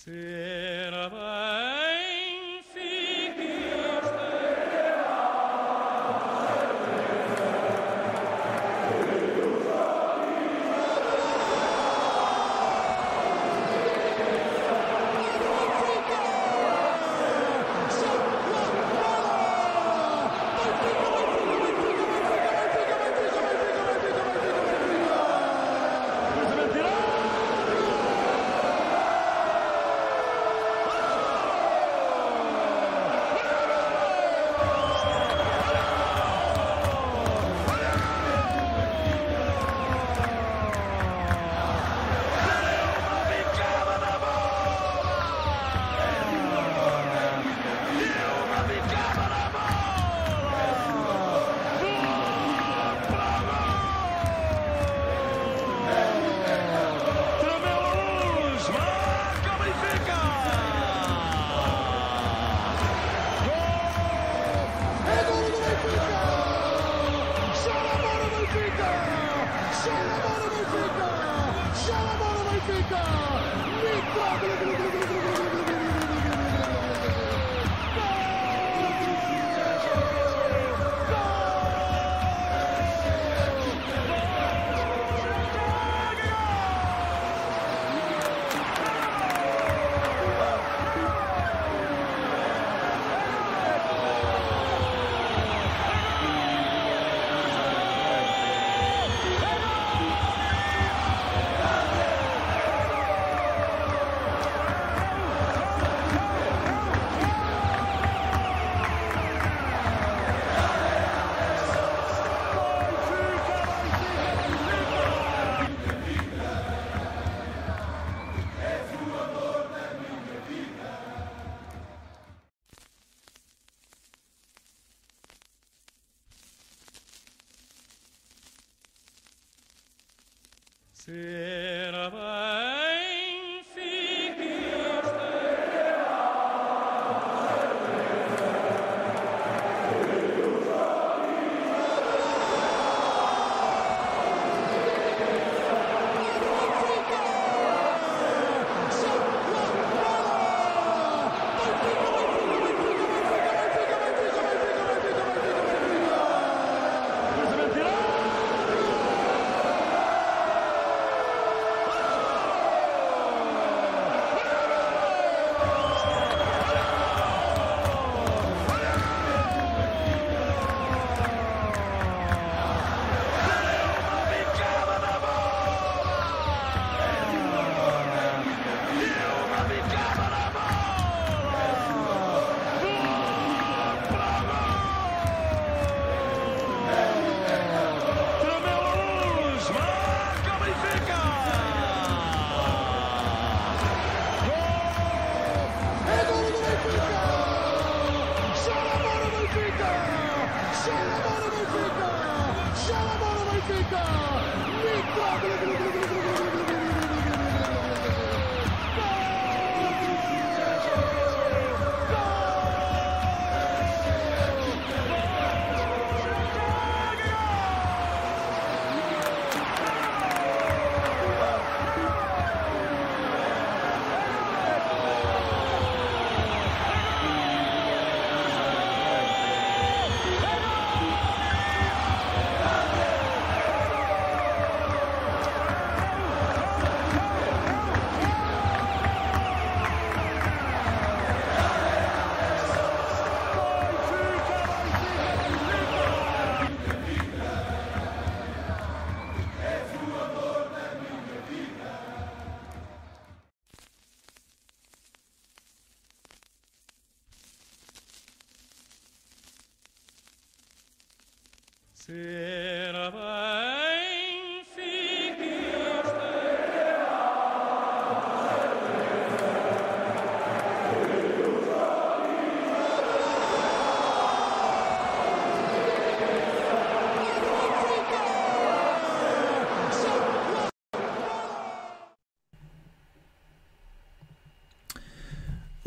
Sera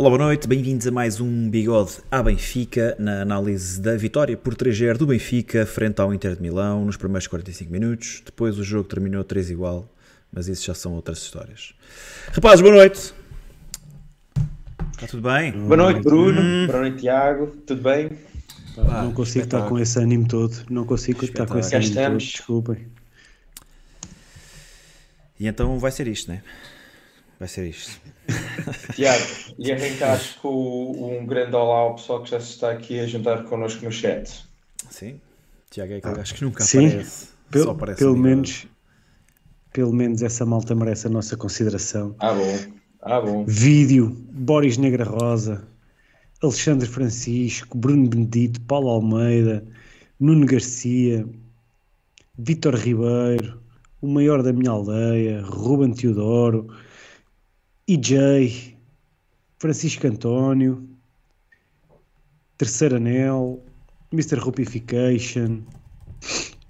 Olá, boa noite, bem-vindos a mais um Bigode à Benfica, na análise da vitória por 3-0 do Benfica frente ao Inter de Milão nos primeiros 45 minutos. Depois o jogo terminou 3 igual, mas isso já são outras histórias. Rapazes, boa noite. Está tudo bem? Boa noite, Bruno. Boa noite, Tiago. Tudo bem? Pá, não consigo estar com esse ânimo todo. Não consigo estar com esse ânimo todo. Desculpem. E então vai ser isto, né? Vai ser isto. Tiago, e arrancaste com um grande olá ao pessoal que já se está aqui a juntar connosco no chat. Sim. Tiago é aquele gajo que nunca Sim. aparece. Pel- só aparece pelo, menos, pelo menos essa malta merece a nossa consideração. Ah, bom. Ah, bom. Vídeo, Boris Negra Rosa, Alexandre Francisco, Bruno Benedito, Paulo Almeida, Nuno Garcia, Vítor Ribeiro, o maior da minha aldeia, Ruben Teodoro, EJ, Francisco António, Terceiro Anel, Mr. Rupification,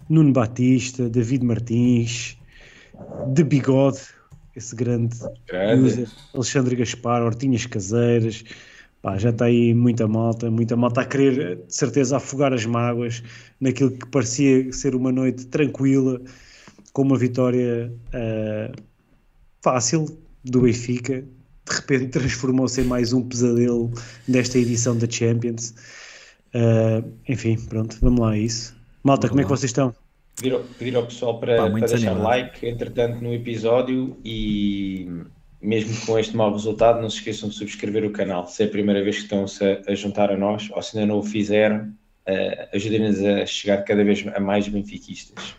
Nuno Batista, David Martins, De Bigode, esse grande Grande. user, Alexandre Gaspar, Hortinhas Caseiras, pá, já está aí muita malta, muita malta a querer de certeza afogar as mágoas naquilo que parecia ser uma noite tranquila, com uma vitória ah, fácil do Benfica, de repente transformou-se em mais um pesadelo desta edição da Champions. Ah, enfim, pronto, vamos lá a isso. Malta, como é que vocês estão? Pedir, ao- pedir ao pessoal para, Pá, para deixar like, entretanto, no episódio e mesmo com este mau resultado, não se esqueçam de subscrever o canal. Se é a primeira vez que estão-se a, a juntar a nós, ou se ainda não o fizeram, eh, ajudem-nos a chegar cada vez a mais benfiquistas.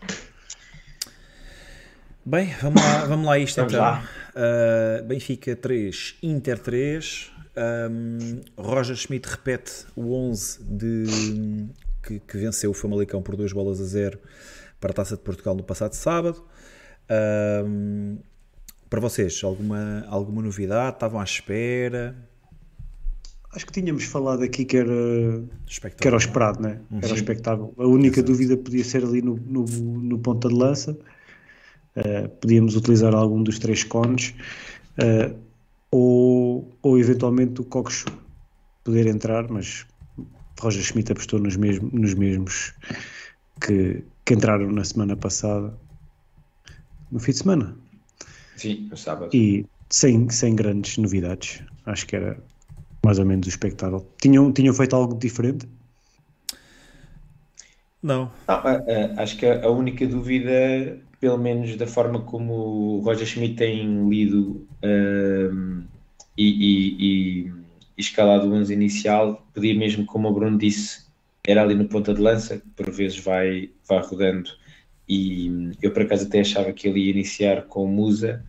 Bem, vamos lá, vamos lá a isto Vamos então. lá. Uh, Benfica 3, Inter 3. Um, Roger Schmidt repete o 11 de, que, que venceu o Famalicão por 2 bolas a 0 para a Taça de Portugal no passado sábado. Um, para vocês, alguma, alguma novidade? Estavam à espera? Acho que tínhamos falado aqui que era que era o esperado, né? Era o expectável. A única dúvida podia ser ali no, no, no ponta de lança. Uh, podíamos utilizar algum dos três cones uh, ou, ou eventualmente o Coxo poder entrar, mas Roger Schmidt apostou nos, mesmo, nos mesmos que, que entraram na semana passada, no fim de semana, Sim, no sábado. e sem, sem grandes novidades. Acho que era mais ou menos o expectável. Tinham, tinham feito algo diferente? Não. Não, acho que a única dúvida, pelo menos da forma como o Roger Schmidt tem lido ahm, e, e- e- escalado o 11 inicial, podia mesmo, como o Bruno disse, era ali no ponta de lança, que por vezes vai, vai rodando. E eu, por acaso, até achava que ele ia iniciar com o Musa,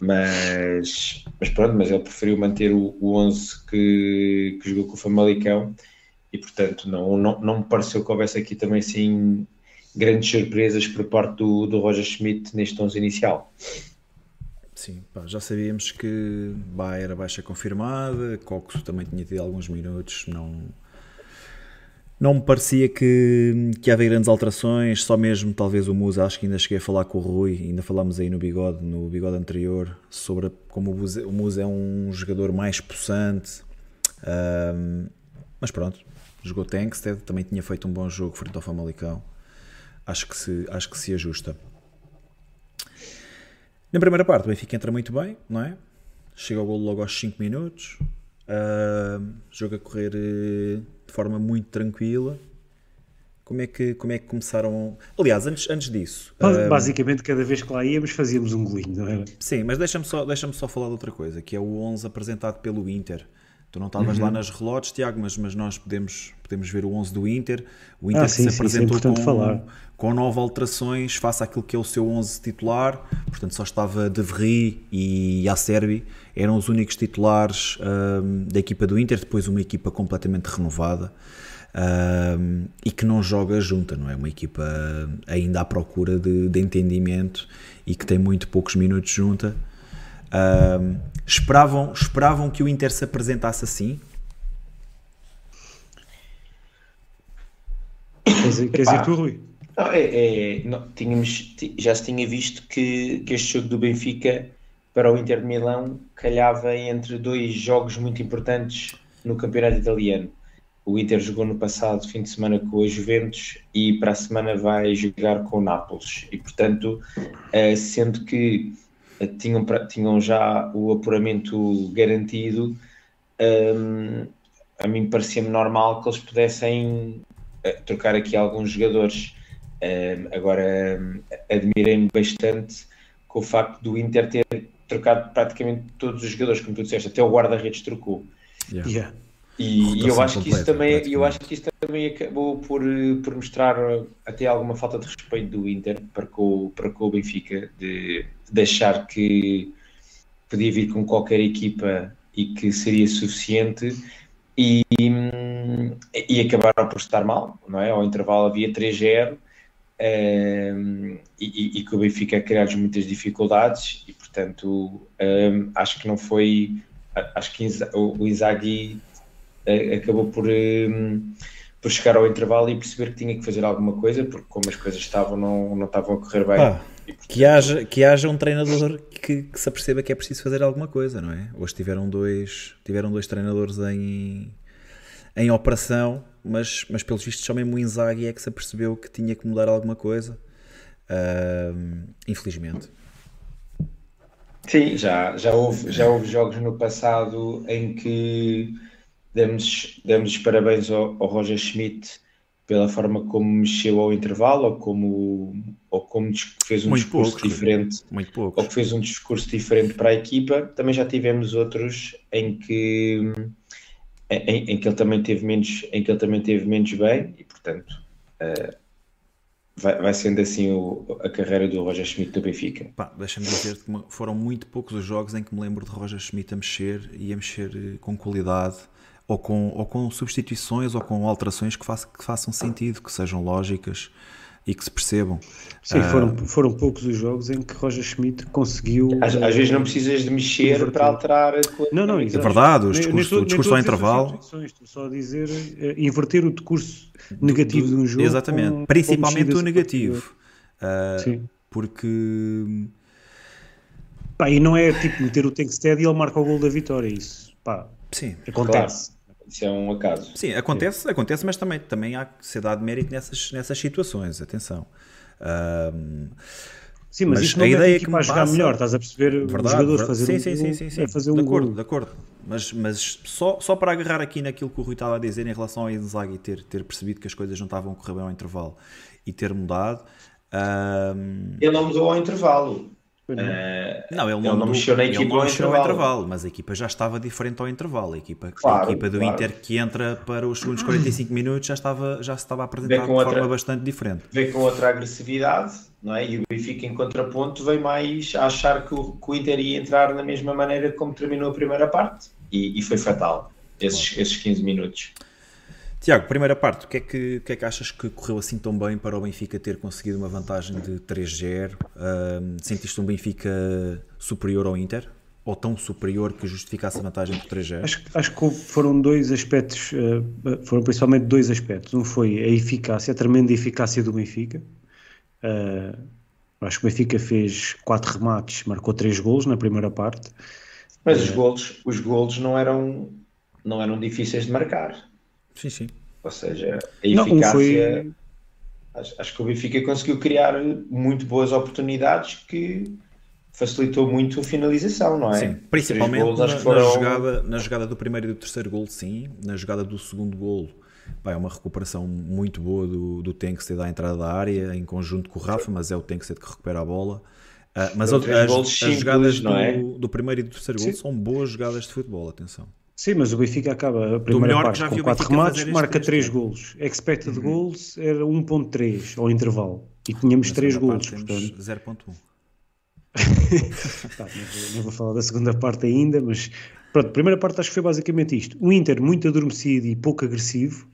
mas, mas pronto, mas ele preferiu manter o, o 11 que, que jogou com o Famalicão e portanto não, não, não me pareceu que houvesse aqui também assim grandes surpresas por parte do, do Roger Schmidt neste 11 inicial. Sim, pá, já sabíamos que Bá era baixa confirmada, Coxo também tinha tido alguns minutos, não, não me parecia que, que havia grandes alterações, só mesmo talvez o Musa, acho que ainda cheguei a falar com o Rui, ainda falámos aí no bigode, no bigode anterior, sobre como o Musa, é um jogador mais possante, ahm, mas pronto, jogou Tankstead, também tinha feito um bom jogo frente ao Famalicão, acho que se, acho que se ajusta. Na primeira parte, o Benfica entra muito bem, não é? Chega ao golo logo aos 5 minutos. Uh, jogo a correr eh, de forma muito tranquila. Como é que, como é que começaram? Aliás, antes, antes disso. Ba- Basicamente, cada vez que lá íamos, fazíamos um golinho, não era? Sim, mas deixa-me só, deixa só falar de outra coisa, que é o 11 apresentado pelo Inter. Tu não estavas lá nas relotes, Tiago, mas, mas nós podemos, podemos ver o 11 do Inter. O Inter Ah, sim, se sim, é apresentou importante com, falar. com nove alterações face àquilo que é o seu 11 titular. Portanto, só estava De Verri e Acerbi. Eram os únicos titulares ahm, da equipa do Inter. Depois uma equipa completamente renovada. ahm, e que não joga junta, não é? Uma equipa ainda à procura de, de entendimento e que tem muito poucos minutos junta. Ahm, esperavam, esperavam que o Inter se apresentasse assim? Quer dizer, quer dizer tu, Rui? Não, é, é- não, tínhamos, já se tinha visto que, que este jogo do Benfica para o Inter de Milão calhava entre dois jogos muito importantes no campeonato italiano. O Inter jogou no passado fim de semana com a Juventus e para a semana vai jogar com o Nápoles. E portanto, eh, sendo que tinham, tinham já o apuramento garantido, hum, a mim parecia-me normal que eles pudessem uh, trocar aqui alguns jogadores. Hum, agora, hum, admirei-me bastante com o facto do Inter ter trocado praticamente todos os jogadores, como tu disseste, até o guarda-redes trocou. Yeah. Yeah. E, e eu acho que isso também, eu acho que isso também acabou por, eh, por mostrar eh, até alguma falta de respeito do Inter para com, o- para com o Benfica, de, de achar que podia vir com qualquer equipa e que seria suficiente e, e acabaram por estar mal, não é? Ao intervalo havia 3-0 hum, e, e- que o Benfica criou muitas dificuldades e portanto hum, acho que não foi acho que o, Inzaghi eh, acabou por, hum, por chegar ao intervalo e perceber que tinha que fazer alguma coisa porque como as coisas estavam não, não estavam a correr bem Pá, Portanto, que, haja, que haja um treinador que, que se aperceba que é preciso fazer alguma coisa, não é? Hoje tiveram dois, tiveram dois treinadores em, em operação, mas, mas pelos vistos só mesmo o Inzaghi é que se apercebeu que tinha que mudar alguma coisa. Ahm, infelizmente. Sim, já, já, houve, já houve jogos no passado em que demos, demos os parabéns ao, ao Roger Schmidt pela forma como mexeu ao intervalo ou como, ou como fez um Muito discurso pouco, diferente Muito pouco. ou que fez um discurso diferente para a equipa. Também já tivemos outros em que, em, em que ele também teve menos, em que ele também teve menos bem e portanto eh, vai, vai sendo assim o- a carreira do Roger Schmidt do Benfica. Deixa-me dizer que foram muito poucos os jogos em que me lembro de Roger Schmidt a mexer e a mexer eh, com qualidade ou com, ou com substituições ou com alterações que, façam que façam sentido, que sejam lógicas e que se percebam. Sim, Ah, foram, foram poucos os jogos em que Roger Schmidt conseguiu. Às, às vezes não precisas de mexer Inverter. para alterar a tua Não, não, É exato. verdade, o discurso, nem o discurso ao intervalo. Estou só a dizer eh, inverter o discurso negativo de um jogo. Exatamente, com- com principalmente mexidas o negativo. Ah, Sim. porque Pá, e não é tipo meter o Tankstead e ele marca o gol da vitória. Isso, pá, sim, acontece. Isso é um acaso. sim, acontece, acontece, mas também, também há que ser dado mérito nessas, nessas situações, atenção. Sim, mas, Mas isto não a é ideia a que equipa a me jogar passa- melhor, estás a perceber? o Verdade, jogador verdade. fazer sim, um sim, sim, sim, sim. é fazer de um acordo, gol. de acordo. Mas, mas só, só para agarrar aqui naquilo que o Rui estava a dizer em relação ao Inzaghi ter, ter percebido que as coisas não estavam a correr bem ao intervalo e ter mudado. Ele não mudou ao intervalo. Não. Eh, não, ele Ele não, não mudou- mexeu na ele equipa não ao mexeu intervalo. mas a equipa já estava diferente ao intervalo. A equipa, a Claro, equipa do claro. Inter que entra para os segundos 45 minutos já, estava, já se estava a apresentar de outra- forma bastante diferente. veio com outra agressividade, não é? E o Benfica em contraponto veio mais a achar que o, que o Inter ia entrar na mesma maneira como terminou a primeira parte e, e foi fatal esses, esses 15 minutos. Tiago, primeira parte, o que, é que, o que é que achas que correu assim tão bem para o Benfica ter conseguido uma vantagem de 3-0? Ahm, sentiste um Benfica superior ao Inter? Ou tão superior que justificasse a vantagem por 3-0? Acho, que- acho que foram dois aspectos, eh, foram principalmente dois aspectos. Um foi a eficácia, a tremenda eficácia do Benfica. Eh, acho que o Benfica fez quatro remates, marcou três golos na primeira parte. Mas os golos, os golos não eram não eram difíceis de marcar. Sim, sim. Ou seja, a Não, eficácia. foi. Acho, acho que o Benfica conseguiu criar muito boas oportunidades que facilitou muito a finalização, não é? Sim, principalmente golos, na, que na foram- jogada, na jogada do primeiro e do terceiro gol, sim. Na jogada do segundo gol, é uma recuperação muito boa do, do Tenkstead à entrada da área, em conjunto com o Rafa, mas é o Tenkstead que recupera a bola. Ah, mas as, as, as jogadas não do, é? do primeiro e do terceiro gol são boas jogadas de futebol, atenção. Sim, mas o Benfica acaba a primeira parte já com o quatro Benfica remates, fazer este- marca este três ano. golos. Expected goals era 1.3 ao intervalo. E tínhamos Na três segunda golos, parte portanto. temos 0.1. Pá, não, vou, não vou falar da segunda parte ainda, mas pronto, a primeira parte acho que foi basicamente isto. O Inter muito adormecido e pouco agressivo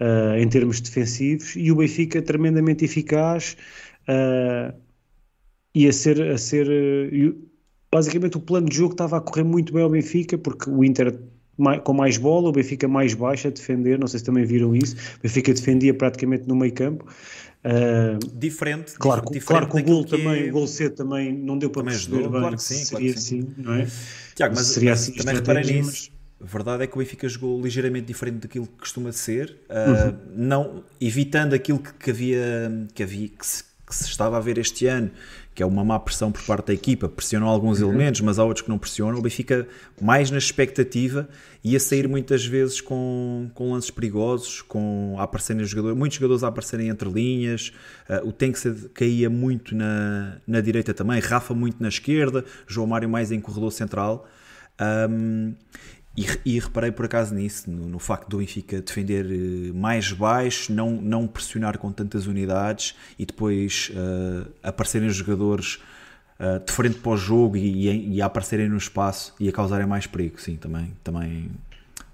ah, em termos defensivos e o Benfica tremendamente eficaz ah, e a ser, a ser o- basicamente o plano de jogo estava a correr muito bem ao Benfica porque o Inter mai- com mais bola, o Benfica mais baixo a defender, não sei se também viram isso, o Benfica defendia praticamente no meio campo. Ah, Diferente, Claro, diferente claro que o gol que também, é- o gol C também não deu para Também perceber bem claro que sim, seria claro sim. assim, não é? Tiago, mas, Seria mas assim também reparei nisso. A verdade é que o Benfica jogou ligeiramente diferente daquilo que costuma ser, uh, não, evitando aquilo que, que havia, que, havia que, se- que se estava a ver este ano, que é uma má pressão por parte da equipa, pressionam alguns Uhum. elementos, mas há outros que não pressionam, o Benfica mais na expectativa e a sair muitas vezes com, com lances perigosos, com a aparecerem jogadores, muitos jogadores a aparecerem entre linhas, ah, o Tenkse caía muito na, na direita também, Rafa muito na esquerda, João Mário mais em corredor central. Um, e, e reparei por acaso nisso, no, no facto do Benfica defender eh, mais baixo, não, não pressionar com tantas unidades e depois eh, aparecerem os jogadores eh, de frente para o jogo e, e, e aparecerem no espaço e a causarem mais perigo. Sim, também, também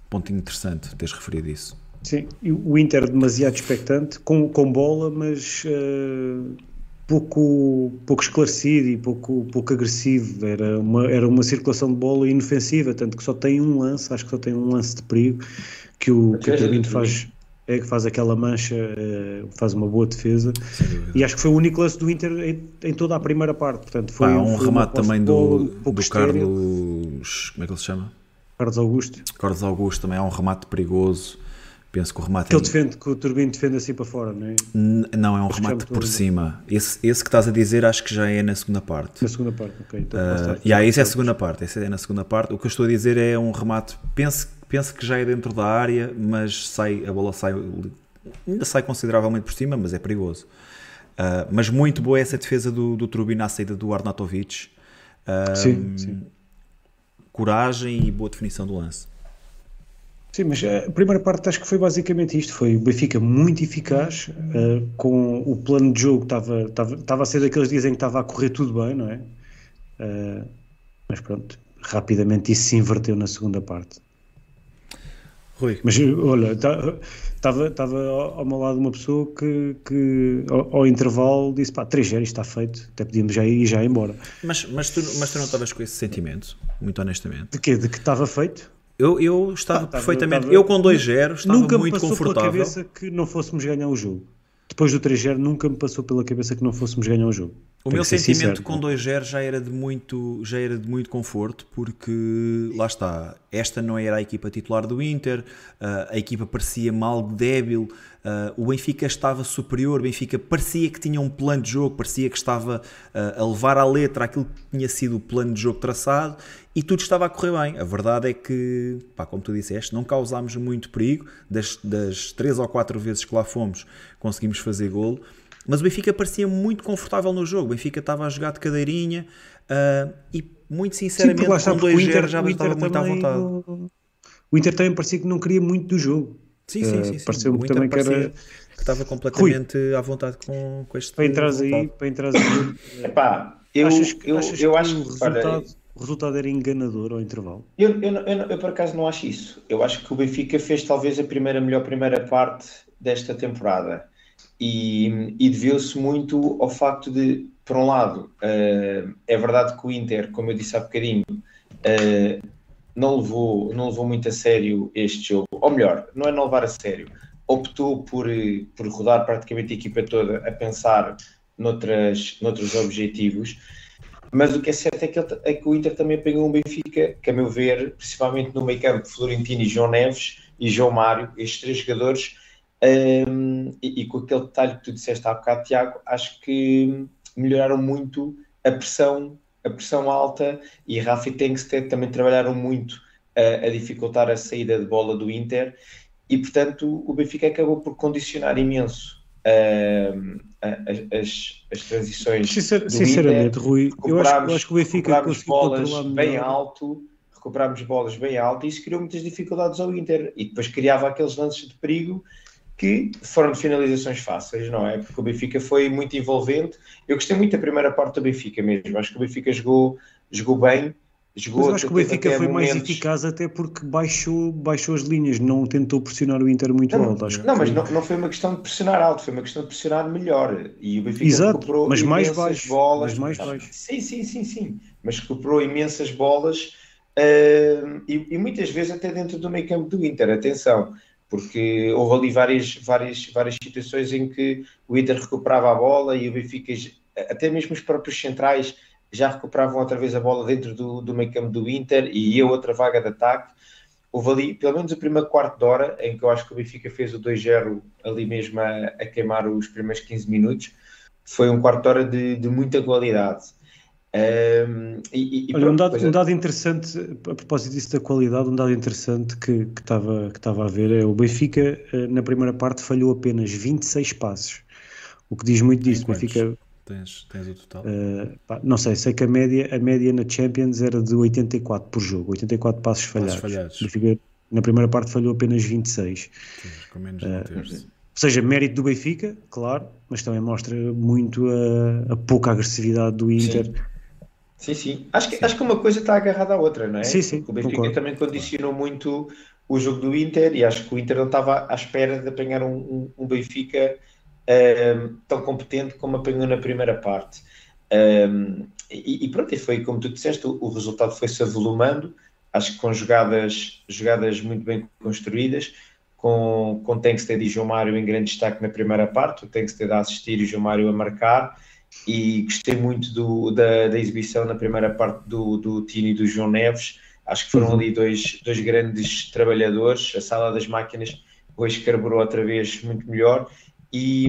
ponto interessante teres referido isso. Sim, o Inter demasiado expectante, com, com bola, mas uh, pouco, pouco esclarecido e pouco, pouco agressivo. Era uma, era uma circulação de bola inofensiva, tanto que só tem um lance, acho que só tem um lance de perigo, que o, que o faz, é que faz aquela mancha, uh, faz uma boa defesa. E acho que foi o único lance do Inter em, em toda a primeira parte. Portanto, foi, Pá, um foi remate também do, um do Carlos. Como é que ele se chama? Carlos Augusto. Carlos Augusto também é um remate perigoso. Penso que o remate. Que ele defende, que o Turbino defende assim para fora, não é? Não, é um remate por cima. Esse, esse que estás a dizer acho que já é na segunda parte. Na segunda parte, ok. Então, uh, yeah, é a segunda parte. Esse é na segunda parte. O que eu estou a dizer é um remate. Penso, penso que já é dentro da área, mas sai, a bola sai. Ainda sai consideravelmente por cima, mas é perigoso. Uh, mas muito boa essa defesa do, do Turbino à saída do Arnautovic. Uh, sim, sim. Coragem e boa definição do lance. Sim, mas a primeira parte acho que foi basicamente isto. Foi o Benfica muito eficaz, uh, com o plano de jogo estava, estava, estava a ser daqueles dias em que estava a correr tudo bem, não é? Uh, mas pronto, rapidamente isso se inverteu na segunda parte. Rui. Mas olha, estava, estava ao meu lado uma pessoa que, que ao, ao intervalo disse: pá, 3 0 está feito, até podíamos já ir, já ir embora. Mas, mas, tu, mas tu não estavas com esse sentimento, muito honestamente? De quê? De que estava feito? Eu, eu estava ah, perfeitamente. Estava, eu com 2-0 estava nunca muito me passou confortável. Pela cabeça que não fôssemos ganhar o jogo. Depois do 3-0, nunca me passou pela cabeça que não fôssemos ganhar o jogo. O meu sentimento sincero, com 2-0 já era de muito já era de muito conforto, porque lá está, esta não era a equipa titular do Inter, a equipa parecia-me algo débil, o Benfica estava superior, o Benfica parecia que tinha um plano de jogo, parecia que estava a levar à letra aquilo que tinha sido o plano de jogo traçado e tudo estava a correr bem. A verdade é que, pá, como tu disseste, não causámos muito perigo, das, das três ou quatro vezes que lá fomos conseguimos fazer golo, mas o Benfica parecia muito confortável no jogo. O Benfica estava a jogar de cadeirinha uh, e, muito sinceramente, Sim, com 2-0 já estava muito à vontade. O, o Inter também parecia que não queria muito do jogo. Sim, sim, sim. sim. Pareceu o também que era. Que estava completamente Rui, à vontade com, com este. Para entrar aí, para entrar aí. Epá, eu, achas, eu, achas eu que acho o resultado, o resultado era enganador ao intervalo? Eu, eu, eu, eu, por acaso não acho isso. Eu acho que o Benfica fez talvez a primeira melhor primeira parte desta temporada e, e deveu-se muito ao facto de, por um lado, uh, é verdade que o Inter, como eu disse há bocadinho, uh, não, levou, não levou muito a sério este jogo, ou melhor, não é não levar a sério, optou por, por rodar praticamente a equipa toda a pensar noutras, noutros objetivos. Mas o que é certo é que, ele, é que o Inter também pegou um Benfica, que a meu ver, principalmente no meio campo, Florentino e João Neves e João Mário, estes três jogadores, um, e, e, com aquele detalhe que tu disseste há bocado, Tiago, acho que melhoraram muito a pressão, a pressão alta e Rafa e Tengsted também trabalharam muito a, a dificultar a saída de bola do Inter. E, portanto, o Benfica acabou por condicionar imenso Uh, as, as transições. Sincer, sinceramente, Inter, Rui, eu acho, eu acho, que o Benfica conseguiu bolas bem alto, recuperámos bolas bem alto e isso criou muitas dificuldades ao Inter. E depois criava aqueles lances de perigo que foram de finalizações fáceis, não é? Porque o Benfica foi muito envolvente. Eu gostei muito da primeira parte do Benfica mesmo. Acho que o Benfica jogou, jogou bem. Jogou Mas acho que o Benfica foi momentos... mais eficaz até porque baixou, baixou as linhas, não tentou pressionar o Inter muito não, alto. Acho não, que... mas não, não foi uma questão de pressionar alto, foi uma questão de pressionar melhor. E o Benfica Exato, recuperou mas mais baixo, Mas bolas. mais baixo. Sim, sim, sim, sim. Mas recuperou imensas bolas uh, e, e, muitas vezes até dentro do meio campo do Inter. Atenção, porque houve ali várias, várias, várias situações em que o Inter recuperava a bola e o Benfica, até mesmo os próprios centrais, já recuperavam outra vez a bola dentro do, do meio campo do Inter e ia outra vaga de ataque. Houve ali, pelo menos o primeiro quarto de hora, em que eu acho que o Benfica fez o 2-0 ali mesmo a, a, queimar os primeiros 15 minutos. foi um quarto de hora de, de muita qualidade. Um, e, e, Olha, um dado, um dado, interessante, a propósito disso da qualidade, um dado interessante que estava que que a ver é o Benfica, eh, na primeira parte, falhou apenas 26 passos, o que diz muito disso. Benfica, tens, tens o total? Uh, pá, não sei, sei que a média, a média na Champions era de 84 por jogo, 84 passos falhados. Passos falhados. Benfica, na primeira parte, falhou apenas 26. Sim, com menos de um terço. Ou seja, mérito do Benfica, claro, mas também mostra muito a, a pouca agressividade do Inter. Sim Sim, sim. Acho que, sim. acho que uma coisa está agarrada à outra, não é? Sim, sim. O Benfica concordo. também condicionou muito o jogo do Inter e acho que o Inter não estava à espera de apanhar um, um, um Benfica um, tão competente como apanhou na primeira parte. Um, e, e, pronto, e foi como tu disseste, o, o resultado foi-se avolumando, acho que com jogadas, jogadas muito bem construídas, com, com Tengsted e João Mário em grande destaque na primeira parte, o Tengsted a assistir e o João Mário a marcar, e gostei muito do, da, da, exibição na primeira parte do, do Tino e do João Neves. Acho que foram uhum. ali dois, dois grandes trabalhadores. A sala das máquinas hoje carburou outra vez muito melhor e,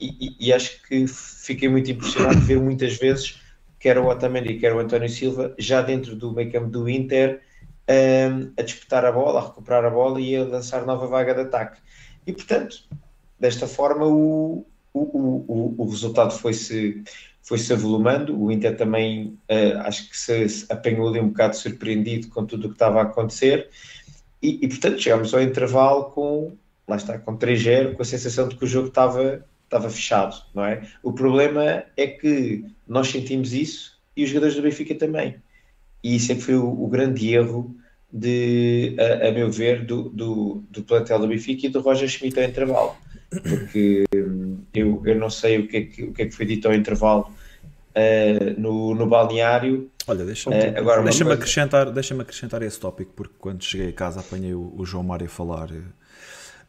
e, e, acho que fiquei muito impressionado de ver muitas vezes quer o Otamendi, quer o António Silva, já dentro do meio campo do Inter, um, a disputar a bola, a recuperar a bola e a lançar nova vaga de ataque. E portanto, desta forma, o, o, o, o resultado foi-se foi-se avolumando, o Inter também uh, acho que se, se, apanhou ali um bocado surpreendido com tudo o que estava a acontecer. E, e portanto chegamos ao intervalo com, lá está, com 3-0, com a sensação de que o jogo estava, estava fechado, não é? O problema é que nós sentimos isso e os jogadores do Benfica também. E isso é que foi o, o grande erro de, a, a meu ver, do, do, do plantel do Benfica e do Roger Schmidt ao intervalo. Porque eu, não sei o que, é que, o que é que foi dito ao intervalo uh, no, no balneário. Olha, deixa-me uh, agora deixa coisa... acrescentar, deixa acrescentar esse tópico, porque quando cheguei a casa apanhei o, o João Mário a falar,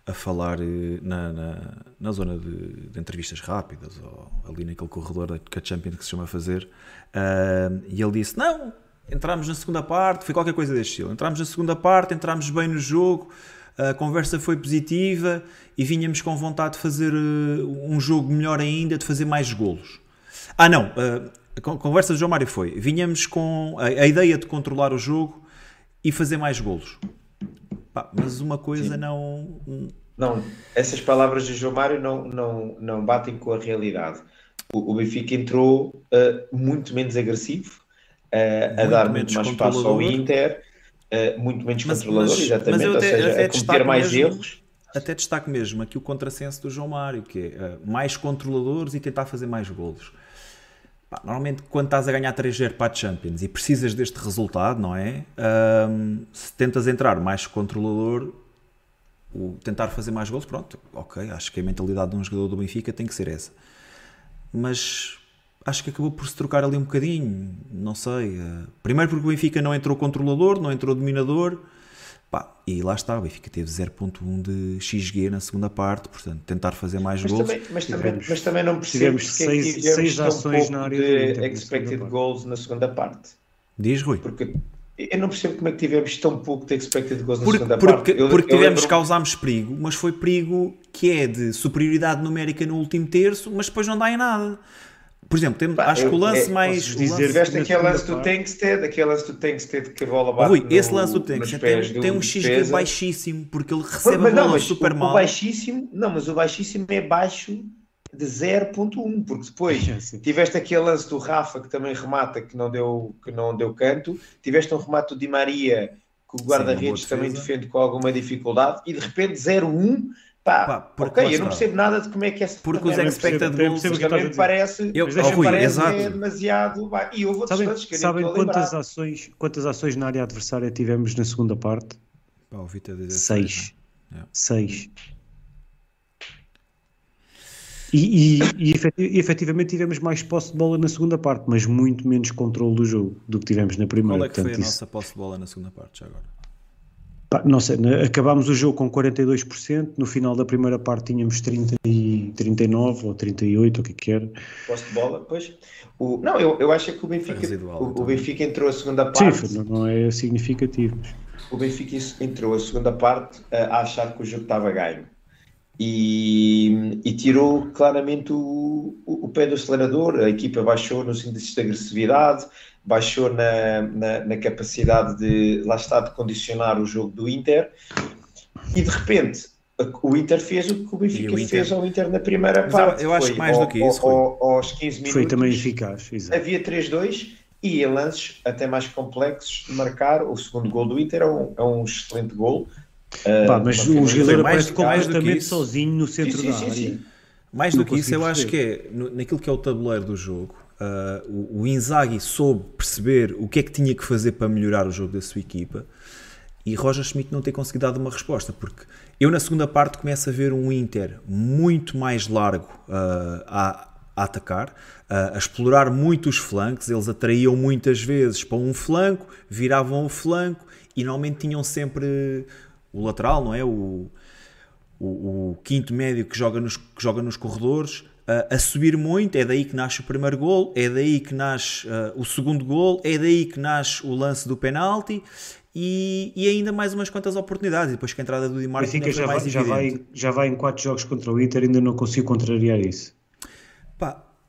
a falar eh, na, na, na zona de, de, entrevistas rápidas, ou ali naquele corredor que a Champions que se chama fazer, uh, e ele disse: Não, entramos na segunda parte, foi qualquer coisa deste estilo. Entramos na segunda parte, entramos bem no jogo a conversa foi positiva e vinhamos com vontade de fazer uh, um jogo melhor ainda, de fazer mais golos. Ah, não, uh, a conversa do João Mário foi: vinhamos com a, a, ideia de controlar o jogo e fazer mais golos. Pá, mas uma coisa Sim. não. Não, essas palavras do João Mário não, não, não batem com a realidade. O, o Benfica entrou uh, muito menos agressivo, uh, a dar muito mais espaço ao Inter uh, muito menos mas, controlador, mas, exatamente, mas ou seja, a cometer mais mesmo, erros. Até destaco mesmo aqui o contrassenso do João Mário, que é uh, mais controladores e tentar fazer mais golos. Pá, normalmente, quando estás a ganhar 3-0 para a Champions e precisas deste resultado, não é? Um, se tentas entrar mais controlador, o tentar fazer mais golos, pronto, ok, acho que a mentalidade de um jogador do Benfica tem que ser essa. Mas acho que acabou por se trocar ali um bocadinho, não sei. Eh, primeiro porque o Benfica não entrou controlador, não entrou dominador, pá, e lá está, o Benfica teve 0.1 de XG na segunda parte, portanto, tentar fazer mais mas gols. Também, mas, também, mas também não percebemos tivemos seis, é que tivemos seis ações um na área de expected na goals na segunda parte. Diz, Rui. Porque eu não percebo como é que tivemos tão pouco de expected goals na porque, segunda porque, parte. Eu, porque eu tivemos, lembro... causámos perigo, mas foi perigo que é de superioridade numérica no último terço, mas depois não dá em nada. Por exemplo, tem, Pá, acho eu, que o lance é, mais. Dizer, tiveste aquele lance do Tankstead, aquele lance do Tankstead que a bola bate. Rui, no, esse lance do Tankstead tem, tem um XG baixíssimo, porque ele recebe mas, a bola não, super o, mal. O baixíssimo, não, mas o baixíssimo é baixo de 0.1, porque depois tiveste aquele lance do Rafa que também remata, que não deu, que não deu canto, tiveste um remate do Di Maria que o guarda-redes também defende com alguma dificuldade, e de repente 0.1 Pá, Pá ok, eu não percebo nada de como é que é Porque os expected goals também me parece, eu, oh, Rui, parece exato. É demasiado. E eu vou sabem, sabem quantas ações, quantas ações na área adversária tivemos na segunda parte? Pá, Seis. Né? Seis. E, e, e, efetivamente tivemos mais posse de bola na segunda parte, mas muito menos controle do jogo do que tivemos na primeira. Qual é que Portanto, foi a isso... nossa posse de bola na segunda parte já agora? Não sei, né, acabámos o jogo com 42%, no final da primeira parte tínhamos 30 e 39 ou 38, o que quer. Posse de bola, pois. O, não, eu, eu acho que o Benfica, residual, o, então. o, Benfica entrou a segunda parte. Sim, não é significativo. O Benfica entrou a segunda parte a achar que o jogo estava ganho. E, e tirou claramente o, o, pé do acelerador, a equipa baixou nos índices de agressividade, baixou na, na, na, capacidade de, lá está, de condicionar o jogo do Inter, e de repente o Inter fez o que o Benfica o Inter... fez ao Inter na primeira parte. Eu acho foi, mais do que isso. Ao, aos 15 minutos. Foi também eficaz. Exato. Havia 3-2 e em lances até mais complexos de marcar. O segundo gol do Inter é um, é um excelente gol. Pá, uh, mas o jogador aparece completamente sozinho no centro sim, sim, da área. Sim, mais do que isso, eu acho que é no, naquilo que é o tabuleiro do jogo. Uh, o, o Inzaghi soube perceber o que é que tinha que fazer para melhorar o jogo da sua equipa e Roger Schmidt não ter conseguido dar uma resposta, porque eu na segunda parte começo a ver um Inter muito mais largo uh, a, a, atacar, uh, a explorar muito os flancos, eles atraíam muitas vezes para um flanco, viravam o flanco e normalmente tinham sempre o lateral, não é? O, o, o quinto médio que joga nos, que joga nos corredores, uh, a subir muito, é daí que nasce o primeiro gol, é daí que nasce uh, o segundo gol, é daí que nasce o lance do penalti e, e ainda mais umas quantas oportunidades. E depois que a entrada do Di Marco já, já, vai, já vai em quatro jogos contra o Inter, ainda não consigo contrariar isso.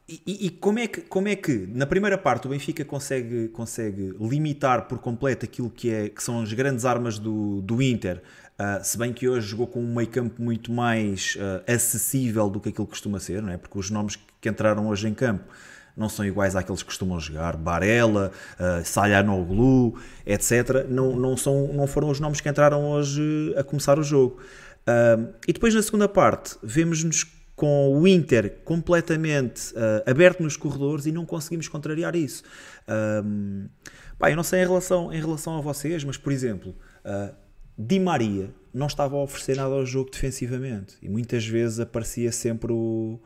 E, e, como, é que, como é que na primeira parte o Benfica consegue, consegue limitar por completo aquilo que, é, que são as grandes armas do, do Inter? Uh, se bem que hoje jogou com um meio campo muito mais uh, acessível do que aquilo que costuma ser, não é? porque os nomes que entraram hoje em campo não são iguais àqueles que costumam jogar, Barella, uh, Salhanoglu, etc. Não, não, são, não foram os nomes que entraram hoje a começar o jogo. Uh, e depois na segunda parte, vemos-nos com o Inter completamente uh, aberto nos corredores e não conseguimos contrariar isso. Um, pá, eu não sei em relação, em relação a vocês, mas por exemplo, uh, Di Maria não estava a oferecer nada ao jogo defensivamente e muitas vezes aparecia sempre o,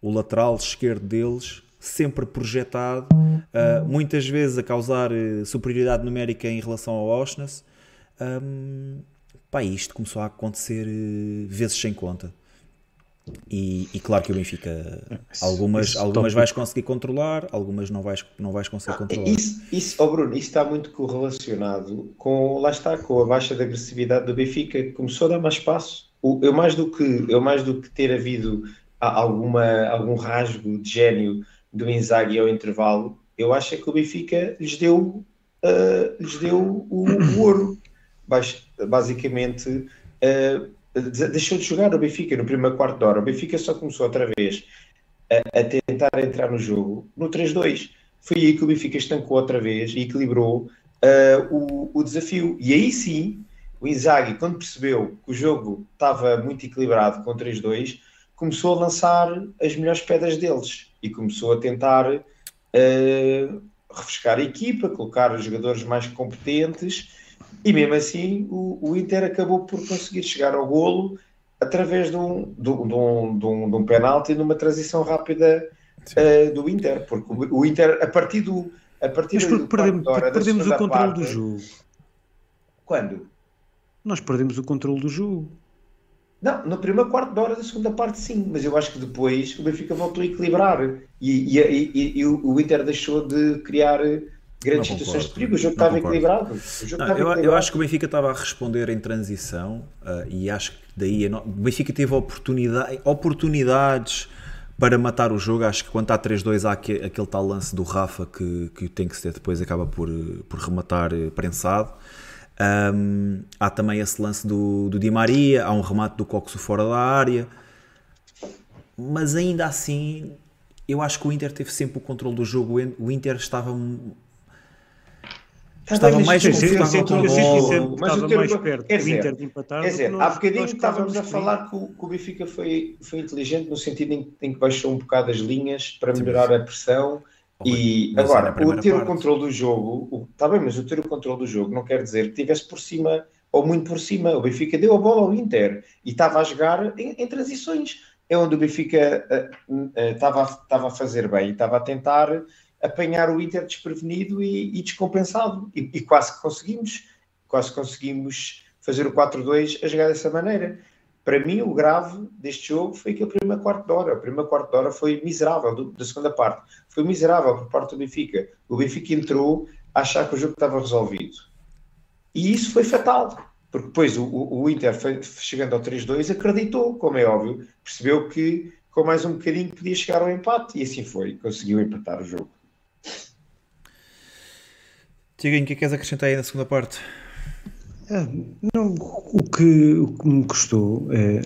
o lateral esquerdo deles sempre projetado, uh, muitas vezes a causar uh, superioridade numérica em relação ao Auschwitz. Um, pá, isto começou a acontecer uh, vezes sem conta. E, e, claro que o Benfica algumas, algumas vais conseguir controlar, algumas não vais, não vais conseguir ah, controlar. Isso, isso oh Bruno, isso está muito correlacionado com, lá está, com a baixa da agressividade do Benfica, que começou a dar mais espaço. Eu, mais do que, eu mais do que ter havido alguma, algum rasgo de gênio do Inzaghi ao intervalo, eu acho é que o Benfica lhes deu, uh, lhes deu o, o ouro. Basicamente, uh, deixou de jogar o Benfica no primeiro quarto de hora. O Benfica só começou outra vez a, a tentar entrar no jogo no 3-2. Foi aí que o Benfica estancou outra vez e equilibrou uh, o, o desafio. E aí sim, o Inzaghi, quando percebeu que o jogo estava muito equilibrado com 3-2, começou a lançar as melhores pedras deles e começou a tentar uh, refrescar a equipa, colocar os jogadores mais competentes e mesmo assim o, o Inter acabou por conseguir chegar ao golo através de um, de, um, de um, de um, de um penalti numa transição rápida uh, do Inter, porque o, o, Inter a partir do a partir Mas do perdemos, perdemos o controle do jogo. Quando? Nós perdemos o controle do jogo. Não, no primeiro quarto de hora da segunda parte sim, mas eu acho que depois o Benfica voltou a equilibrar e, e, e, e o Inter deixou de criar grandes situações de perigo, o jogo estava equilibrado. Jogo não, estava eu, equilibrado. eu, acho que o Benfica estava a responder em transição uh, e acho que daí o Benfica teve oportunidade, oportunidades para matar o jogo. Acho que quando está 3-2 há aquele, aquele tal lance do Rafa que, que tem que ser depois acaba por, por rematar eh, prensado. Um, há também esse lance do, do Di Maria, há um remate do Coxo fora da área, mas ainda assim eu acho que o Inter teve sempre o controle do jogo. O Inter estava estava mais confortável com bola. Mas estava mais perto quer dizer, Inter de empatar. Quer dizer, há bocadinho estávamos a falar que o, que o Benfica foi, foi inteligente no sentido em, em, que baixou um bocado as linhas para melhorar a pressão e mas agora, o ter parte. o controle do jogo, está bem, mas o ter o controle do jogo não quer dizer que estivesse por cima ou muito por cima. O Benfica deu a bola ao Inter e estava a jogar em, em transições. É onde o Benfica uh, uh, estava, estava a fazer bem, estava a tentar apanhar o Inter desprevenido e, e descompensado. E, e, quase que conseguimos, quase conseguimos fazer o 4-2 a jogar dessa maneira. Para mim, o grave deste jogo foi aquele primeiro quarto de hora. O primeiro quarto de hora foi miserável, do, da segunda parte. Foi miserável por parte do Benfica. O Benfica entrou a achar que o jogo estava resolvido. E isso foi fatal. Porque depois o, o Inter, foi, chegando ao 3-2, acreditou, como é óbvio, percebeu que com mais um bocadinho podia chegar ao empate e assim foi, conseguiu empatar o jogo. Tiaguinho, o que é que queres acrescentar aí na segunda parte? Ah, não, o, que, o que me custou é,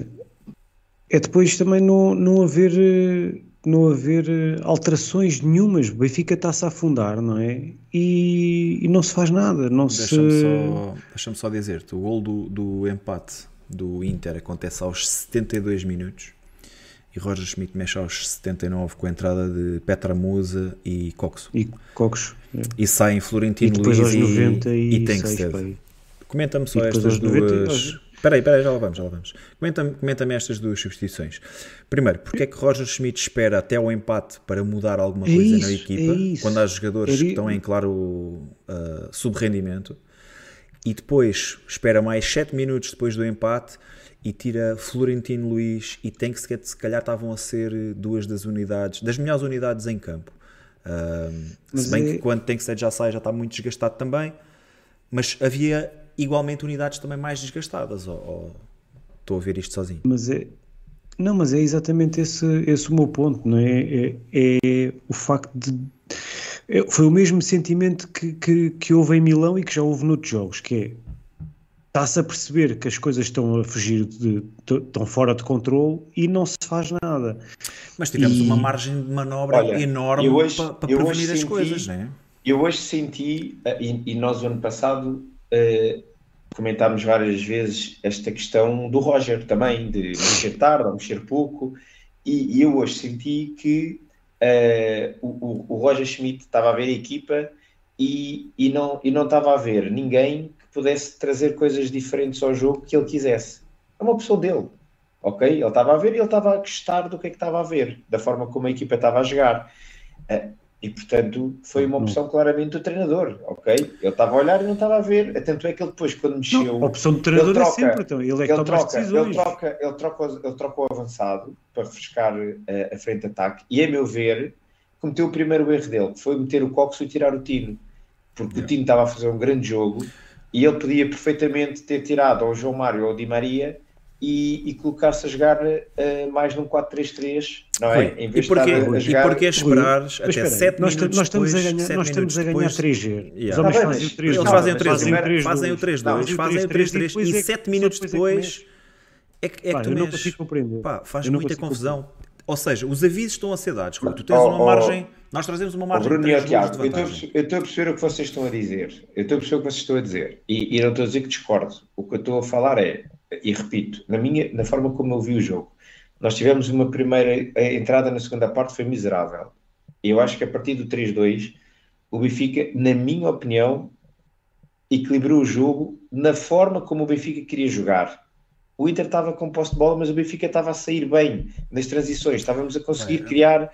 é depois também não, não haver não haver alterações nenhumas. O Benfica está-se a afundar, não é? E, e não se faz nada. Não Deixa-me se... só, deixa só dizer-te: o gol do, do empate do Inter acontece aos 72 minutos e Roger Schmidt mexe aos 79 com a entrada de Petra Musa e Coxo. E Cocos. é. E saem E Florentino depois Luiz aos e, 96, e Tankstead. Comenta-me só E estas aos 90 duas. Espera aí, espera aí, já lá vamos, já lá vamos. Comenta-me comenta estas duas substituições. Primeiro, porque é que Roger Schmidt espera até ao empate para mudar alguma É coisa isso, na equipa, é quando há jogadores que estão em claro uh, subrendimento, e depois espera mais 7 minutos depois do empate e tira Florentino Luiz e tem que se calhar estavam a ser duas das unidades, das melhores unidades em campo. Mas se bem é- que quando tem que ser já sai já está muito desgastado também, mas havia igualmente unidades também mais desgastadas. Ou, ou estou a ver isto sozinho? Mas é. Não, mas é exatamente esse, esse o meu ponto, não é? É, é o facto de. é- foi o mesmo sentimento que, que, que houve em Milão e que já houve noutros jogos, que é. Está-se a perceber que as coisas estão a fugir, de, estão fora de controle e não se faz nada. Mas tivemos E- uma margem de manobra Olha, enorme eu hoje- para, para eu hoje prevenir as senti- coisas, não é? Eu hoje senti, eh, e, e nós o ano passado eh, comentámos várias vezes esta questão do Roger também, de mexer tarde ou mexer pouco, e, e eu hoje senti que eh, o, o- Roger Schmidt estava a ver a equipa e, e, não, e não estava a ver ninguém pudesse trazer coisas diferentes ao jogo que ele quisesse. É uma opção dele, ok? Ele estava a ver e ele estava a gostar do que é que estava a ver, da forma como a equipa estava a jogar. Eh, e portanto foi uma opção claramente do treinador, ok? Ele estava a olhar e não estava a ver. Tanto é que ele depois, quando mexeu, Não, a opção do treinador ele é troca- sempre, então, ele é que ele toma as troca, ele decisões. troca, ele troca, o- ele troca o avançado para refrescar eh, a frente de ataque e, a meu ver, cometeu o primeiro erro dele, que foi meter o Cox e tirar o Tino, porque o Tino estava a fazer um grande jogo e ele podia perfeitamente ter tirado ao João Mário ou ao Di Maria e, e colocar-se a jogar eh, mais num 4-3-3, não é? Rui, Em e vez de porquê, estar a, a e jogar... porquê esperares Mas até espera aí, 7 nós, minutos nós estamos depois, a ganhar, nós estamos a ganhar minutos 3G. Yeah. Os Tá bem, fazem o 3 Eles Não, fazem o mas 3 fazem o 1 fazem o 3 2 Não, fazem o 3 3 depois e é que- 7 minutos depois é que depois mexe. é que, é Pá, que tu eu não consigo compreender. Pá, faz Eu não muita confusão. Ou seja, os avisos estão a ser dados. Rui. Tu tens Oh, uma oh, margem. Nós trazemos uma margem Bruno de e ó, 3 gols de Tiago, eu estou a vantagem. perce- eu estou a perceber o que vocês estão a dizer. Eu estou a perceber o que vocês estão a dizer. E, e não estou a dizer que discordo. O que eu estou a falar é, e repito, na, minha, na forma como eu vi o jogo, nós tivemos uma primeira a entrada na segunda parte foi miserável. E eu acho que a partir do 3-2, o Benfica, na minha opinião, equilibrou o jogo na forma como o Benfica queria jogar. O Inter estava com posse de bola, mas o Benfica estava a sair bem nas transições. Estávamos a conseguir criar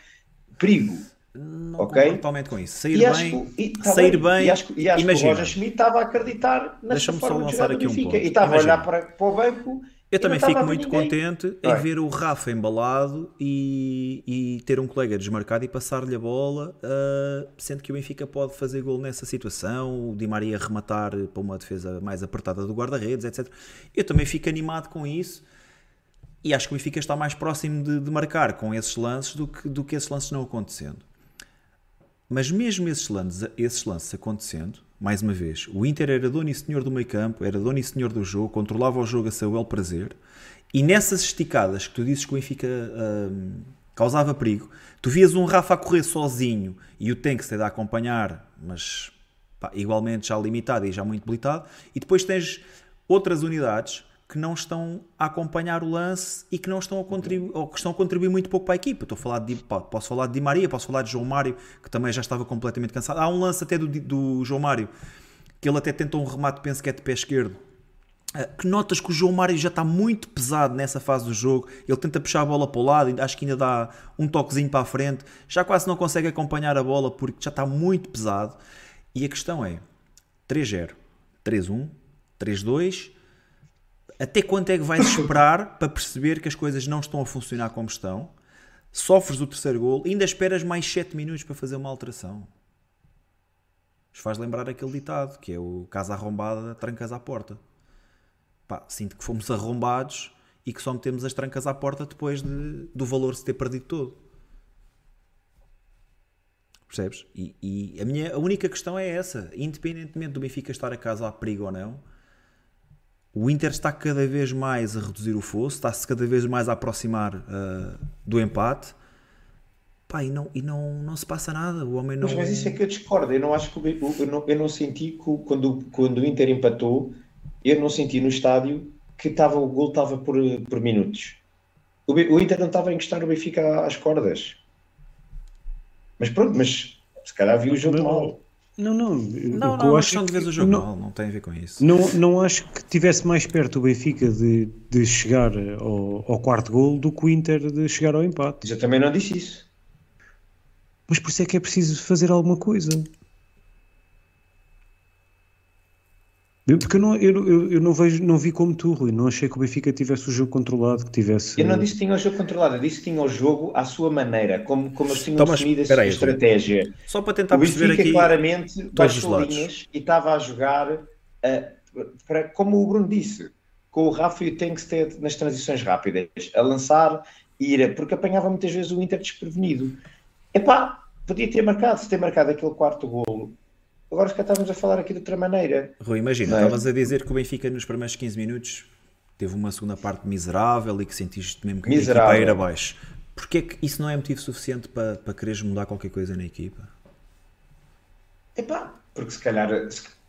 perigo. Não Ok. concordo totalmente com isso. Sair E bem, que- e tá sair bem, e acho, e acho que o imagina. Roger Schmidt estava a acreditar nessa Deixa-me só lançar aqui um Benfica ponto. e estava a olhar Imagina. para, para o banco Eu e também fico muito ninguém. contente em é? ver o Rafa embalado e, e ter um colega desmarcado e passar-lhe a bola, ah, sendo que o Benfica pode fazer gol nessa situação, o Di Maria rematar para uma defesa mais apertada do guarda-redes, etc. Eu também fico animado com isso e acho que o Benfica está mais próximo de, de marcar com esses lances do que, do que esses lances não acontecendo. Mas mesmo esses lances, esses lances acontecendo, mais uma vez, o Inter era dono e senhor do meio campo, era dono e senhor do jogo, controlava o jogo a seu prazer, e nessas esticadas que tu dizes que o Benfica hum, causava perigo, tu vias um Rafa a correr sozinho e o Tankstead a acompanhar, mas pá, igualmente já limitado e já muito debilitado, e depois tens outras unidades que não estão a acompanhar o lance e que não estão a contribuir, ou que estão a contribuir muito pouco para a equipa. Estou a falar de, posso falar de Di Maria, posso falar de João Mário, que também já estava completamente cansado. Há um lance até do, do João Mário, que ele até tenta um remate, penso que é de pé esquerdo, ah, que notas que o João Mário já está muito pesado nessa fase do jogo, ele tenta puxar a bola para o lado, acho que ainda dá um toquezinho para a frente, já quase não consegue acompanhar a bola porque já está muito pesado. E a questão é: 3-0, 3-1, 3-2, até quanto é que vais esperar para perceber que as coisas não estão a funcionar como estão? Sofres o terceiro gol, ainda esperas mais 7 minutos para fazer uma alteração. Isto faz lembrar aquele ditado que é o casa arrombada, trancas à porta. Pá, sinto que fomos arrombados e que só metemos as trancas à porta depois de, do valor se ter perdido todo. Percebes? E, e a, minha, a única questão é essa: independentemente do Benfica estar a casa a perigo ou não, o Inter está cada vez mais a reduzir o fosso, está-se cada vez mais a aproximar uh, do empate. Pá, e não, e não, não se passa nada. O homem não. Mas, mas isso é que eu discordo. Eu não acho que eu, não, eu não senti que quando, quando o Inter empatou, eu não senti no estádio que estava, o gol estava por, por minutos. O, o Inter não estava a encostar o Benfica às cordas. Mas pronto, mas se calhar viu o jogo mal. Não, não. Não, não, não acho de vez o jogo não, mal, não tem a ver com isso. Não, não acho que tivesse mais perto o Benfica de, de chegar ao, ao quarto gol do que o Inter de chegar ao empate. Eu também não disse isso. Mas por isso é que é preciso fazer alguma coisa. Porque eu não, eu, eu, eu, não, vejo, não vi como tu, Rui. Não achei que o Benfica tivesse o jogo controlado, que tivesse. Eu não disse que tinha o jogo controlado, eu disse que tinha o jogo à sua maneira, como, como eles tinham então, definido a sua estratégia. Só para tentar o perceber Benfica aqui. claramente baixou linhas e estava a jogar, uh, para, como o Bruno disse, com o Rafa e o Tenkstead nas transições rápidas, a lançar e ir, porque apanhava muitas vezes o Inter desprevenido. Epá, podia ter marcado, se ter marcado aquele quarto golo Agora que estávamos a falar aqui de outra maneira. Rui, imagina, é? estavas a dizer que o Benfica nos primeiros 15 minutos teve uma segunda parte miserável e que sentiste mesmo que miserável. a equipa ir abaixo. Porquê que isso não é motivo suficiente para, para quereres mudar qualquer coisa na equipa? Epá, porque se calhar.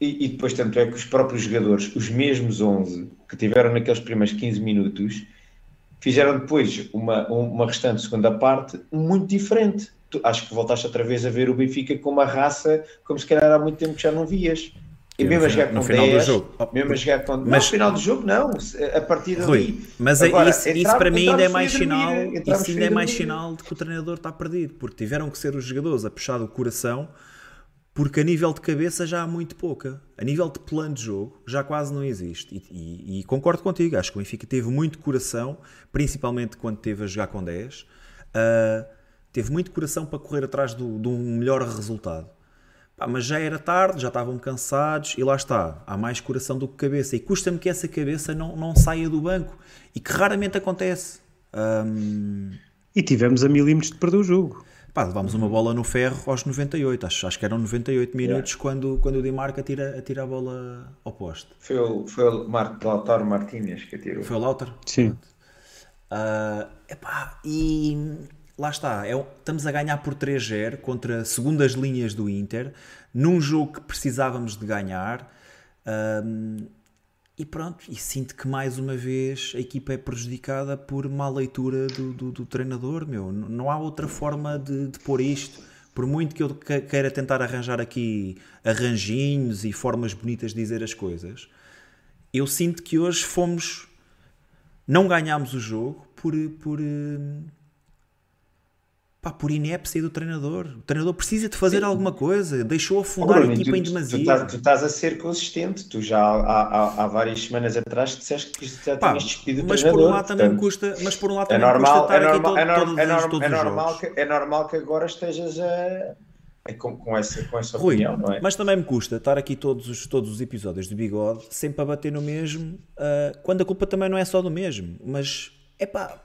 E, e, depois, tanto é que os próprios jogadores, os mesmos 11 que tiveram naqueles primeiros 15 minutos, fizeram depois uma, uma restante segunda parte muito diferente tu, acho que voltaste outra vez a ver o Benfica com uma raça como se calhar há muito tempo que já não vias. E mesmo a jogar com no final 10, do jogo. mesmo a jogar com... Mas, no final do jogo não, a partir dali. Rui, mas é Agora, isso, isso para mim ainda é mais sinal, isso ainda é mais sinal de que o treinador está perdido, porque tiveram que ser os jogadores a puxar do coração, porque a nível de cabeça já há muito pouca. A nível de plano de jogo já quase não existe. E, e, e concordo contigo, acho que o Benfica teve muito coração, principalmente quando teve a jogar com 10. Uh, teve muito coração para correr atrás do, de um melhor resultado. Pá, mas já era tarde, já estavam cansados e lá está. Há mais coração do que cabeça. E custa-me que essa cabeça não, não saia do banco e que raramente acontece. Um... E tivemos a milímetros de perder o jogo. Pá, levámos uma bola no ferro aos 98, acho, acho que eram 98 minutos yeah. quando, quando o Di Marco atira, atira a bola ao poste. Foi o, foi o Mar Lautaro Martínez que atirou. Foi o Lautaro? Sim. Uh, epá, e lá está, é, estamos a ganhar por 3-0 contra segundas linhas do Inter, num jogo que precisávamos de ganhar. Um, e pronto, e sinto que mais uma vez a equipa é prejudicada por má leitura do, do, do treinador, meu. Não há outra forma de, de pôr isto. Por muito que eu queira tentar arranjar aqui arranjinhos e formas bonitas de dizer as coisas, eu sinto que hoje fomos. Não ganhámos o jogo por, por, pá, por inépcia do treinador. O treinador precisa de fazer Sim. alguma coisa, deixou afundar Bruno, a equipa tu, em demasia. Tu, estás, tu estás a ser consistente, tu já há, há, há várias semanas atrás disseste que já pá, tinhas despedido mas o treinador. Por um lado também me custa, mas por um lado é também é normal, custa estar é normal, aqui todo, é, todos, é, é normal que, é normal que agora estejas a... Com, com, essa, com essa Rui, opinião, não é? Mas também me custa estar aqui todos os, todos os episódios de bigode sempre a bater no mesmo, uh, quando a culpa também não é só do mesmo. Mas é pá,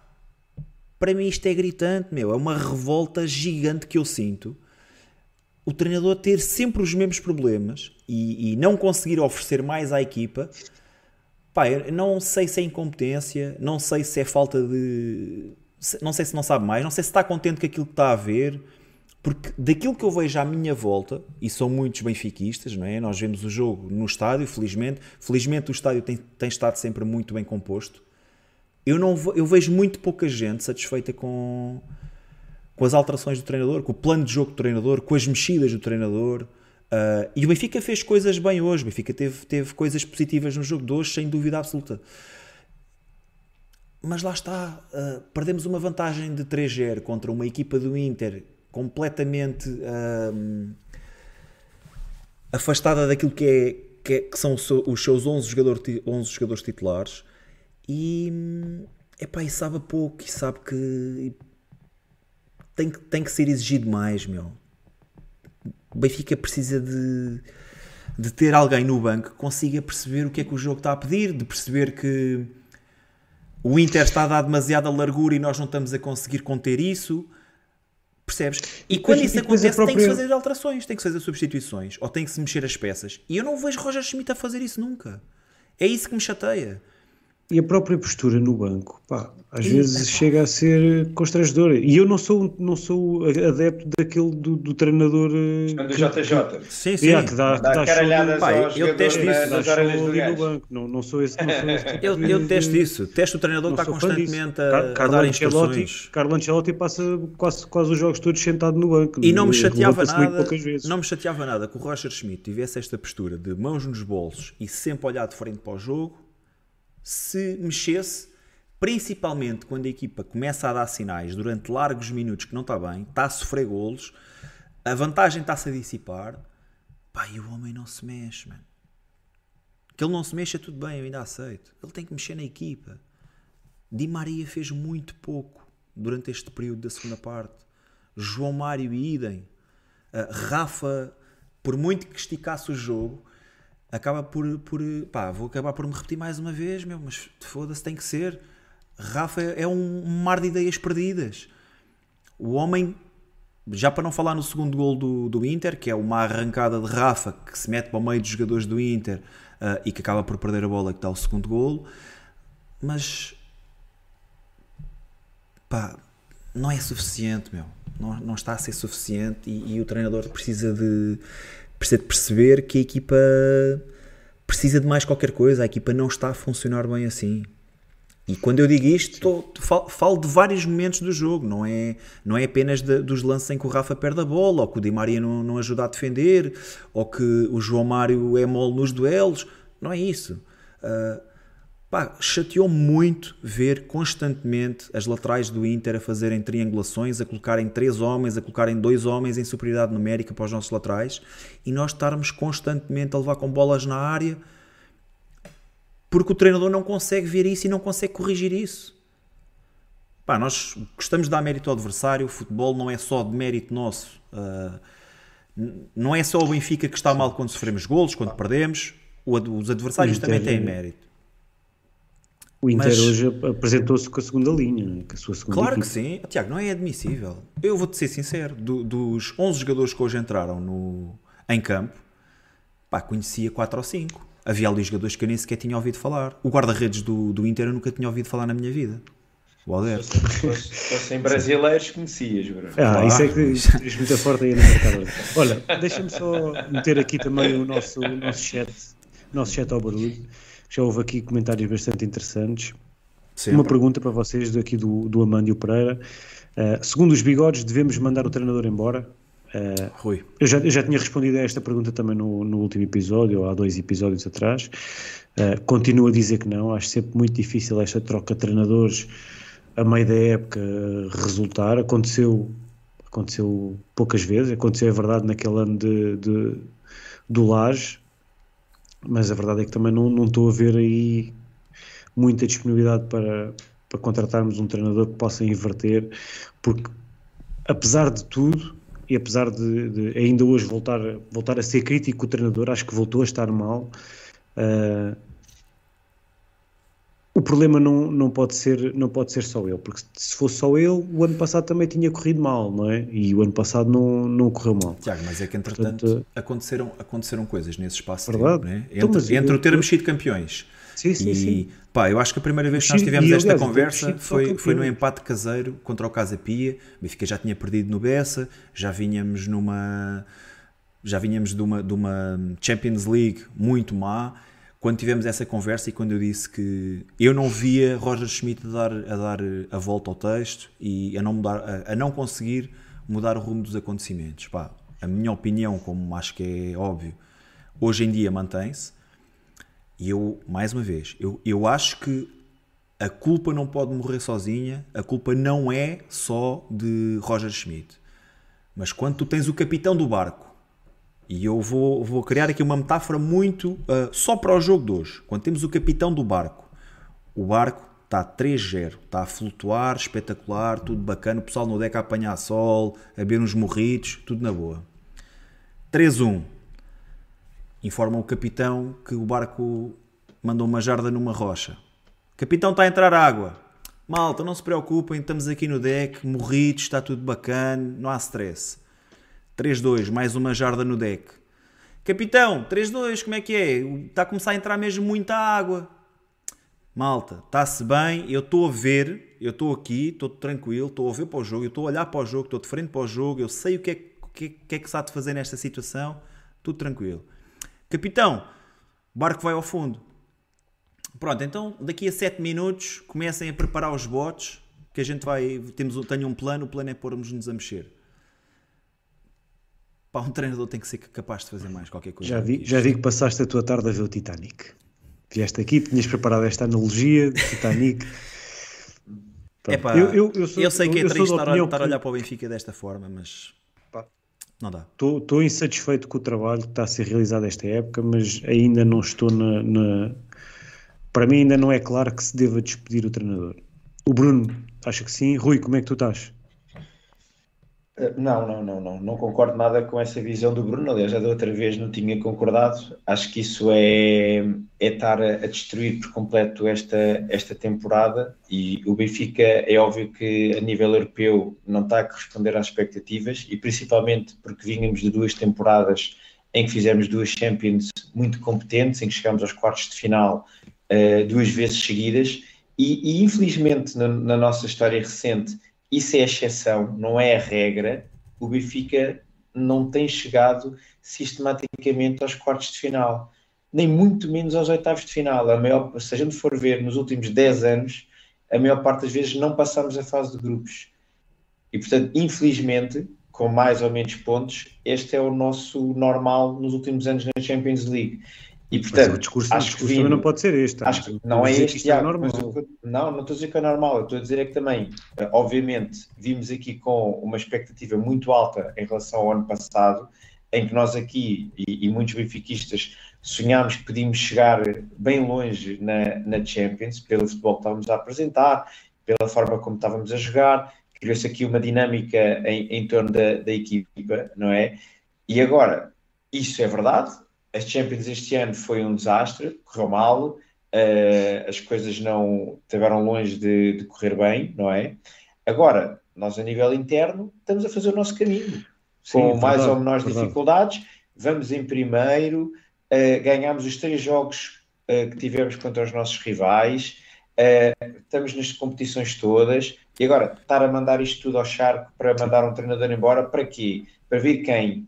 para mim isto é gritante, meu. É uma revolta gigante que eu sinto. O treinador ter sempre os mesmos problemas e, e não conseguir oferecer mais à equipa. Pá, não sei se é incompetência, não sei se é falta de. Não sei se não sabe mais, não sei se está contente com aquilo que está a ver, porque daquilo que eu vejo à minha volta, e são muitos benfiquistas, não é? Nós vemos o jogo no estádio, felizmente. Felizmente o estádio tem, tem estado sempre muito bem composto eu, não, eu vejo muito pouca gente satisfeita com, com as alterações do treinador, com o plano de jogo do treinador, com as mexidas do treinador. Uh, e o Benfica fez coisas bem hoje. O Benfica teve, teve coisas positivas no jogo de hoje, sem dúvida absoluta. Mas lá está, uh, perdemos uma vantagem de 3-0 contra uma equipa do Inter completamente uh, afastada daquilo que, é, que, é, que são os seus 11, jogador, 11 jogadores titulares e, epá, e sabe pouco, e sabe que tem, que tem que ser exigido mais, meu. O Benfica precisa de, de ter alguém no banco que consiga perceber o que é que o jogo está a pedir, de perceber que o Inter está a dar demasiada largura e nós não estamos a conseguir conter isso. Percebes? E, E quando isso acontece, tem que se própria- fazer alterações, tem que se fazer substituições, ou tem que se mexer as peças. E eu não vejo Roger Schmidt a fazer isso nunca. É isso que me chateia. E a própria postura no banco, pá, às vezes chega a ser constrangedora. E eu não sou, não sou adepto daquele do, do treinador eh, Do que- JJ. Sim, sim. Yeah, que dá, que Dá dá caralhadas Pá, aos eu testo isso, dá show ali no banco. Não, não sou esse, não sou esse tipo Eu, de- eu testo isso. Testo o treinador não está constantemente Car- a, a Carlo dar Ancelotti, instruções. Carlo Ancelotti passa quase, quase, os jogos todos sentado no banco. E não me chateava nada, poucas vezes. não me chateava nada que o Roger Schmidt tivesse esta postura de mãos nos bolsos e sempre olhar de frente para o jogo, se mexesse, principalmente quando a equipa começa a dar sinais durante largos minutos que não está bem, está a sofrer golos, a vantagem está-se a dissipar, pá, e o homem não se mexe, mano. Que ele não se mexa, tudo bem, eu ainda aceito. Ele tem que mexer na equipa. Di Maria fez muito pouco durante este período da segunda parte. João Mário e Idem. Uh, Rafa, por muito que esticasse o jogo, acaba por, por. Pá, vou acabar por me repetir mais uma vez, meu, mas foda-se, tem que ser. Rafa é um, um mar de ideias perdidas. O homem, já para não falar no segundo gol do, do Inter, que é uma arrancada de Rafa que se mete para o meio dos jogadores do Inter uh, e que acaba por perder a bola, que dá o segundo gol, mas pá, não é suficiente, meu. Não, não está a ser suficiente e, e o treinador precisa de, precisa de perceber que a equipa precisa de mais qualquer coisa. A equipa não está a funcionar bem assim. E quando eu digo isto, estou- falo, falo de vários momentos do jogo, não é, não é apenas de- dos lances em que o Rafa perde a bola, ou que o Di Maria não, não ajuda a defender, ou que o João Mário é mole nos duelos. Não é isso. Ah, Pá, chateou muito ver constantemente as laterais do Inter a fazerem triangulações, a colocarem três homens, a colocarem dois homens em superioridade numérica para os nossos laterais e nós estarmos constantemente a levar com bolas na área porque o treinador não consegue ver isso e não consegue corrigir isso. Pá, nós gostamos de dar mérito ao adversário, o futebol não é só de mérito nosso. N- não é só o Benfica que está mal quando sofremos golos, quando perdemos, os adversários também têm mérito. O Inter Mas- hoje ap- apresentou-se com a segunda linha, né, com a sua segunda Claro que equipa. sim, Tiago, não é admissível. Eu vou-te ser sincero, do- dos 11 jogadores que hoje entraram no, em campo, pá, conhecia 4 ou 5. Havia ali jogadores que eu nem sequer tinha ouvido falar. O guarda-redes do, do Inter eu nunca tinha ouvido falar na minha vida. O Alder. Se fosse- se fossem brasileiros, conhecias, Bruno. Ah, isso é que tens muita forte aí no mercado. Olha, deixa-me só meter aqui também o nosso, o nosso chat, o nosso chat ao barulho. Já houve aqui comentários bastante interessantes. Sempre. Uma pergunta para vocês daqui do, do Amândio Pereira. Uh, segundo os bigodes, devemos mandar o treinador embora? Uh, Rui. eu, já, eu já tinha respondido a esta pergunta também no, no último episódio, ou há dois episódios atrás. Uh, continuo a dizer que não. Acho sempre muito difícil esta troca de treinadores a meio da época resultar. Aconteceu, aconteceu poucas vezes. Aconteceu, é verdade, naquele ano de, de, do Laje, mas a verdade é que também não, não estou a ver aí muita disponibilidade para, para contratarmos um treinador que possa inverter, porque apesar de tudo, e apesar de, de ainda hoje voltar, voltar a ser crítico o treinador, acho que voltou a estar mal. Uh, o problema não, não, pode ser, não pode ser só ele, porque se fosse só ele, o ano passado também tinha corrido mal, não é? E o ano passado não, não correu mal. Tiago, mas é que entretanto Portanto, aconteceram, aconteceram coisas nesse espaço de Verdade. tempo, né? Então, entre, entre eu- o termos sido campeões Sim, sim, e sim. pá, eu acho que a primeira vez que nós tivemos esta conversa foi, foi no empate caseiro contra o Casa Pia. O Benfica já tinha perdido no Bessa, já vinhamos numa já vinhamos de uma, de uma Champions League muito má. Quando tivemos essa conversa e quando eu disse que eu não via Roger Schmidt a dar a, dar a volta ao texto e a não, mudar, a, a não conseguir mudar o rumo dos acontecimentos. Pá, a minha opinião, como acho que é óbvio, hoje em dia mantém-se. E eu, mais uma vez, eu, eu acho que a culpa não pode morrer sozinha, a culpa não é só de Roger Schmidt. Mas quando tu tens o capitão do barco, e eu vou, vou criar aqui uma metáfora muito uh, só para o jogo de hoje. Quando temos o capitão do barco, o barco está 3-0, está a flutuar, espetacular, tudo bacana, o pessoal no deck a apanhar sol, a beber uns morritos, tudo na boa. 3-1. Informa o capitão que o barco mandou uma jarda numa rocha. Capitão, está a entrar água. Malta, não se preocupem, estamos aqui no deck, morridos, está tudo bacana, não há stress. 3-2, mais uma jarda no deck. Capitão, 3-2, como é que é? Está a começar a entrar mesmo muita água. Malta, está-se bem, eu estou a ver, eu estou aqui, estou tranquilo, estou a ver para o jogo, estou a olhar para o jogo, estou de frente para o jogo, eu sei o que é, que, que, é que se há de fazer nesta situação, tudo tranquilo. Capitão, o barco vai ao fundo. Pronto, então daqui a 7 minutos comecem a preparar os botes, que a gente vai, temos, tenho um plano, o plano é pormos-nos a mexer. Pá, um treinador tem que ser capaz de fazer mais qualquer coisa. Já vi, já vi que passaste a tua tarde a ver o Titanic. Vieste aqui, tinhas preparado esta analogia do Titanic. Epá, eu, eu, eu, sou, eu, sei que é triste estar, estar a olhar para o Benfica desta forma, mas não dá. Estou insatisfeito com o trabalho que está a ser realizado esta época, mas ainda não estou na, na, Para mim, ainda não é claro que se deva despedir o treinador. O Bruno, acha que sim? Rui, como é que tu estás? Eh, não, não, não, não, não concordo nada com essa visão do Bruno. Aliás, já da outra vez não tinha concordado. Acho que isso é, é estar a, a, destruir por completo esta, esta temporada. E o Benfica é óbvio que a nível europeu não está a corresponder às expectativas, e principalmente porque vínhamos de duas temporadas em que fizemos duas Champions muito competentes, em que chegámos aos quartos de final uh, duas vezes seguidas. E, e infelizmente, na, na nossa história recente, isso é exceção, não é a regra. O Benfica não tem chegado sistematicamente aos quartos de final, nem muito menos aos oitavos de final. A maior, se a gente for ver nos últimos 10 anos, a maior parte das vezes não passamos a fase de grupos. E portanto, infelizmente, com mais ou menos pontos, este é o nosso normal nos últimos anos na Champions League. E portanto, o discurso, acho o discurso que não pode ser este. Acho que não é este, é normal. não, não estou a dizer que é normal, eu estou a dizer é que também, eh, obviamente, vimos aqui com uma expectativa muito alta em relação ao ano passado, em que nós aqui, e, e muitos benfiquistas, sonhámos que podíamos chegar bem longe na, na Champions, pelo futebol que estávamos a apresentar, pela forma como estávamos a jogar, criou-se aqui uma dinâmica em, em torno da, da equipa, não é? E agora, isso é verdade, as Champions este ano foi um desastre, correu mal, uh, as coisas não estiveram longe de, de, correr bem, não é? Agora, nós a nível interno estamos a fazer o nosso caminho, Sim, com mais verdade, ou menores verdade. dificuldades, vamos em primeiro, uh, ganhamos os três jogos uh, que tivemos contra os nossos rivais, estamos nas competições todas, e agora, estar a mandar isto tudo ao charco para mandar um treinador embora, para quê? Para vir quem?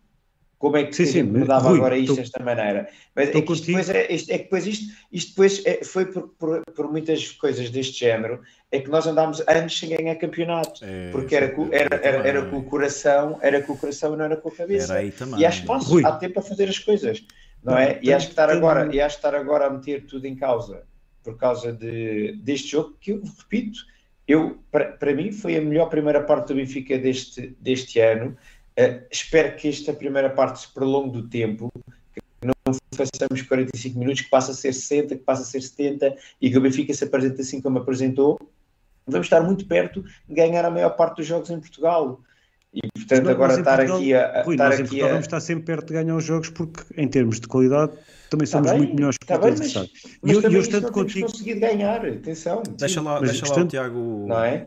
Como é que sim, sim, mudava Rui, agora isto desta maneira? Mas é que isto depois, é, isto, é que depois isto, isto depois é, foi por, por, por, muitas coisas deste género, é que nós andámos anos sem ganhar campeonato, é, porque era, com, era, era, era, com o coração, era com o coração e não era com a cabeça. E acho que posso, há tempo a fazer as coisas, não é? E acho que estar agora, e acho que estar agora a meter tudo em causa por causa de, deste jogo, que eu repito, eu, para, para mim foi a melhor primeira parte do Benfica deste, deste ano. Uh, espero que esta primeira parte se prolongue do tempo, que não façamos 45 minutos, que passe a ser 60, que passe a ser 70 e que o Benfica se apresente assim como apresentou. Vamos estar muito perto de ganhar a maior parte dos jogos em Portugal. E portanto, agora estar Portugal, aqui a. Rui, estar nós aqui em Portugal a... vamos estar sempre perto de ganhar os jogos porque, em termos de qualidade, também somos tá muito melhores que tá o adversário. Mas, mas eu, eu estando contigo. conseguido ganhar, atenção. Deixa lá, deixa lá o Tiago não é?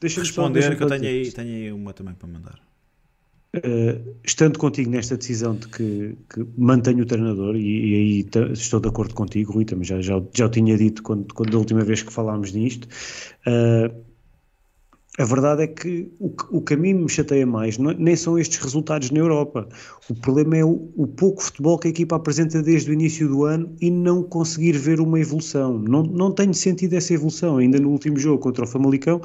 deixa responder, que eu tenho aí, tenho aí uma também para mandar. Uh, estando contigo nesta decisão de que, que mantenho o treinador, e, e aí estou de acordo contigo, Rui, também já, já, já o tinha dito quando, quando a última vez que falámos nisto. Uh, a verdade é que o, o caminho me chateia mais, não, é, nem são estes resultados na Europa. O problema é o, o, pouco futebol que a equipa apresenta desde o início do ano e não conseguir ver uma evolução. Não, não tenho sentido essa evolução. Ainda no último jogo contra o Famalicão,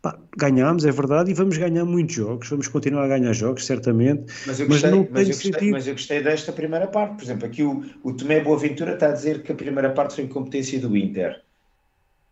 pá, ganhámos, é verdade, e vamos ganhar muitos jogos, vamos continuar a ganhar jogos, certamente. Mas eu gostei, mas não mas eu gostei, mas eu gostei desta primeira parte. Por exemplo, aqui o, o Tomé Boaventura está a dizer que a primeira parte foi incompetência do Inter.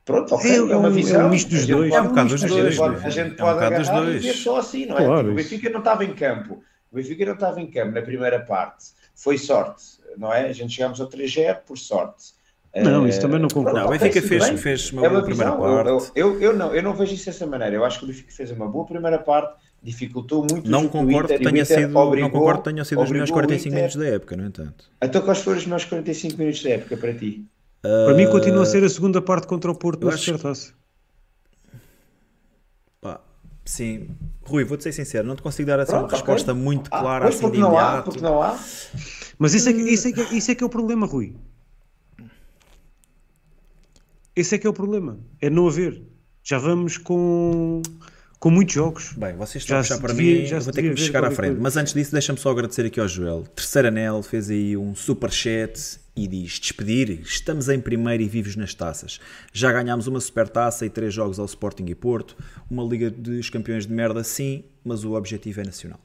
Pronto, ok, é, é uma visão. É um misto dos dois. É um bocado dos dois. A gente pode, a gente pode um e dizer só assim, não é? Claro, o Benfica não estava em campo. O Benfica não estava em campo na primeira parte. Foi sorte, não é? A gente chegámos ao 3-0 por sorte. Não, isso também não concordo. Não, o Benfica fez, fez uma, é uma boa primeira parte. Eu, eu, eu, não, eu não vejo isso dessa maneira. Eu acho que o Benfica fez uma boa primeira parte, dificultou muito não concordo que tenha sido obrigou, Não concordo que tenham sido os melhores 45 minutos da época, no entanto. Então quais foram os melhores 45 minutos da época para ti? Para mim continua a ser a segunda parte contra o Porto acho- Supertaça. Pá, sim. Rui, vou-te ser sincero, não te consigo dar assim uma Pronto, ok. resposta muito Ah, clara assim de porque não há, imediato. porque não há. Mas isso é, que, isso, é que, isso é que é o problema, Rui. Esse é que é o problema. É não haver. Já vamos com, com muitos jogos. Bem, vocês estão Já a puxar para devia- mim, já vou ter que me chegar à frente. coisa. Mas antes disso, deixa-me só agradecer aqui ao Joel. Terceiro anel, fez aí um super chat e diz: Despedir, estamos em primeiro e vivos nas taças. Já ganhámos uma super taça e três jogos ao Sporting e Porto. Uma Liga dos Campeões de merda, sim, mas o objetivo é nacional.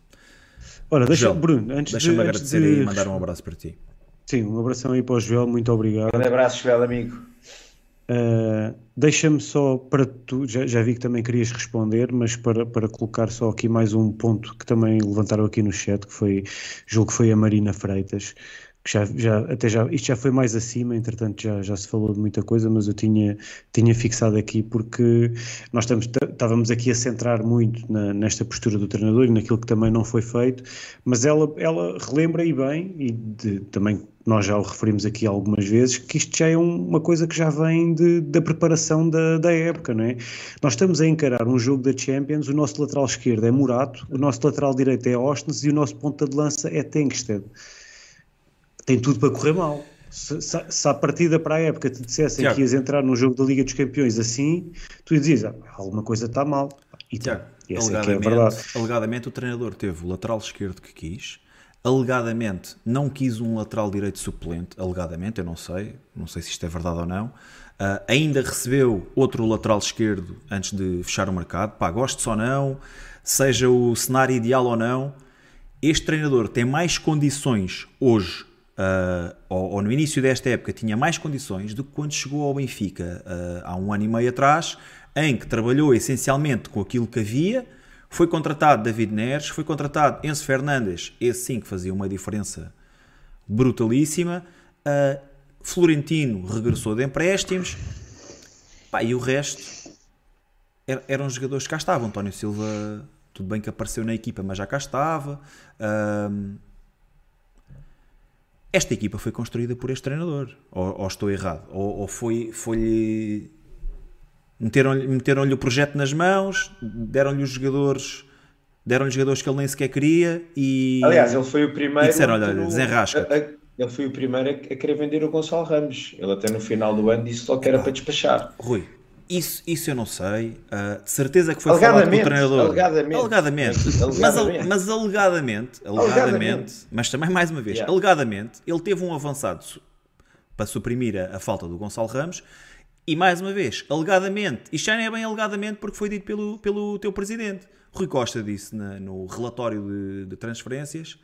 Ora, deixa, Joel, Bruno, antes Deixa-me de, antes agradecer de- e mandar um abraço para ti. Sim, um abração aí para o Joel, muito obrigado. Um abraço, Joel, amigo. Uh, Deixa-me só para tu, já, já vi que também querias responder, mas para, para colocar só aqui mais um ponto que também levantaram aqui no chat, que foi, julgo que foi a Marina Freitas, que já, já, até já, isto já foi mais acima, entretanto já, já se falou de muita coisa, mas eu tinha, tinha fixado aqui porque nós estamos, estávamos aqui a centrar muito na, nesta postura do treinador e naquilo que também não foi feito, mas ela, ela relembra e bem, e de- também nós já o referimos aqui algumas vezes, que isto já é um- uma coisa que já vem de- da preparação da, da época, não é? Nós estamos a encarar um jogo da Champions, o nosso lateral esquerdo é Murato, o nosso lateral direito é Ostens e o nosso ponta de lança é Tengsted. Tem tudo para correr mal. Se, se, se à partida para a época te dissessem Tiago. que ias entrar num jogo da Liga dos Campeões assim, tu dizias, ah, alguma coisa está mal. E. Tiago, E essa é é a verdade. alegadamente o treinador teve o lateral esquerdo que quis, alegadamente não quis um lateral direito suplente, alegadamente, eu não sei, não sei se isto é verdade ou não, Ah, ainda recebeu outro lateral esquerdo antes de fechar o mercado, pá, gosto ou não, seja o cenário ideal ou não, este treinador tem mais condições hoje, ah, ou, ou no início desta época, tinha mais condições do que quando chegou ao Benfica ah, há um ano e meio atrás, em que trabalhou essencialmente com aquilo que havia. Foi contratado David Neres, foi contratado Enzo Fernandes, esse sim que fazia uma diferença brutalíssima. Ah, Florentino regressou de empréstimos. Pá, e o resto er- eram jogadores que cá estavam. António Silva, tudo bem que apareceu na equipa, mas já cá estava. Ahm, esta equipa foi construída por este treinador. Ou, ou estou errado? Ou, ou foi, foi meteram-lhe meteram o projeto nas mãos, deram-lhe os jogadores, deram-lhe jogadores que ele nem sequer queria e. Aliás, ele foi o primeiro. E disseram, olha, desenrasca. a- a- Ele foi o primeiro a, a querer vender o Gonçalo Ramos. Ele até no final do ano disse só que era para despachar. Rui, isso, isso eu não sei. ah, de certeza que foi falado com o Alegadamente, treinador. alegadamente. Alegadamente. Alegadamente. Mas, al- mas alegadamente, alegadamente, Alegadamente. mas também mais uma vez, Yeah. alegadamente, ele teve um avançado para suprimir a, a falta do Gonçalo Ramos. E mais uma vez, alegadamente, isto já não é bem alegadamente porque foi dito pelo, pelo teu presidente. Rui Costa disse na- no relatório de, de transferências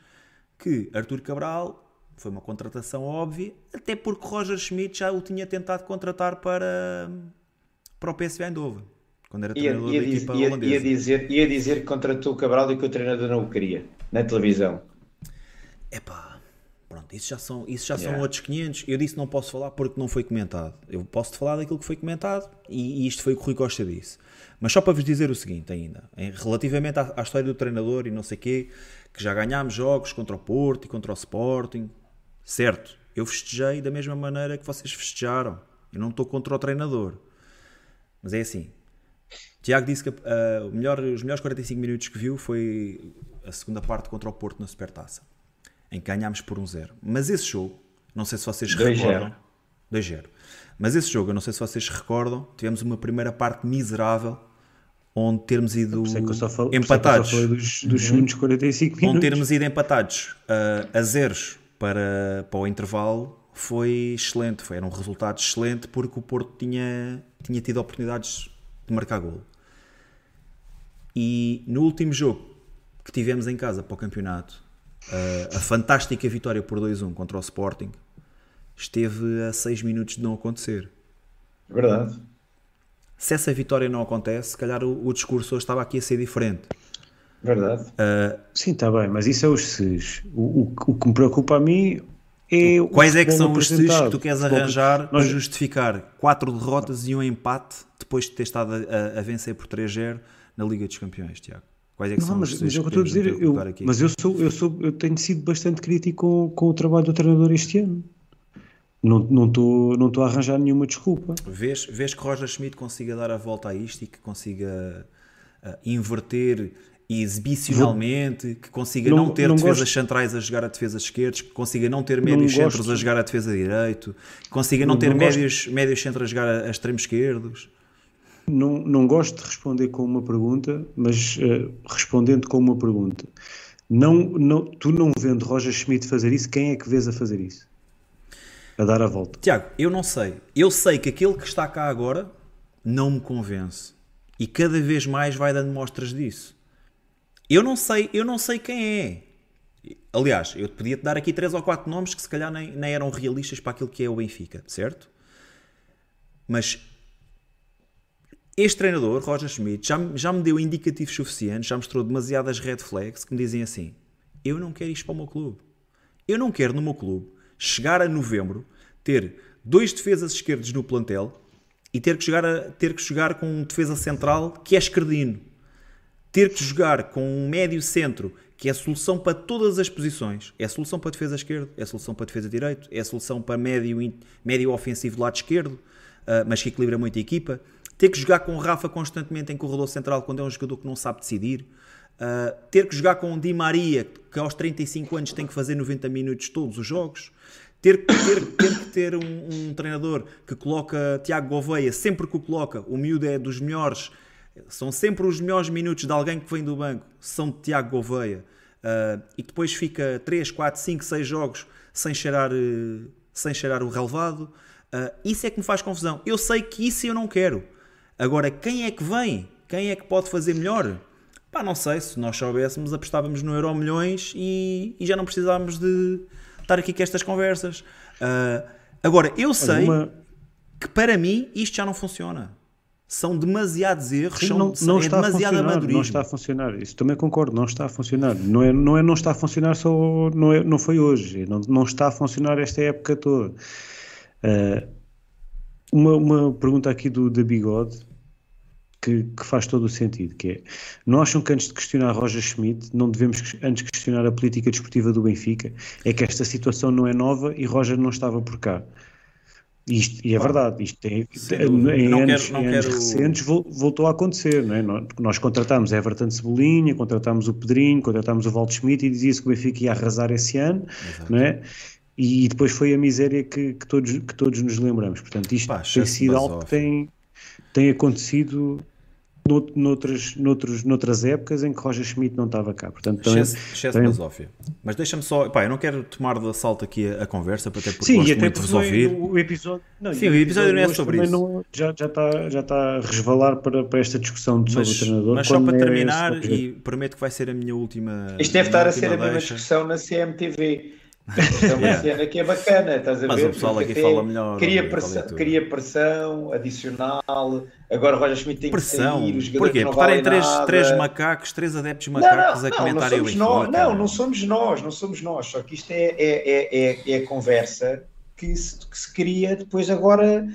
que Artur Cabral foi uma contratação óbvia, até porque Roger Schmidt já o tinha tentado contratar para, para o PSV Eindhoven, quando era Ia, treinador ia da diz- equipa ia- holandesa. ia dizer, ia dizer que contratou o Cabral e que o treinador não o queria. Na televisão. Epá, pronto, isso já são, isso já são Yeah. outros 500. Eu disse não posso falar porque não foi comentado. Eu posso te falar daquilo que foi comentado e, e isto foi o que o Rui Costa disse. Mas só para vos dizer o seguinte ainda, em- relativamente à, à história do treinador e não sei quê, que já ganhámos jogos contra o Porto e contra o Sporting, certo, eu festejei da mesma maneira que vocês festejaram. Eu não estou contra o treinador. Mas é assim, Tiago disse que o melhor- os melhores 45 minutos que viu foi a segunda parte contra o Porto na Supertaça, em que ganhámos por 1-0. Mas esse jogo, não sei se vocês 2-0. recordam, 2-0. Mas esse jogo, eu não sei se vocês recordam, tivemos uma primeira parte miserável, onde termos ido é falo- é empatados, dos, dos segundos 45 onde minutos. termos ido empatados ah, a zeros para, para o intervalo foi excelente, foi, era um resultado excelente porque o Porto tinha, tinha tido oportunidades de marcar golo. E no último jogo que tivemos em casa para o campeonato, ah, a fantástica vitória por 2-1 contra o Sporting esteve a 6 minutos de não acontecer. Verdade. Se essa vitória não acontece, se calhar o, o discurso hoje estava aqui a ser diferente. Verdade. Sim, está bem, mas isso é os SES. O, o, o que me preocupa a mim é o Quais é que são os apresentado. que tu queres arranjar para Nós- justificar quatro derrotas e um empate depois de ter estado a, a- a vencer por 3-0 na Liga dos Campeões, Tiago? Quais é que Não, são mas, os mas é eu estou a dizer. Eu, mas eu, sou, eu, sou, eu tenho sido bastante crítico com, com o trabalho do treinador este ano. não não estou não estou a arranjar nenhuma desculpa. Vês, vês que Roger Schmidt consiga dar a volta a isto e que consiga ah, inverter exibicionalmente, que consiga não, Não- ter não defesas gosto- centrais a jogar a defesas esquerdos, que consiga não ter médios gosto- centros a jogar a defesa direito, que consiga não, Não- ter não gosto- médios, médios centros a jogar a, a extremos esquerdos. Não, não gosto de responder com uma pergunta, mas eh, respondendo com uma pergunta. Não, não, tu não vendo Roger Schmidt fazer isso, quem é que vês a fazer isso? A dar a volta. Tiago, eu não sei. Eu sei que aquele que está cá agora não me convence. E cada vez mais vai dando mostras disso. Eu não sei, eu não sei quem é. Aliás, eu podia te dar aqui três ou quatro nomes que se calhar nem, nem eram realistas para aquilo que é o Benfica, certo? Mas este treinador, Roger Schmidt, já, me- já me deu indicativos suficientes, já mostrou demasiadas red flags que me dizem assim: eu não quero isto para o meu clube. Eu não quero no meu clube chegar a novembro, ter dois defesas esquerdos no plantel e ter que jogar, a- ter que jogar com um defesa central que é esquerdino. Ter que jogar com um médio centro que é a solução para todas as posições. É a solução para a defesa esquerda, é a solução para a defesa direito, é a solução para médio, médio ofensivo do lado esquerdo, ah, mas que equilibra muito a equipa. Ter que jogar com o Rafa constantemente em corredor central quando é um jogador que não sabe decidir. Uh, ter que jogar com o Di Maria, que aos 35 anos tem que fazer 90 minutos todos os jogos. Ter, ter, ter que ter um, um treinador que coloca Tiago Gouveia, sempre que o coloca, o miúdo é dos melhores, são sempre os melhores minutos de alguém que vem do banco, são de Tiago Gouveia. Uh, e depois fica 3, 4, 5, 6 jogos sem cheirar, uh, sem cheirar o relevado. Uh, isso é que me faz confusão. Eu sei que isso eu não quero. Agora, quem é que vem? Quem é que pode fazer melhor? Pá, não sei, se nós soubéssemos, apostávamos no Euro Milhões e, e já não precisávamos de estar aqui com estas conversas. Ah, agora, eu sei Uma- que para mim isto já não funciona. São demasiados erros, são, não, são- não é está a demasiado funcionar, amadorismo. não está a funcionar. Isso também concordo, não está a funcionar. Não é, não, é, não está a funcionar só, não, é, não foi hoje, não, não está a funcionar esta época toda. Ah, uma, uma pergunta aqui do da Bigode que, que faz todo o sentido, que é, não acham que antes de questionar Roger Schmidt, não devemos antes questionar a política desportiva do Benfica? É que esta situação não é nova e Roger não estava por cá. Isto, e é verdade, isto tem, em, dúvida. em Não anos, quero- em anos quero- recentes vol- voltou a acontecer, não é? Nós, contratámos Everton Cebolinha, contratámos o Pedrinho, contratámos o Valdo Schmidt e dizia-se que o Benfica ia arrasar esse ano, não é? E depois foi a miséria que, que todos, que todos nos lembramos. Portanto, isto Pá, tem sido algo que tem, tem acontecido noutras, noutros, noutras épocas em que Roger Schmidt não estava cá. Portanto, também, Excesso, excesso de também- basófia. Mas deixa-me só. Pá, eu não quero tomar de assalto aqui a, a conversa, até porque Sim, gosto e até muito de vos ouvir. o episódio, não, Sim, o episódio não é sobre isso. não- já, já, está, já está a resvalar para, para esta discussão sobre Mas, o treinador. mas só para é terminar, e prometo que vai ser a minha última. Isto deve estar a ser a última mesma deixa. discussão na CMTV. É uma Yeah. cena que é bacana, estás a Mas ver? o pessoal Porque aqui fala melhor, Cria pressão, cria pressão adicional. Agora o Roger Schmidt tem Pressão. que sair, Porquê? não Por estarem três, três macacos, três adeptos Não, macacos não, a não, não comentarem o somos Benfica. nós, não, não somos nós, não somos nós. Só que isto é, é, é, é, é a conversa que se, que se cria depois agora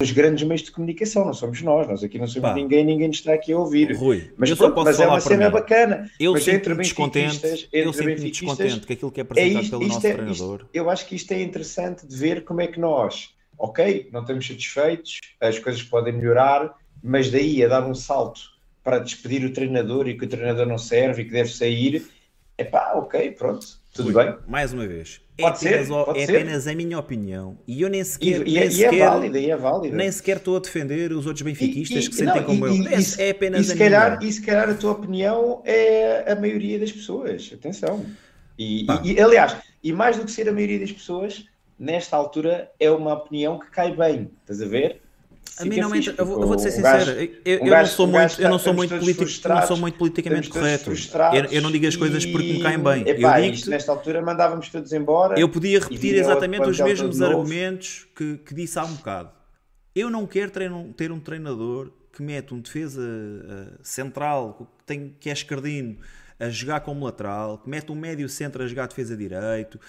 nos grandes meios de comunicação. Não somos nós, nós aqui não somos Pá. ninguém, ninguém nos está aqui a ouvir. Rui, Mas, eu só posso mas é falar uma por cena mim. bacana. Eu mas sinto-me descontente, eu sinto-me descontente com aquilo que é é apresentado isto, pelo isto nosso é- treinador. isto- eu acho que isto é interessante de ver como é que nós, ok, não estamos satisfeitos, as coisas podem melhorar, mas daí a dar um salto para despedir o treinador e que o treinador não serve e que deve sair, é pá, ok, pronto, tudo Rui, bem. Mais uma vez, é, Pode ser, apenas, o- pode é ser. apenas a minha opinião e eu nem E, sequer, e nem é, e é sequer, válida, e é válida. nem sequer estou a defender os outros benfiquistas E- e- que sentem não, como e- eu. e- É, e- é apenas e se a calhar, minha. E se calhar a tua opinião é a maioria das pessoas, atenção. E, e- e, aliás, e mais do que ser a maioria das pessoas, nesta altura é uma opinião que cai bem, estás a ver? A mim não eu, vou, ser sincero, eu, eu não sou muito, eu não sou muito político, não sou muito politicamente correto. Eu, eu não digo as coisas porque me caem bem. Epá, eu, digo nesta altura mandávamos todos embora. eu podia repetir exatamente os mesmos argumentos que, que disse há um bocado. Eu não quero treino- ter um treinador que mete um defesa eh, central que, tem, que é esquerdino a jogar como lateral, que mete um médio centro a jogar defesa direito.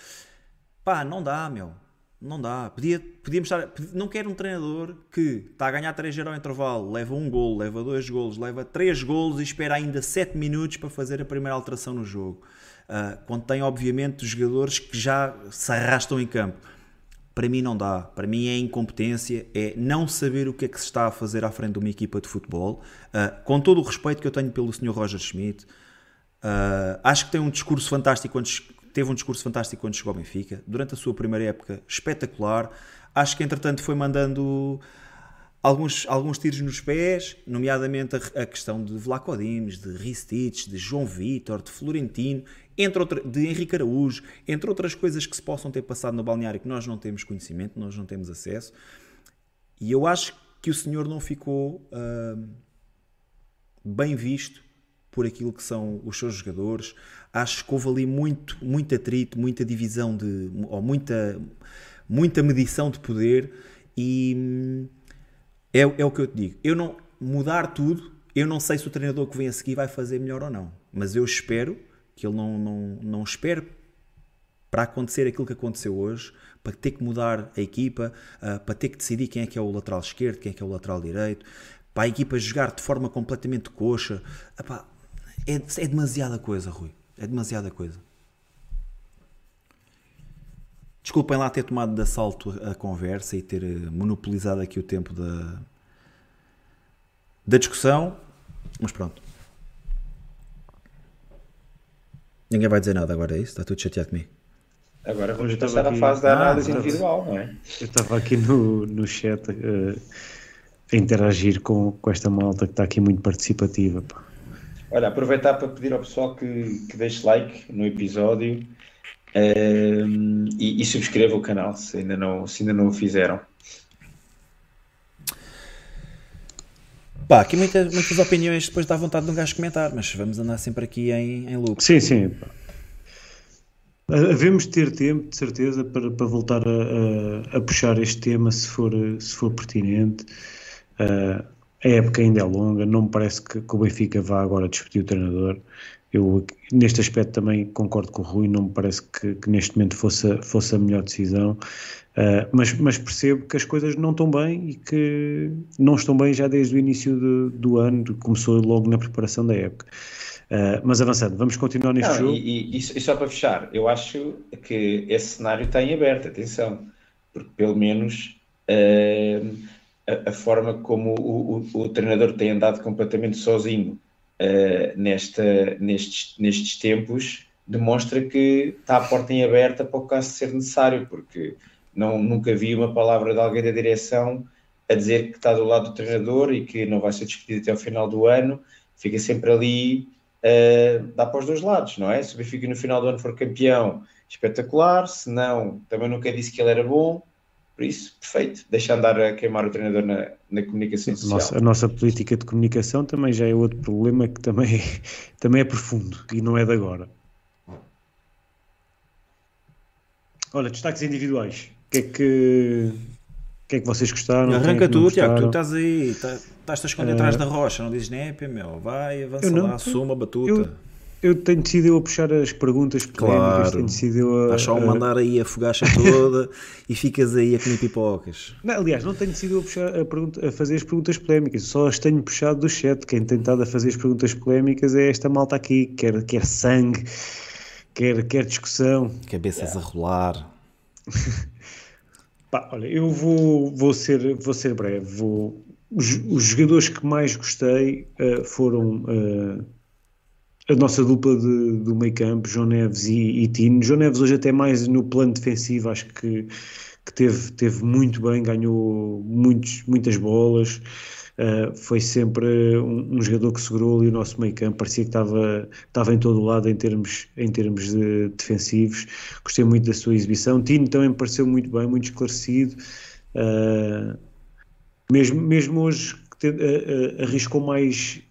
Pá, não dá, meu. Não dá. Podia, podíamos estar. Não quero um treinador que está a ganhar 3-0 ao intervalo, leva um gol, leva dois golos, leva três golos e espera ainda 7 minutos para fazer a primeira alteração no jogo. Ah, quando tem, obviamente, os jogadores que já se arrastam em campo. para mim não dá. Para mim é incompetência, é não saber o que é que se está a fazer à frente de uma equipa de futebol. Uh, com todo o respeito que eu tenho pelo Sr. Roger Schmidt, uh, acho que tem um discurso fantástico teve um discurso fantástico quando chegou ao Benfica. Durante a sua primeira época, espetacular. Acho que entretanto foi mandando alguns, alguns tiros nos pés, nomeadamente a, a questão de Vlaco Dimes, de Ristich, de João Vitor, de Florentino, entre outra, de Henrique Araújo, entre outras coisas que se possam ter passado no balneário que nós não temos conhecimento, nós não temos acesso. E eu acho que o senhor não ficou uh, bem visto por aquilo que são os seus jogadores. Acho que houve ali muito, muito atrito, muita divisão de, ou muita, muita medição de poder e é, é o que eu te digo. Eu não mudar tudo, eu não sei se o treinador que vem a seguir vai fazer melhor ou não, mas eu espero que ele não, não, não espere para acontecer aquilo que aconteceu hoje, para ter que mudar a equipa, uh, para ter que decidir quem é que é o lateral esquerdo, quem é que é o lateral direito, para a equipa jogar de forma completamente coxa. Epá, é, é demasiada coisa, Rui. É demasiada coisa. Desculpem lá ter tomado de assalto a conversa e ter eh, monopolizado aqui o tempo da, da discussão, mas pronto. Ninguém vai dizer nada agora, é isso? Está tudo chateado comigo. Agora vamos passar à fase da análise ah, individual, não é? Eu estava aqui no, no chat uh, a interagir com, com esta malta que está aqui muito participativa. Pá. Olha, aproveitar para pedir ao pessoal que, que deixe like no episódio uh, e, e subscreva o canal se ainda não, se ainda não o fizeram. Pá, aqui muitas, muitas opiniões depois dá vontade de um gajo comentar, mas vamos andar sempre aqui em, em loop. Sim, sim. Havemos de ter tempo, de certeza, para, para voltar a, a, a puxar este tema se for, se for pertinente. Uh, a época ainda é longa, não me parece que, que o Benfica vá agora discutir o treinador. Eu, neste aspecto, também concordo com o Rui, não me parece que, que neste momento fosse, fosse a melhor decisão. Uh, mas, mas, percebo que as coisas não estão bem e que não estão bem já desde o início de, do ano, começou logo na preparação da época. Uh, mas avançando, vamos continuar neste não, jogo. E, e, e, só para fechar, eu acho que esse cenário está em aberto, atenção, porque pelo menos uh, a, forma como o, o, o, treinador tem andado completamente sozinho nesta, nestes, nestes tempos demonstra que está a porta em aberta para o caso ser necessário, porque não, nunca vi uma palavra de alguém da direção a dizer que está do lado do treinador e que não vai ser despedido até ao final do ano. Fica sempre ali, uh, dá para os dois lados, não é? Se o Benfica no final do ano for campeão, espetacular. Se não, também nunca disse que ele era bom. Por isso, perfeito. Deixa andar a queimar o treinador na, na comunicação social. Nossa, a nossa política de comunicação também já é outro problema que também, também é profundo e não é de agora. Olha, destaques individuais que é que, que, é que vocês gostaram? Arranca é tu, Tiago, tu estás aí, tá, estás a esconder uh, atrás da rocha, não dizes nem meu, vai, avança não, lá, assuma a batuta. Eu, eu tenho eu a puxar as perguntas polémicas, claro. tenho a... Estás só a mandar aí a fogacha toda e ficas aí a comer pipocas. Não, aliás, não tenho eu a, puxar, a, pergunta, a, fazer as perguntas polémicas, só as tenho puxado do chat. Quem tem tentado a fazer as perguntas polémicas é esta malta aqui, quer, quer sangue, quer, quer discussão. Cabeças yeah. a rolar. Pá, olha, eu vou, vou, ser, vou ser breve. Vou, os, os jogadores que mais gostei uh, foram uh, a nossa dupla de, do meio campo, João Neves e, e Tino. João Neves hoje até mais no plano defensivo, acho que, que teve, teve muito bem, ganhou muitos, muitas bolas. Uh, foi sempre um, um, jogador que segurou ali o nosso meio campo, parecia que estava, estava em todo o lado em termos, em termos de defensivos. Gostei muito da sua exibição. Tino também me pareceu muito bem, muito esclarecido. Uh, mesmo, mesmo hoje arriscou mais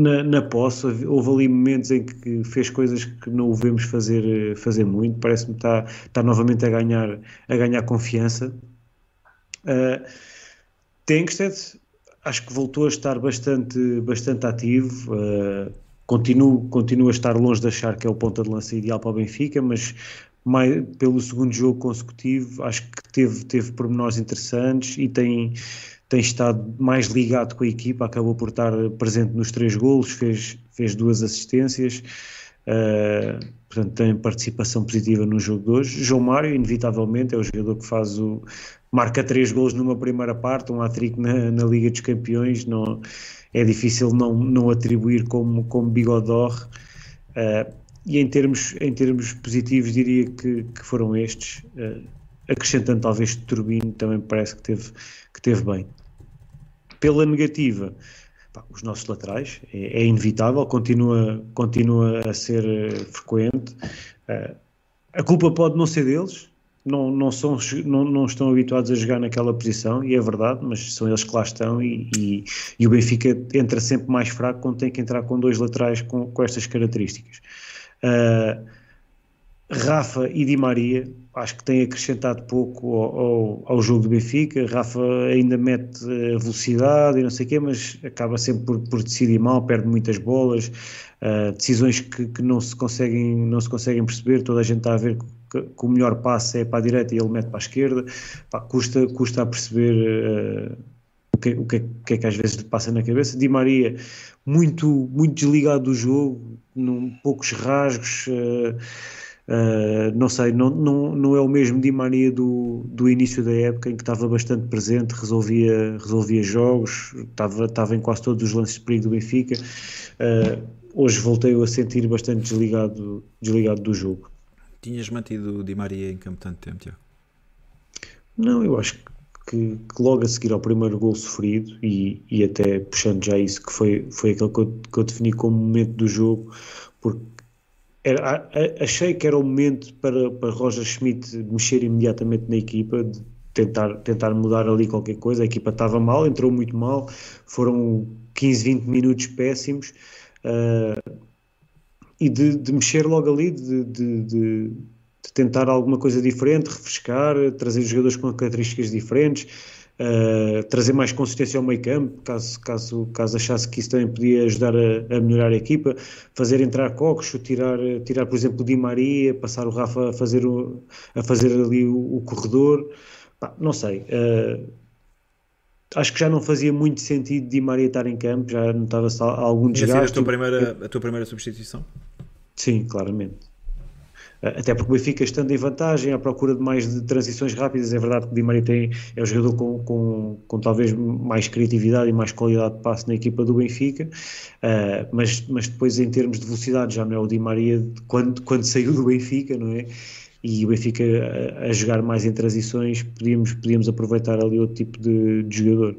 na, na posse, houve ali momentos em que fez coisas que não o vemos fazer, fazer muito. Parece-me que está, está novamente a ganhar, a ganhar confiança. Uh, Tenkstedt acho que voltou a estar bastante, bastante ativo. Uh, continuo, continuo a estar longe de achar que é o ponta de lança ideal para o Benfica, mas mais, pelo segundo jogo consecutivo acho que teve, teve pormenores interessantes e tem, tem estado mais ligado com a equipa, acabou por estar presente nos três golos, fez, fez duas assistências. Uh, portanto, tem participação positiva no jogo de hoje. João Mário, inevitavelmente, é o jogador que faz o. marca três gols numa primeira parte, um hat-trick na, na, Liga dos Campeões. Não, é difícil não, não atribuir como, como bigodor. Uh, e em termos, em termos positivos, diria que, que foram estes. Uh, acrescentando talvez Turbino, também parece que teve, que teve bem. Pela negativa, pá, os nossos laterais, é, é, inevitável, continua, continua a ser uh, frequente. Uh, a culpa pode não ser deles, não, não, são, não, não estão habituados a jogar naquela posição, e é verdade, mas são eles que lá estão, e, e, e o Benfica entra sempre mais fraco quando tem que entrar com dois laterais com, com estas características. Uh, Rafa e Di Maria acho que têm acrescentado pouco ao, ao, ao, jogo do Benfica. Rafa ainda mete velocidade e não sei o quê, mas acaba sempre por, por decidir mal, perde muitas bolas, uh, decisões que, que, não, se conseguem, não se conseguem perceber. Toda a gente está a ver que, que o melhor passe é para a direita e ele mete para a esquerda. Pá, custa, custa a perceber. Uh, o que, que, o que é que às vezes lhe passa na cabeça. Di Maria, muito, muito desligado do jogo, num, poucos rasgos, uh, uh, não sei, não, não, não é o mesmo Di Maria do, do início da época em que estava bastante presente, resolvia, resolvia jogos, estava, estava em quase todos os lances de perigo do Benfica. Uh, hoje voltei a sentir bastante desligado, desligado do jogo. Tinhas mantido o Di Maria em campo tanto tempo, Tiago? Não, eu acho que, que, logo a seguir ao primeiro gol sofrido, e, e até puxando já isso, que foi, foi aquele que eu, que eu defini como momento do jogo, porque era, achei que era o momento para, para Roger Schmidt mexer imediatamente na equipa, de tentar, tentar mudar ali qualquer coisa. A equipa estava mal, entrou muito mal, foram 15, 20 minutos péssimos. Uh, e de, de, mexer logo ali, de, de, de, tentar alguma coisa diferente, refrescar, trazer jogadores com características diferentes uh, trazer mais consistência ao meio campo, caso, caso, caso achasse que isso também podia ajudar a, a melhorar a equipa, fazer entrar Cocos, tirar, tirar por exemplo o Di Maria, passar o Rafa a fazer, o, a fazer ali o, o corredor, Pá, não sei, uh, acho que já não fazia muito sentido Di Maria estar em campo, já notava-se algum desgaste. a tua, primeira, a tua primeira substituição? Sim, claramente até porque o Benfica estando em vantagem à procura de mais de transições rápidas, é verdade que o Di Maria tem, é o jogador com, com, com talvez mais criatividade e mais qualidade de passe na equipa do Benfica, uh, mas, mas depois em termos de velocidade já não é o Di Maria quando, quando saiu do Benfica, não é? E o Benfica a, a jogar mais em transições, podíamos, podíamos aproveitar ali outro tipo de, de jogador.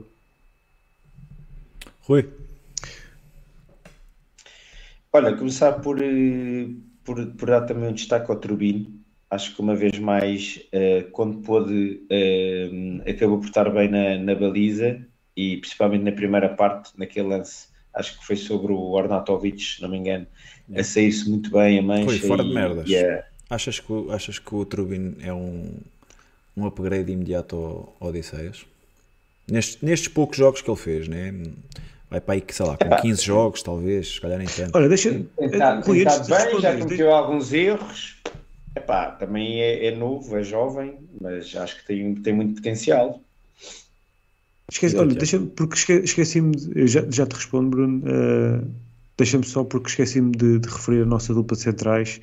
Rui? Olha, começar por eh, por, por dar também um destaque ao Turbino. Acho que uma vez mais, uh, quando pôde, uh, acabou por estar bem na, na, baliza e principalmente na primeira parte, naquele lance, acho que foi sobre o Arnautovic, se não me engano, a sair-se muito bem a mancha. Foi fora e, de merdas. Achas, que, achas que o Turbino é um, um upgrade imediato ao, ao Odisseias? Nestes, nestes poucos jogos que ele fez, né? Vai para aí, sei lá, com 15 jogos, talvez, se calhar nem tanto. Olha, deixa. Tentado, tentado bem, já cometeu alguns erros. Epá, também é, é, novo, é jovem, mas acho que tem, tem muito potencial. Esqueci, olha, deixa porque esqueci-me, já, já te respondo, Bruno. Uh, Deixa-me só, porque esqueci-me de, de, referir a nossa dupla de centrais.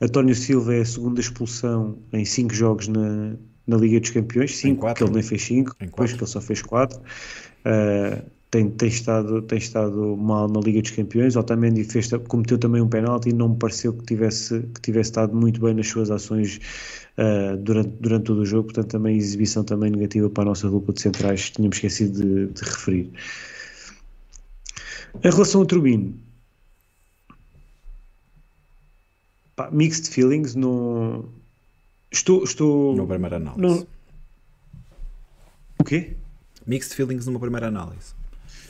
António Silva é a segunda expulsão em 5 jogos na, na Liga dos Campeões, 5, porque ele nem fez 5, depois que ele só fez 4. Uh, tem, tem, estado, tem estado mal na Liga dos Campeões. Otamendi fez, cometeu também um penalti e não me pareceu que tivesse, que tivesse estado muito bem nas suas ações uh, durante, durante todo o jogo. Portanto, também exibição também negativa para a nossa dupla de centrais, tínhamos esquecido de, de referir. Em relação ao Turbino, pá, mixed feelings, no, estou, estou no primeira análise. No, o quê? Mixed feelings numa primeira análise.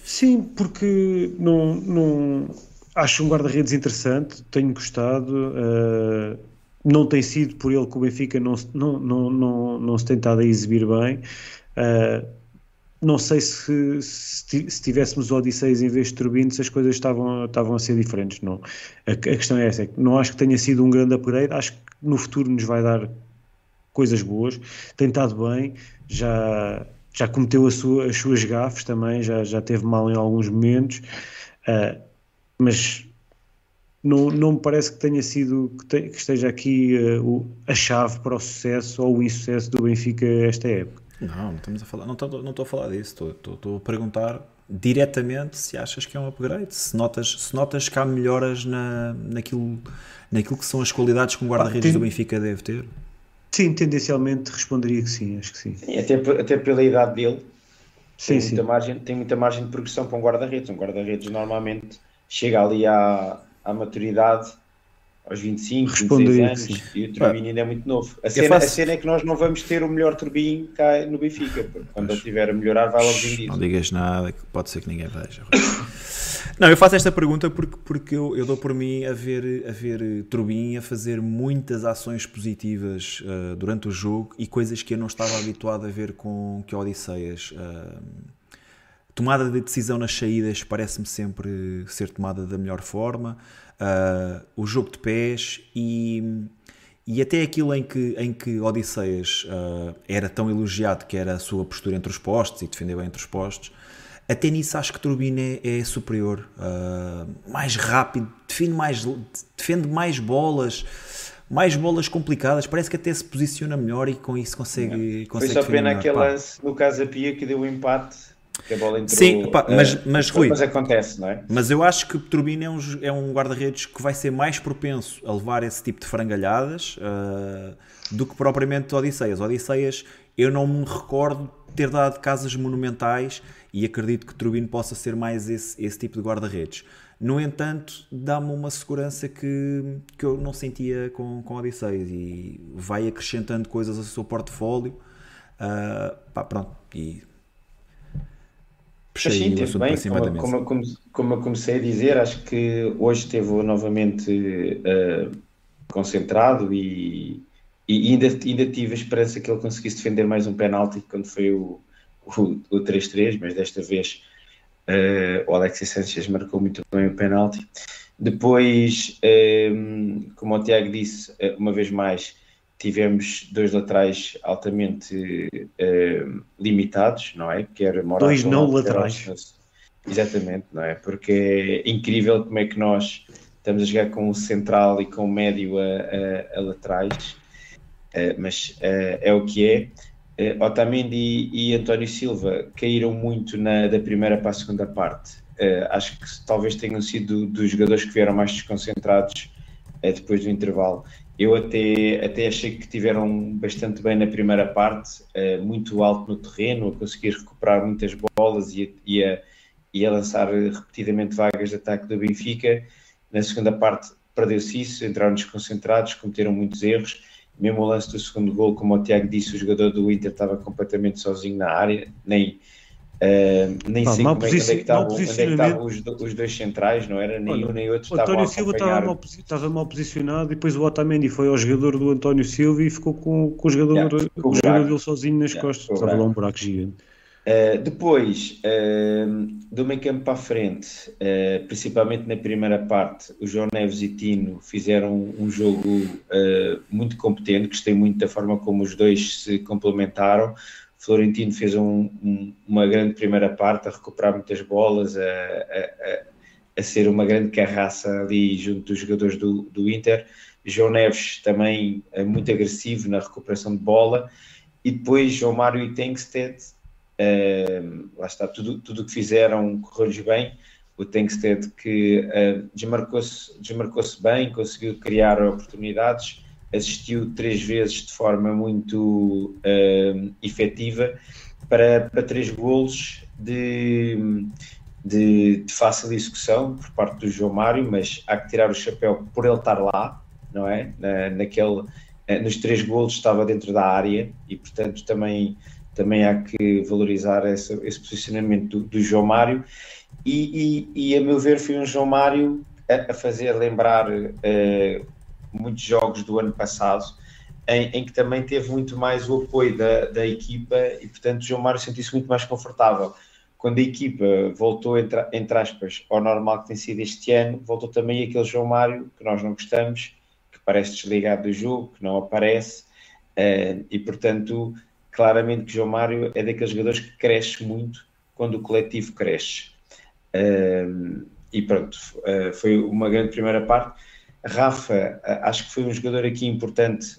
Sim, porque não, não acho um guarda-redes interessante, tenho gostado. Uh, não tem sido por ele que o Benfica não, não, não, não, não se tem estado a exibir bem. Uh, não sei se, se, se tivéssemos Odisseis em vez de Turbino, se as coisas estavam, estavam a ser diferentes. Não. A, a questão é essa: é não acho que tenha sido um grande upgrade, acho que no futuro nos vai dar coisas boas. Tem estado bem, já já cometeu sua, as suas gafes também, já, já teve mal em alguns momentos, uh, mas não, não me parece que tenha sido que, te, que esteja aqui uh, o, a chave para o sucesso ou o insucesso do Benfica esta época. Não, não estamos a falar, não estou, não estou a falar disso, estou, estou, estou, a perguntar diretamente se achas que é um upgrade, se notas, se notas que há melhoras na, naquilo, naquilo que são as qualidades que um guarda-redes do Benfica deve ter. Sim, tendencialmente responderia que sim, acho que sim. sim até, até pela idade dele, sim, tem, sim. Muita margem, tem muita margem de progressão para um guarda-redes. Um guarda-redes normalmente chega ali à, à maturidade aos 25, Responderia 26 anos e o Turbine ainda é muito novo. A cena, faço... a cena, é que nós não vamos ter o melhor Turbine cá no Benfica. Quando ele estiver a melhorar, vai logo vir Não digas nada, pode ser que ninguém veja. não, eu faço esta pergunta porque, porque eu, eu dou por mim a ver, a ver Turbine a fazer muitas ações positivas uh, durante o jogo e coisas que eu não estava habituado a ver com que Odisseias. Uh, tomada de decisão nas saídas parece-me sempre ser tomada da melhor forma. Uh, o jogo de pés e, e até aquilo em que, em que Odisseias uh, era tão elogiado que era a sua postura entre os postos e defender bem entre os postos. Até nisso acho que Turbina é, é superior, uh, mais rápido, defende mais, defende mais bolas, mais bolas complicadas, parece que até se posiciona melhor e com isso consegue. consegue Foi só pena aquele lance no Casa Pia que deu o empate que a bola entrou. Sim, pá, mas, uh, mas Rui. Mas acontece, não é? Mas eu acho que Turbina é um, é um guarda-redes que vai ser mais propenso a levar esse tipo de frangalhadas uh, do que propriamente Odisseias. Odisseias, eu não me recordo ter dado casas monumentais e acredito que Turbino possa ser mais esse, esse tipo de guarda-redes. No entanto, dá-me uma segurança que, que eu não sentia com, com Odisseias e vai acrescentando coisas ao seu portfólio. Uh, pá, pronto, e puxei sim, o assunto bem, para cima como, da mesa. Como, como, eu comecei a dizer, acho que hoje esteve novamente uh, concentrado e, e ainda, ainda tive a esperança que ele conseguisse defender mais um penalti quando foi o, o, o 3-3, mas desta vez uh, o Alexis Sanchez marcou muito bem o penalti. Depois, um, eh, como o Tiago disse, uma vez mais, tivemos dois laterais altamente uh, limitados, não é? Quer Morato, dois não laterais. Exatamente, não é? Porque é incrível como é que nós estamos a jogar com o central e com o médio a, a, a laterais, mas uh, é o que é. Uh, Otamendi e, António Silva caíram muito na, da primeira para a segunda parte. acho que talvez tenham sido dos jogadores que vieram mais desconcentrados depois do intervalo eu até, até achei que tiveram bastante bem na primeira parte, uh, muito alto no terreno, a conseguir recuperar muitas bolas e e, a, e a lançar repetidamente vagas de ataque do Benfica. Na segunda parte perdeu-se isso, entraram desconcentrados, cometeram muitos erros. Mesmo o lance do segundo gol, como o Tiago disse, o jogador do Inter estava completamente sozinho na área, nem, Uh, nem sei como é, onde é que estavam, é que estavam os, os, dois centrais, não era nem Olha, um nem outro. O António Silva estava mal, estava mal posicionado e depois o Otamendi foi ao jogador do António Silva e ficou com, com o jogador, yeah, o jogador dele sozinho nas yeah, costas. Estava lá um buraco gigante. Uh, depois, uh, do meio campo para a frente, uh, principalmente na primeira parte, o João Neves e Tino fizeram um jogo muito competente, gostei muito da forma como os dois se complementaram. Florentino fez um, um, uma grande primeira parte a recuperar muitas bolas, a, a, a, ser uma grande carraça ali junto dos jogadores do, do Inter. João Neves também é muito agressivo na recuperação de bola. E depois João Mário e Tengsted, lá está, tudo o que fizeram correu-lhes bem. O Tengsted que uh, desmarcou-se desmarcou bem, conseguiu criar oportunidades assistiu três vezes de forma muito uh, efetiva para, para três golos de, de, de, fácil execução por parte do João Mário, mas há que tirar o chapéu por ele estar lá, não é? Na, naquele, eh, nos três golos estava dentro da área e, portanto, também, também há que valorizar esse, posicionamento do, do, João Mário. E, e, e, a meu ver, foi um João Mário a, a fazer lembrar uh, muitos jogos do ano passado, em, em, que também teve muito mais o apoio da, da equipa e, portanto, o João Mário sentiu-se muito mais confortável. Quando a equipa voltou, entre, entre aspas, ao normal que tem sido este ano, voltou também aquele João Mário que nós não gostamos, que parece desligado do jogo, que não aparece, uh, e, portanto, claramente que João Mário é daqueles jogadores que cresce muito quando o coletivo cresce. Uh, e pronto, uh, foi uma grande primeira parte. Rafa, uh, acho que foi um jogador aqui importante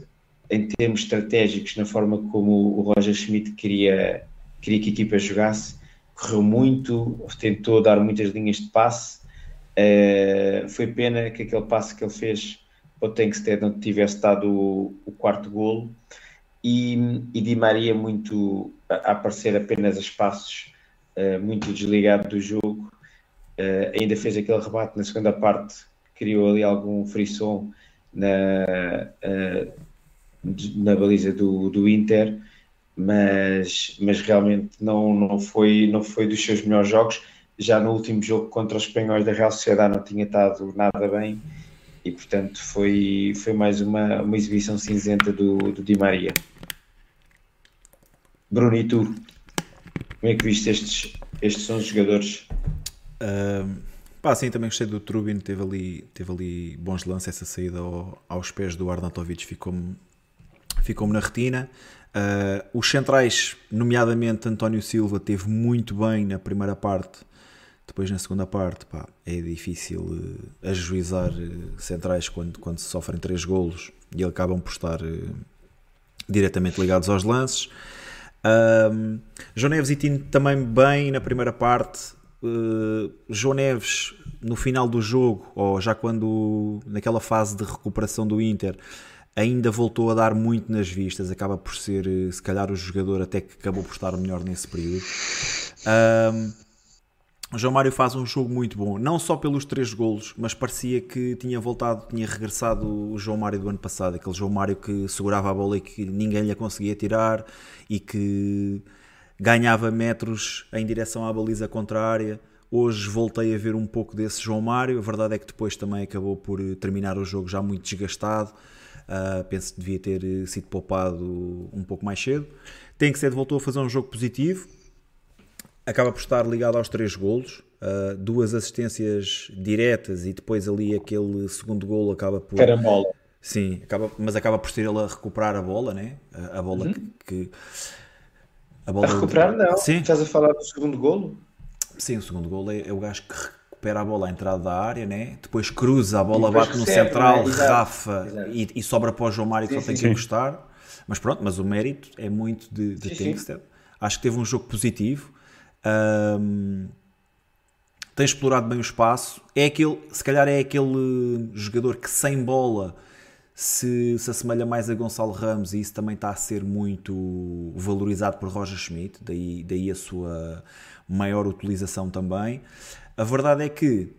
em termos estratégicos, na forma como o Roger Schmidt queria, queria que a equipa jogasse. Correu muito, tentou dar muitas linhas de passe. Uh, foi pena que aquele passe que ele fez o Tankstead não tivesse dado o, o quarto golo. E, e Di Maria muito a, aparecer apenas a espaços, uh, muito desligado do jogo. Uh, ainda fez aquele rebate na segunda parte, criou ali algum frisson na, na baliza do, do Inter, mas, mas realmente não, não, foi, não foi dos seus melhores jogos. Já no último jogo contra os espanhóis da Real Sociedade não tinha estado nada bem e portanto foi, foi mais uma, uma exibição cinzenta do, do Di Maria. Bruno, e tu? Como é que viste estes, estes são os jogadores? Uh, pá, sim, também gostei do Trubin, teve ali, teve ali bons lances, essa saída ao, aos pés do Arnautovic ficou-me ficou-me na retina. Uh, os centrais, nomeadamente António Silva, teve muito bem na primeira parte. Depois, na segunda parte, pá, é difícil uh, ajuizar uh, centrais quando, quando se sofrem três golos e acabam por estar uh, diretamente ligados aos lances. Um, João Neves e Tino também bem na primeira parte. Uh, João Neves no final do jogo, ou já quando naquela fase de recuperação do Inter, ainda voltou a dar muito nas vistas, acaba por ser, se calhar, o jogador até que acabou por estar melhor nesse período. Um, o João Mário faz um jogo muito bom, não só pelos três golos, mas parecia que tinha voltado, tinha regressado o João Mário do ano passado, aquele João Mário que segurava a bola e que ninguém lhe conseguia tirar e que ganhava metros em direção à baliza contrária. Hoje voltei a ver um pouco desse João Mário. A verdade é que depois também acabou por terminar o jogo já muito desgastado. Uh, penso que devia ter eh, sido poupado um pouco mais cedo. Tem que ser, voltou a fazer um jogo positivo. Acaba por estar ligado aos três golos. Uh, duas assistências diretas e depois ali aquele segundo golo acaba por. Carambola. Sim, acaba, mas acaba por ser ele a recuperar a bola, né? A, a bola uhum. que, que. a, bola a recuperar, de... não? Sim. Estás a falar do segundo golo? Sim, o segundo golo é, é o gajo que recupera a bola à entrada da área, né? depois cruza, a bola bate no central, né? rafa E, e, sobra para o João Mário que sim, só tem sim, que encostar. Mas pronto, mas o mérito é muito de, de Tankstead. Acho que teve um jogo positivo. Um, tem explorado bem o espaço. É aquele, se calhar é aquele jogador que sem bola se, se assemelha mais a Gonçalo Ramos e isso também está a ser muito valorizado por Roger Schmidt, daí, daí a sua maior utilização também. A verdade é que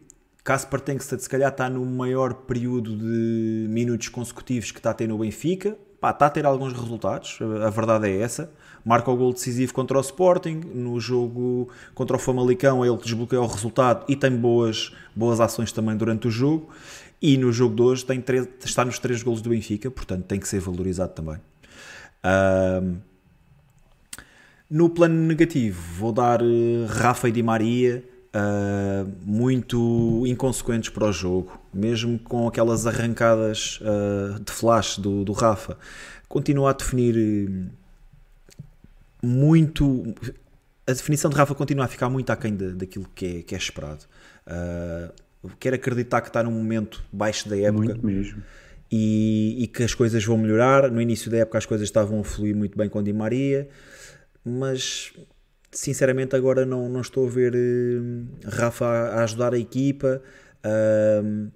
Kasper Tengsted se calhar está no maior período de minutos consecutivos que está a ter no Benfica. Pá, está a ter alguns resultados, a verdade é essa. Marca o gol decisivo contra o Sporting, no jogo contra o Famalicão ele desbloqueia o resultado e tem boas, boas ações também durante o jogo. E no jogo de hoje tem três, está nos três golos do Benfica, portanto tem que ser valorizado também. Um, no plano negativo, vou dar uh, Rafa e Di Maria uh, muito inconsequentes para o jogo, mesmo com aquelas arrancadas uh, de flash do, do Rafa. Continua a definir eh, muito. A definição de Rafa continua a ficar muito aquém de, daquilo que é, que é esperado. Uh, quero acreditar que está num momento baixo da época. Muito mesmo. E, e, que as coisas vão melhorar. No início da época as coisas estavam a fluir muito bem com Di Maria, mas sinceramente agora não, não estou a ver uh, Rafa a, a, ajudar a equipa. Uh,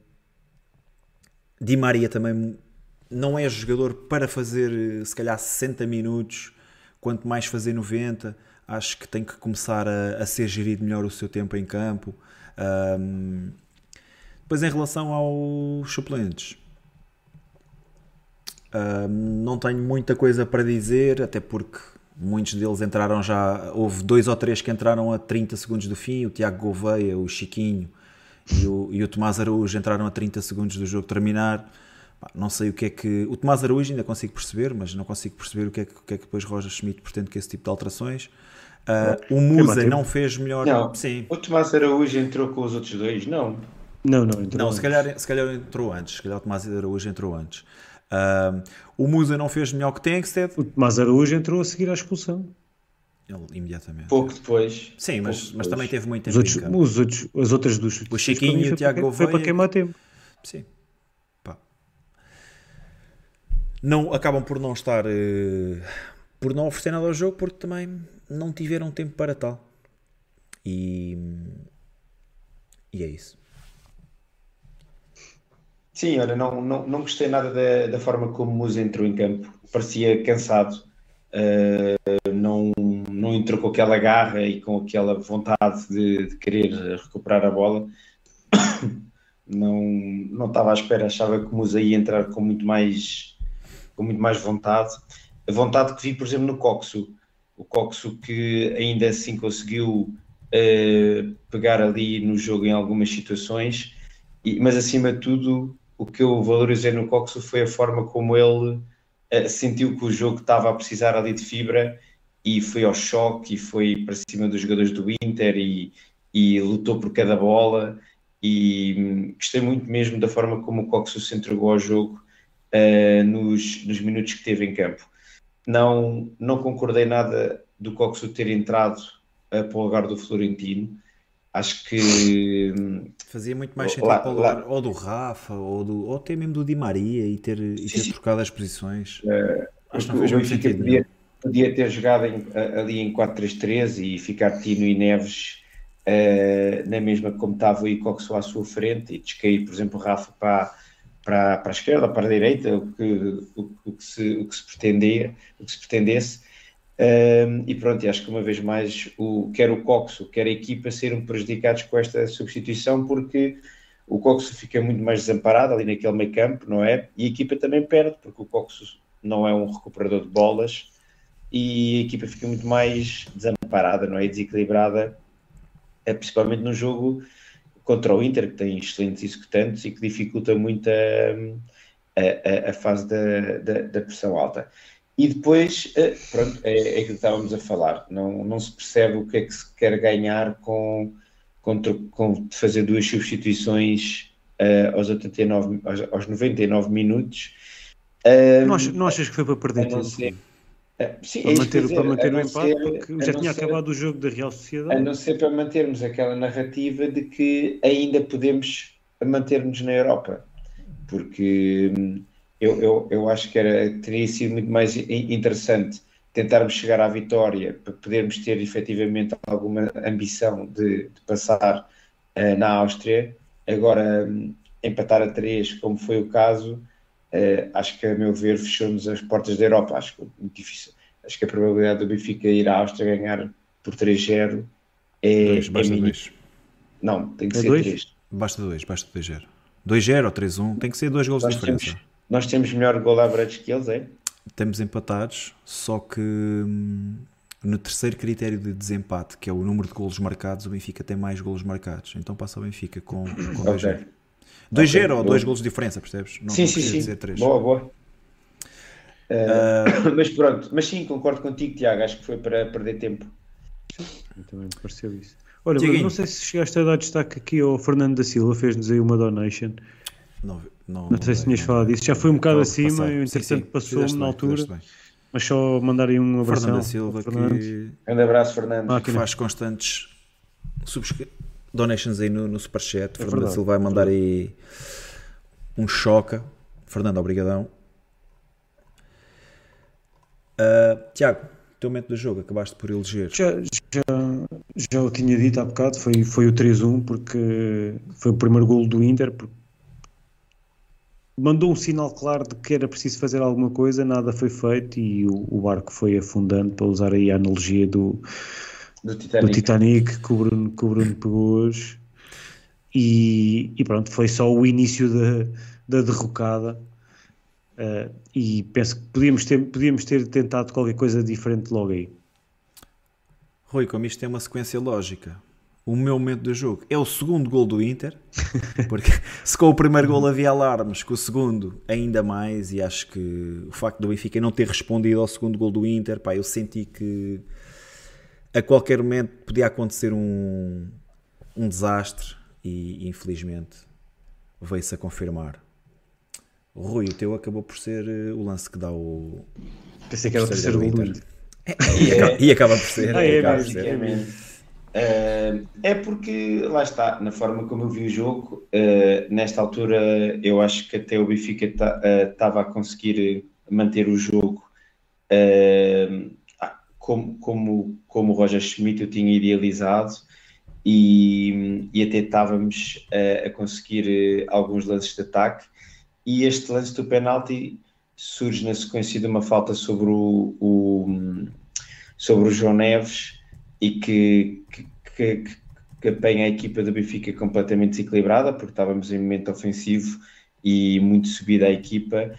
Di Maria também não é jogador para fazer se calhar 60 minutos, quanto mais fazer 90. Acho que tem que começar a, a ser gerido melhor o seu tempo em campo. Um, depois, em relação aos suplentes, um, não tenho muita coisa para dizer, até porque Muitos deles entraram já. Houve dois ou três que entraram a 30 segundos do fim: o Tiago Gouveia, o Chiquinho e o, e o Tomás Araújo entraram a 30 segundos do jogo terminar. Não sei o que é que. O Tomás Araújo ainda consigo perceber, mas não consigo perceber o que é que, o que, é que depois Roger Schmidt pretende com esse tipo de alterações. Uh, o Musa não fez melhor. Não, Sim. O Tomás Araújo entrou com os outros dois? Não. Não, não, entrou não se, calhar, se calhar entrou antes. Se calhar o Tomás Araújo entrou antes. Uh, o Musa não fez melhor que Tenkstead. O Tomás Araújo entrou a seguir à expulsão. Ele imediatamente. Pouco depois. Sim, mas, pouco mas depois. também teve muito Os tempo outros, em campo. os outros, as outras duas O Chiquinho e o foi Tiago para, foi para queimar tempo. Sim. Pá. Não, acabam por não estar. eh, por não oferecer nada ao jogo porque também não tiveram tempo para tal. E. E é isso. Sim, olha, não, não, não gostei nada da, da forma como o Musa entrou em campo. Parecia cansado. Uh, não, não entrou com aquela garra e com aquela vontade de, de querer recuperar a bola. Não, não estava à espera, achava que o Musa ia entrar com muito mais, com muito mais vontade. A vontade que vi, por exemplo, no Coxo. O Coxo que ainda assim conseguiu uh, pegar ali no jogo em algumas situações, e, mas acima de tudo, o que eu valorizei no Coxo foi a forma como ele uh, sentiu que o jogo estava a precisar ali de fibra e foi ao choque e foi para cima dos jogadores do Inter e, e lutou por cada bola e hum, gostei muito mesmo da forma como o Coxo se entregou ao jogo uh, nos, nos minutos que teve em campo. Não, não concordei nada do Coxo ter entrado uh, para o lugar do Florentino. Acho que hum, Fazia muito mais Lá- sentido para o lá- lugar ou do Rafa ou, do, ou até mesmo do Di Maria e ter, e ter sim. trocado as posições. Acho que o não fez muito sentido. podia, podia ter jogado em- ali em 4-3-3 e ficar Tino e Neves eh, na mesma como estava e Coxo à sua frente e descair, por exemplo, o Rafa para, para, para a esquerda, para a direita, o que, o, o que, se, o que se pretendia, o que se pretendesse. Um, e pronto, acho que uma vez mais, o, quer o Coxo, quer a equipa serem prejudicados com esta substituição, porque o Coxo fica muito mais desamparado ali naquele meio campo, não é? E a equipa também perde, porque o Coxo não é um recuperador de bolas e a equipa fica muito mais desamparada, não é? Desequilibrada, é, principalmente no jogo contra o Inter, que tem excelentes executantes e que dificulta muito a, a- a- fase da, da, da pressão alta. E depois, eh, pronto, é, é aquilo que estávamos a falar, não, não se percebe o que é que se quer ganhar com, com, com fazer duas substituições eh, aos, 89, aos, aos 99 minutos. Eh, Não, achas, não achas que foi para perder tempo? Eh, sim, é Para isso manter, eu para dizer, manter a o empate, ser- porque a já tinha ser- acabado o jogo da Real a Sociedade. não ser para mantermos aquela narrativa de que ainda podemos manter-nos na Europa, porque hum, eu, eu, eu acho que era, teria sido muito mais interessante tentarmos chegar à vitória para podermos ter efetivamente alguma ambição de, de passar eh, na Áustria. Agora, hum, empatar a três, como foi o caso, eh, acho que, a meu ver, fechou-nos as portas da Europa. Acho que é muito difícil. Acho que a probabilidade do Benfica ir à Áustria ganhar por 3-0 é, Dois, é basta mínima. dois. Não, tem que É ser dois? 3. Basta dois, basta 2-0. 2-0 ou 3-1, tem que ser dois gols de Nós diferença. temos, nós temos melhor gol average que eles, é? Estamos empatados, só que hum, no terceiro critério de desempate, que é o número de golos marcados, o Benfica tem mais golos marcados. Então passa o Benfica com, com 2-0. Ok. 2-0 Ok, ou boa. 2 golos de diferença, percebes? Não, sim, não sim, precisa sim. dizer 3. Boa, boa. Uh, mas pronto, mas sim, concordo contigo, Tiago. Acho que foi para perder tempo. Também me pareceu isso. Olha, não sei se chegaste a dar destaque aqui ao Fernando da Silva, fez-nos aí uma donation. Não, não, Não sei se tinhas falado disso. Já foi um bocado acima, passar. eu, entretanto sim. passou-me na altura, bem. mas só mandar aí um abração. Fernando da Silva, Fernando. que Grande abraço, Fernando. Ah, que faz constantes subscri- donations aí no, no Superchat. Fernando É verdade, Silva vai mandar aí um choca. Fernando, obrigadão. Ah, Tiago, teu momento do jogo, acabaste por eleger. Já, já, já o tinha dito há bocado, foi, foi o 3-1, porque foi o primeiro golo do Inter, mandou um sinal claro de que era preciso fazer alguma coisa, nada foi feito e o, o barco foi afundando, para usar aí a analogia do, Do do Titanic. Titanic que o Bruno, que o Bruno pegou hoje. E, e pronto, foi só o início da, da derrocada. Eh, e penso que podíamos ter, podíamos ter tentado qualquer coisa diferente logo aí. Rui, como isto tem uma sequência lógica, o meu momento do jogo é o segundo gol do Inter, porque se com o primeiro gol havia alarmes, com o segundo ainda mais, e acho que o facto do Benfica não ter respondido ao segundo gol do Inter, pá, eu senti que a qualquer momento podia acontecer um, um desastre e infelizmente veio-se a confirmar. Rui, o teu acabou por ser eh, o lance que dá o, Pensei que era o terceiro do gol do Inter. Inter. E, acaba, e acaba por ser. Ah, é acaba por ser. é. Eh, é porque, lá está, na forma como eu vi o jogo, eh, nesta altura eu acho que até o Benfica estava a conseguir manter o jogo como, como, como o Roger Schmidt eu tinha idealizado e, e até estávamos a, a conseguir eh, alguns lances de ataque. E este lance do penalti surge na sequência de uma falta sobre o, o- sobre o João Neves e que, que, que, que apanha a equipa do Benfica completamente desequilibrada porque estávamos em momento ofensivo e muito subida a equipa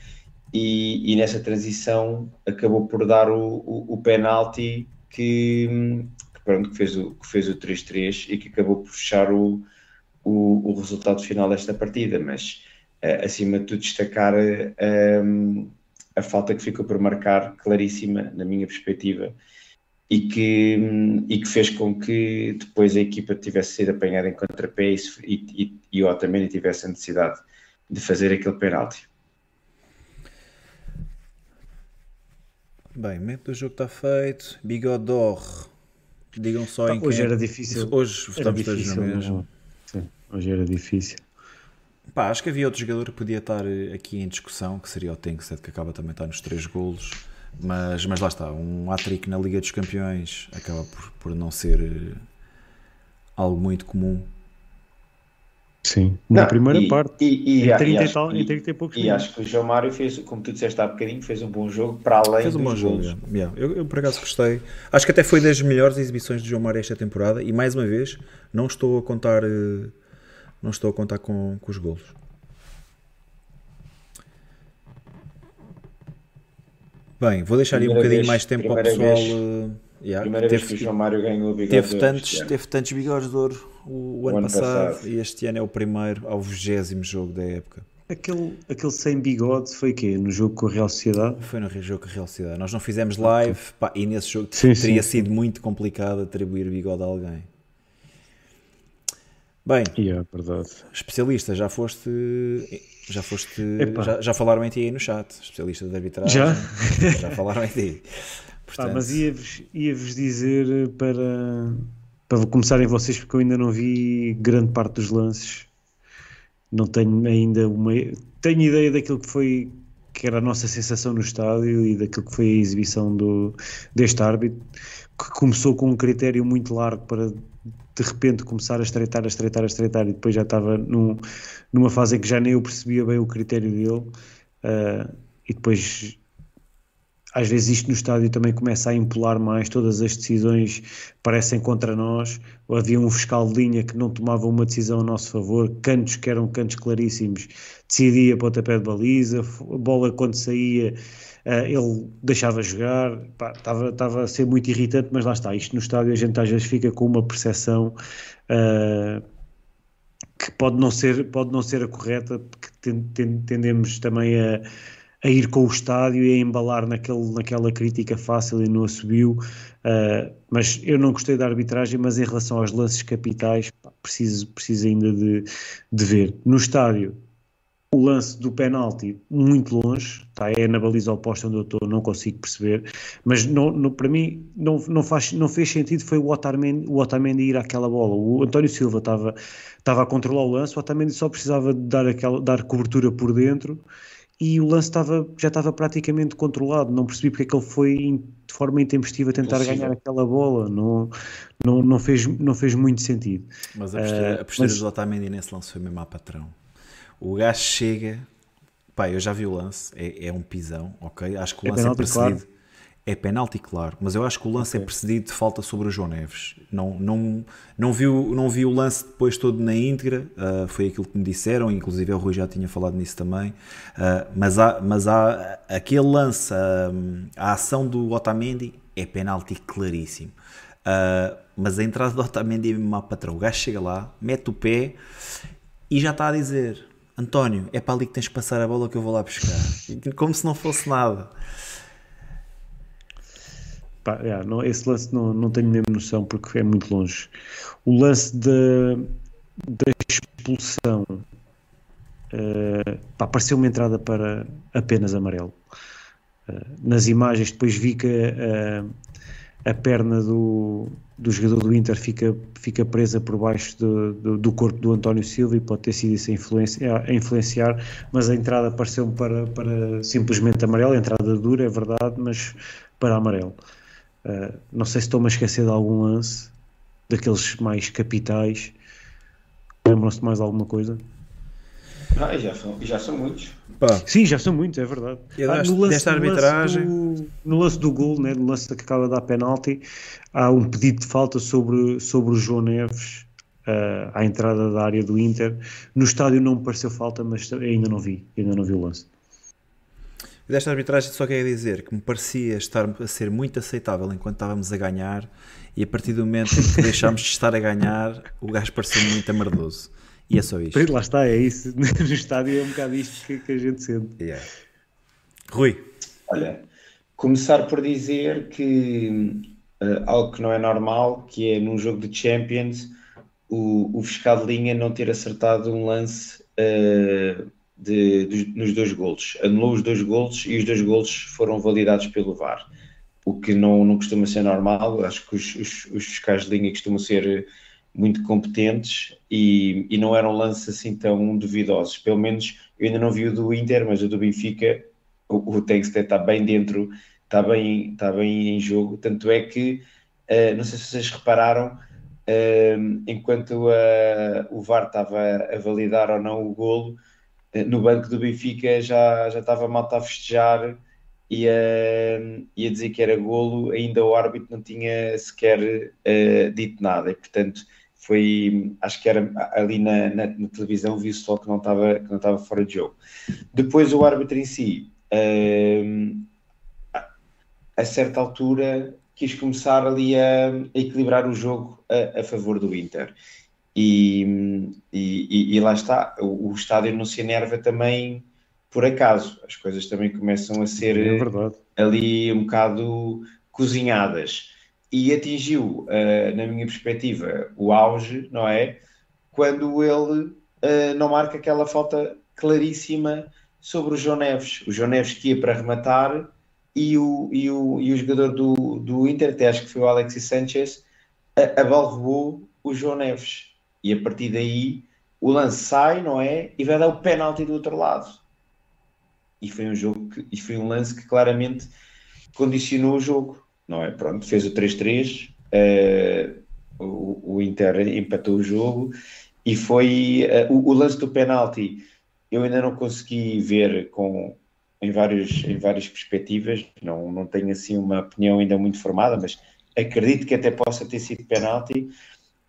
e, e nessa transição acabou por dar o, o, o penalti que, que, pronto, que fez o, fez o 3-3 e que acabou por fechar o, o, o resultado final desta partida, mas eh, acima de tudo destacar um, a falta que ficou por marcar, claríssima na minha perspectiva, e que, hum, e que fez com que depois a equipa tivesse sido apanhada em contrapé e, e, e, e o Otamendi tivesse a necessidade de fazer aquele penalti. Bem, momento do jogo está feito. Bigodor. Digam só em Hoje quem- era difícil. Hoje Era estamos todos no mesmo. não- Sim, hoje era difícil. Pá, acho que havia outro jogador que podia estar eh, aqui em discussão, que seria o Tenkstead, que acaba também estar nos três golos. Mas, mas lá está, um hat-trick na Liga dos Campeões acaba por, por não ser eh, algo muito comum. Sim, na Não, primeira e- parte. E, e, em e 30 e acho- tal- em e- 30 e poucos e minutos. acho que o João Mário fez, como tu disseste há bocadinho, fez um bom jogo para além Fez um dos bom jogo. yeah. Yeah. Eu, eu por acaso gostei. Acho que até foi das melhores exibições de João Mário esta temporada e mais uma vez não estou a contar eh, não estou a contar com, com os golos. Bem, vou deixar aí um Primeira bocadinho vez- mais tempo ao primeira pessoal. vez- eh, yeah, Primeira vez teve- que o João Mário ganhou o bigode Teve de tantos, ouro, teve tantos bigodes de ouro o, o ano, ano passado, passado. e este ano é o primeiro ao vigésimo jogo da época. Aquele, aquele sem bigode foi quê? No jogo com a Real Sociedade? Foi no jogo com a Real Cidade. Nós não fizemos live pá, e nesse jogo Sim, teria sim, sido muito complicado atribuir bigode a alguém. Bem, E é verdade. especialista, já foste. Já foste. Já, já falaram em ti aí no chat. Especialista de arbitragem. Já? Já falaram em ti. Portanto, mas ia-vos ia-vos dizer para, para começarem vocês, porque eu ainda não vi grande parte dos lances. Não tenho ainda uma. Tenho ideia daquilo que foi que era a nossa sensação no estádio e daquilo que foi a exibição do, deste árbitro, que começou com um critério muito largo para de repente começar a estreitar, a estreitar, a estreitar e depois já estava num, numa fase em que já nem eu percebia bem o critério dele ah, e depois às vezes isto no estádio também começa a impolar mais, todas as decisões parecem contra nós, havia um fiscal de linha que não tomava uma decisão a nosso favor, cantos que eram cantos claríssimos, decidia pontapé de baliza, a bola quando saía eh, ele deixava jogar, pá, estava, estava a ser muito irritante, mas lá está, isto no estádio a gente às vezes fica com uma percepção eh, que pode não ser, pode não ser a correta, porque ten- ten- tendemos também a, a ir com o estádio e a embalar naquele, naquela crítica fácil e no assobio, uh, mas eu não gostei da arbitragem, mas em relação aos lances capitais, pá, preciso, preciso ainda de, de ver. No estádio, o lance do penalti muito longe, tá, é na baliza oposta onde eu estou, não consigo perceber, mas não, não- para mim não, não, faz, não fez sentido foi o Otamendi, o Otamendi ir àquela bola. O António Silva estava, estava a controlar o lance, o Otamendi só precisava de dar, aquela, dar cobertura por dentro e o lance estava, já estava praticamente controlado. Não percebi porque é que ele foi de forma intempestiva tentar Impossível. ganhar aquela bola. Não, não, não, fez, não fez muito sentido. Mas a postura, Eh, a postura mas- do Otamendi nesse lance foi mesmo a patrão. O gajo chega, pá, eu já vi o lance, é, é um pisão, ok? Acho que o É lance é, penalti, precedido. claro. É penalti, claro, mas eu acho que o lance é precedido de falta sobre o João Neves. Não, não, não, vi, o, não vi o lance depois todo na íntegra, ah, foi aquilo que me disseram, inclusive o Rui já tinha falado nisso também. ah, mas há, mas há aquele lance, ah, a ação do Otamendi é penalti claríssimo. Mas a entrada do Otamendi é mesmo patrão. O gajo chega lá, mete o pé e já está a dizer: António, é para ali que tens que passar a bola que eu vou lá buscar. Como se não fosse nada. Pá, yeah, não, esse lance não, não tenho mesmo noção porque é muito longe. O lance da, da expulsão uh, pareceu uma entrada para apenas amarelo. Uh, nas imagens depois vi que uh, a perna do, do jogador do Inter fica, fica presa por baixo do, do, do, corpo do António Silva e pode ter sido isso a a influenciar mas a entrada pareceu-me para, para simplesmente amarelo, a entrada dura, é verdade, mas para amarelo. Uh, não sei se estou-me a esquecer de algum lance daqueles mais capitais. Lembram-se de mais alguma coisa? Ah, já, são, já são muitos. Pá. Sim, já são muitos, é verdade. Ah, no lance, desta arbitragem. No lance, do, no lance do gol, né, no lance que acaba de dar penalti, há um pedido de falta sobre, sobre o João Neves uh, à entrada da área do Inter. No estádio não me pareceu falta, mas ainda não vi, ainda não vi o lance. Desta arbitragem só quero dizer que me parecia estar a ser muito aceitável enquanto estávamos a ganhar e a partir do momento em que deixámos de estar a ganhar, o gajo pareceu muito amardoso. E é só isto. Lá está, é isso. No estádio é um bocado isto que, que a gente sente. Yeah. Rui. Olha, começar por dizer que uh, algo que não é normal, que é num jogo de Champions, o, o fiscal de linha não ter acertado um lance uh, de, de, nos dois golos. Anulou os dois golos e os dois golos foram validados pelo VAR. O que não, não costuma ser normal. Acho que os, os, os fiscais de linha costumam ser muito competentes e, e não eram lances assim tão duvidosos. Pelo menos eu ainda não vi o do Inter, mas o do Benfica, o, o Tankster está bem dentro, está bem, está bem em jogo. Tanto é que, uh, não sei se vocês repararam, uh, enquanto uh, o VAR estava a validar ou não o golo, no banco do Benfica já, já estava mal a festejar e a, e a dizer que era golo, ainda o árbitro não tinha sequer dito nada. E, portanto, foi, acho que era ali na, na, na televisão, vi só que não estava que não estava fora de jogo. Depois o árbitro em si, uh, a, a, certa altura, quis começar ali a, a equilibrar o jogo a, a, favor do Inter. E, e, e lá está, o, o, estádio não se enerva também por acaso, as coisas também começam a ser é ali um bocado cozinhadas e atingiu, uh, na minha perspectiva, o auge, não é? Quando ele uh, não marca aquela falta claríssima sobre o João Neves. O João Neves que ia para rematar e o, e o, e o jogador do, do Inter, acho que foi o Alexis Sanchez, a, a bola roubou o João Neves. E a partir daí o lance sai, não é? E vai dar o pênalti do outro lado. E foi um jogo que, e foi um lance que claramente condicionou o jogo não é? Pronto, fez o 3-3, uh, eh, o, o, Inter empatou o jogo e foi uh, o, o, lance do penalti. Eu ainda não consegui ver com em vários em várias perspectivas, não não tenho assim uma opinião ainda muito formada, mas acredito que até possa ter sido penalti.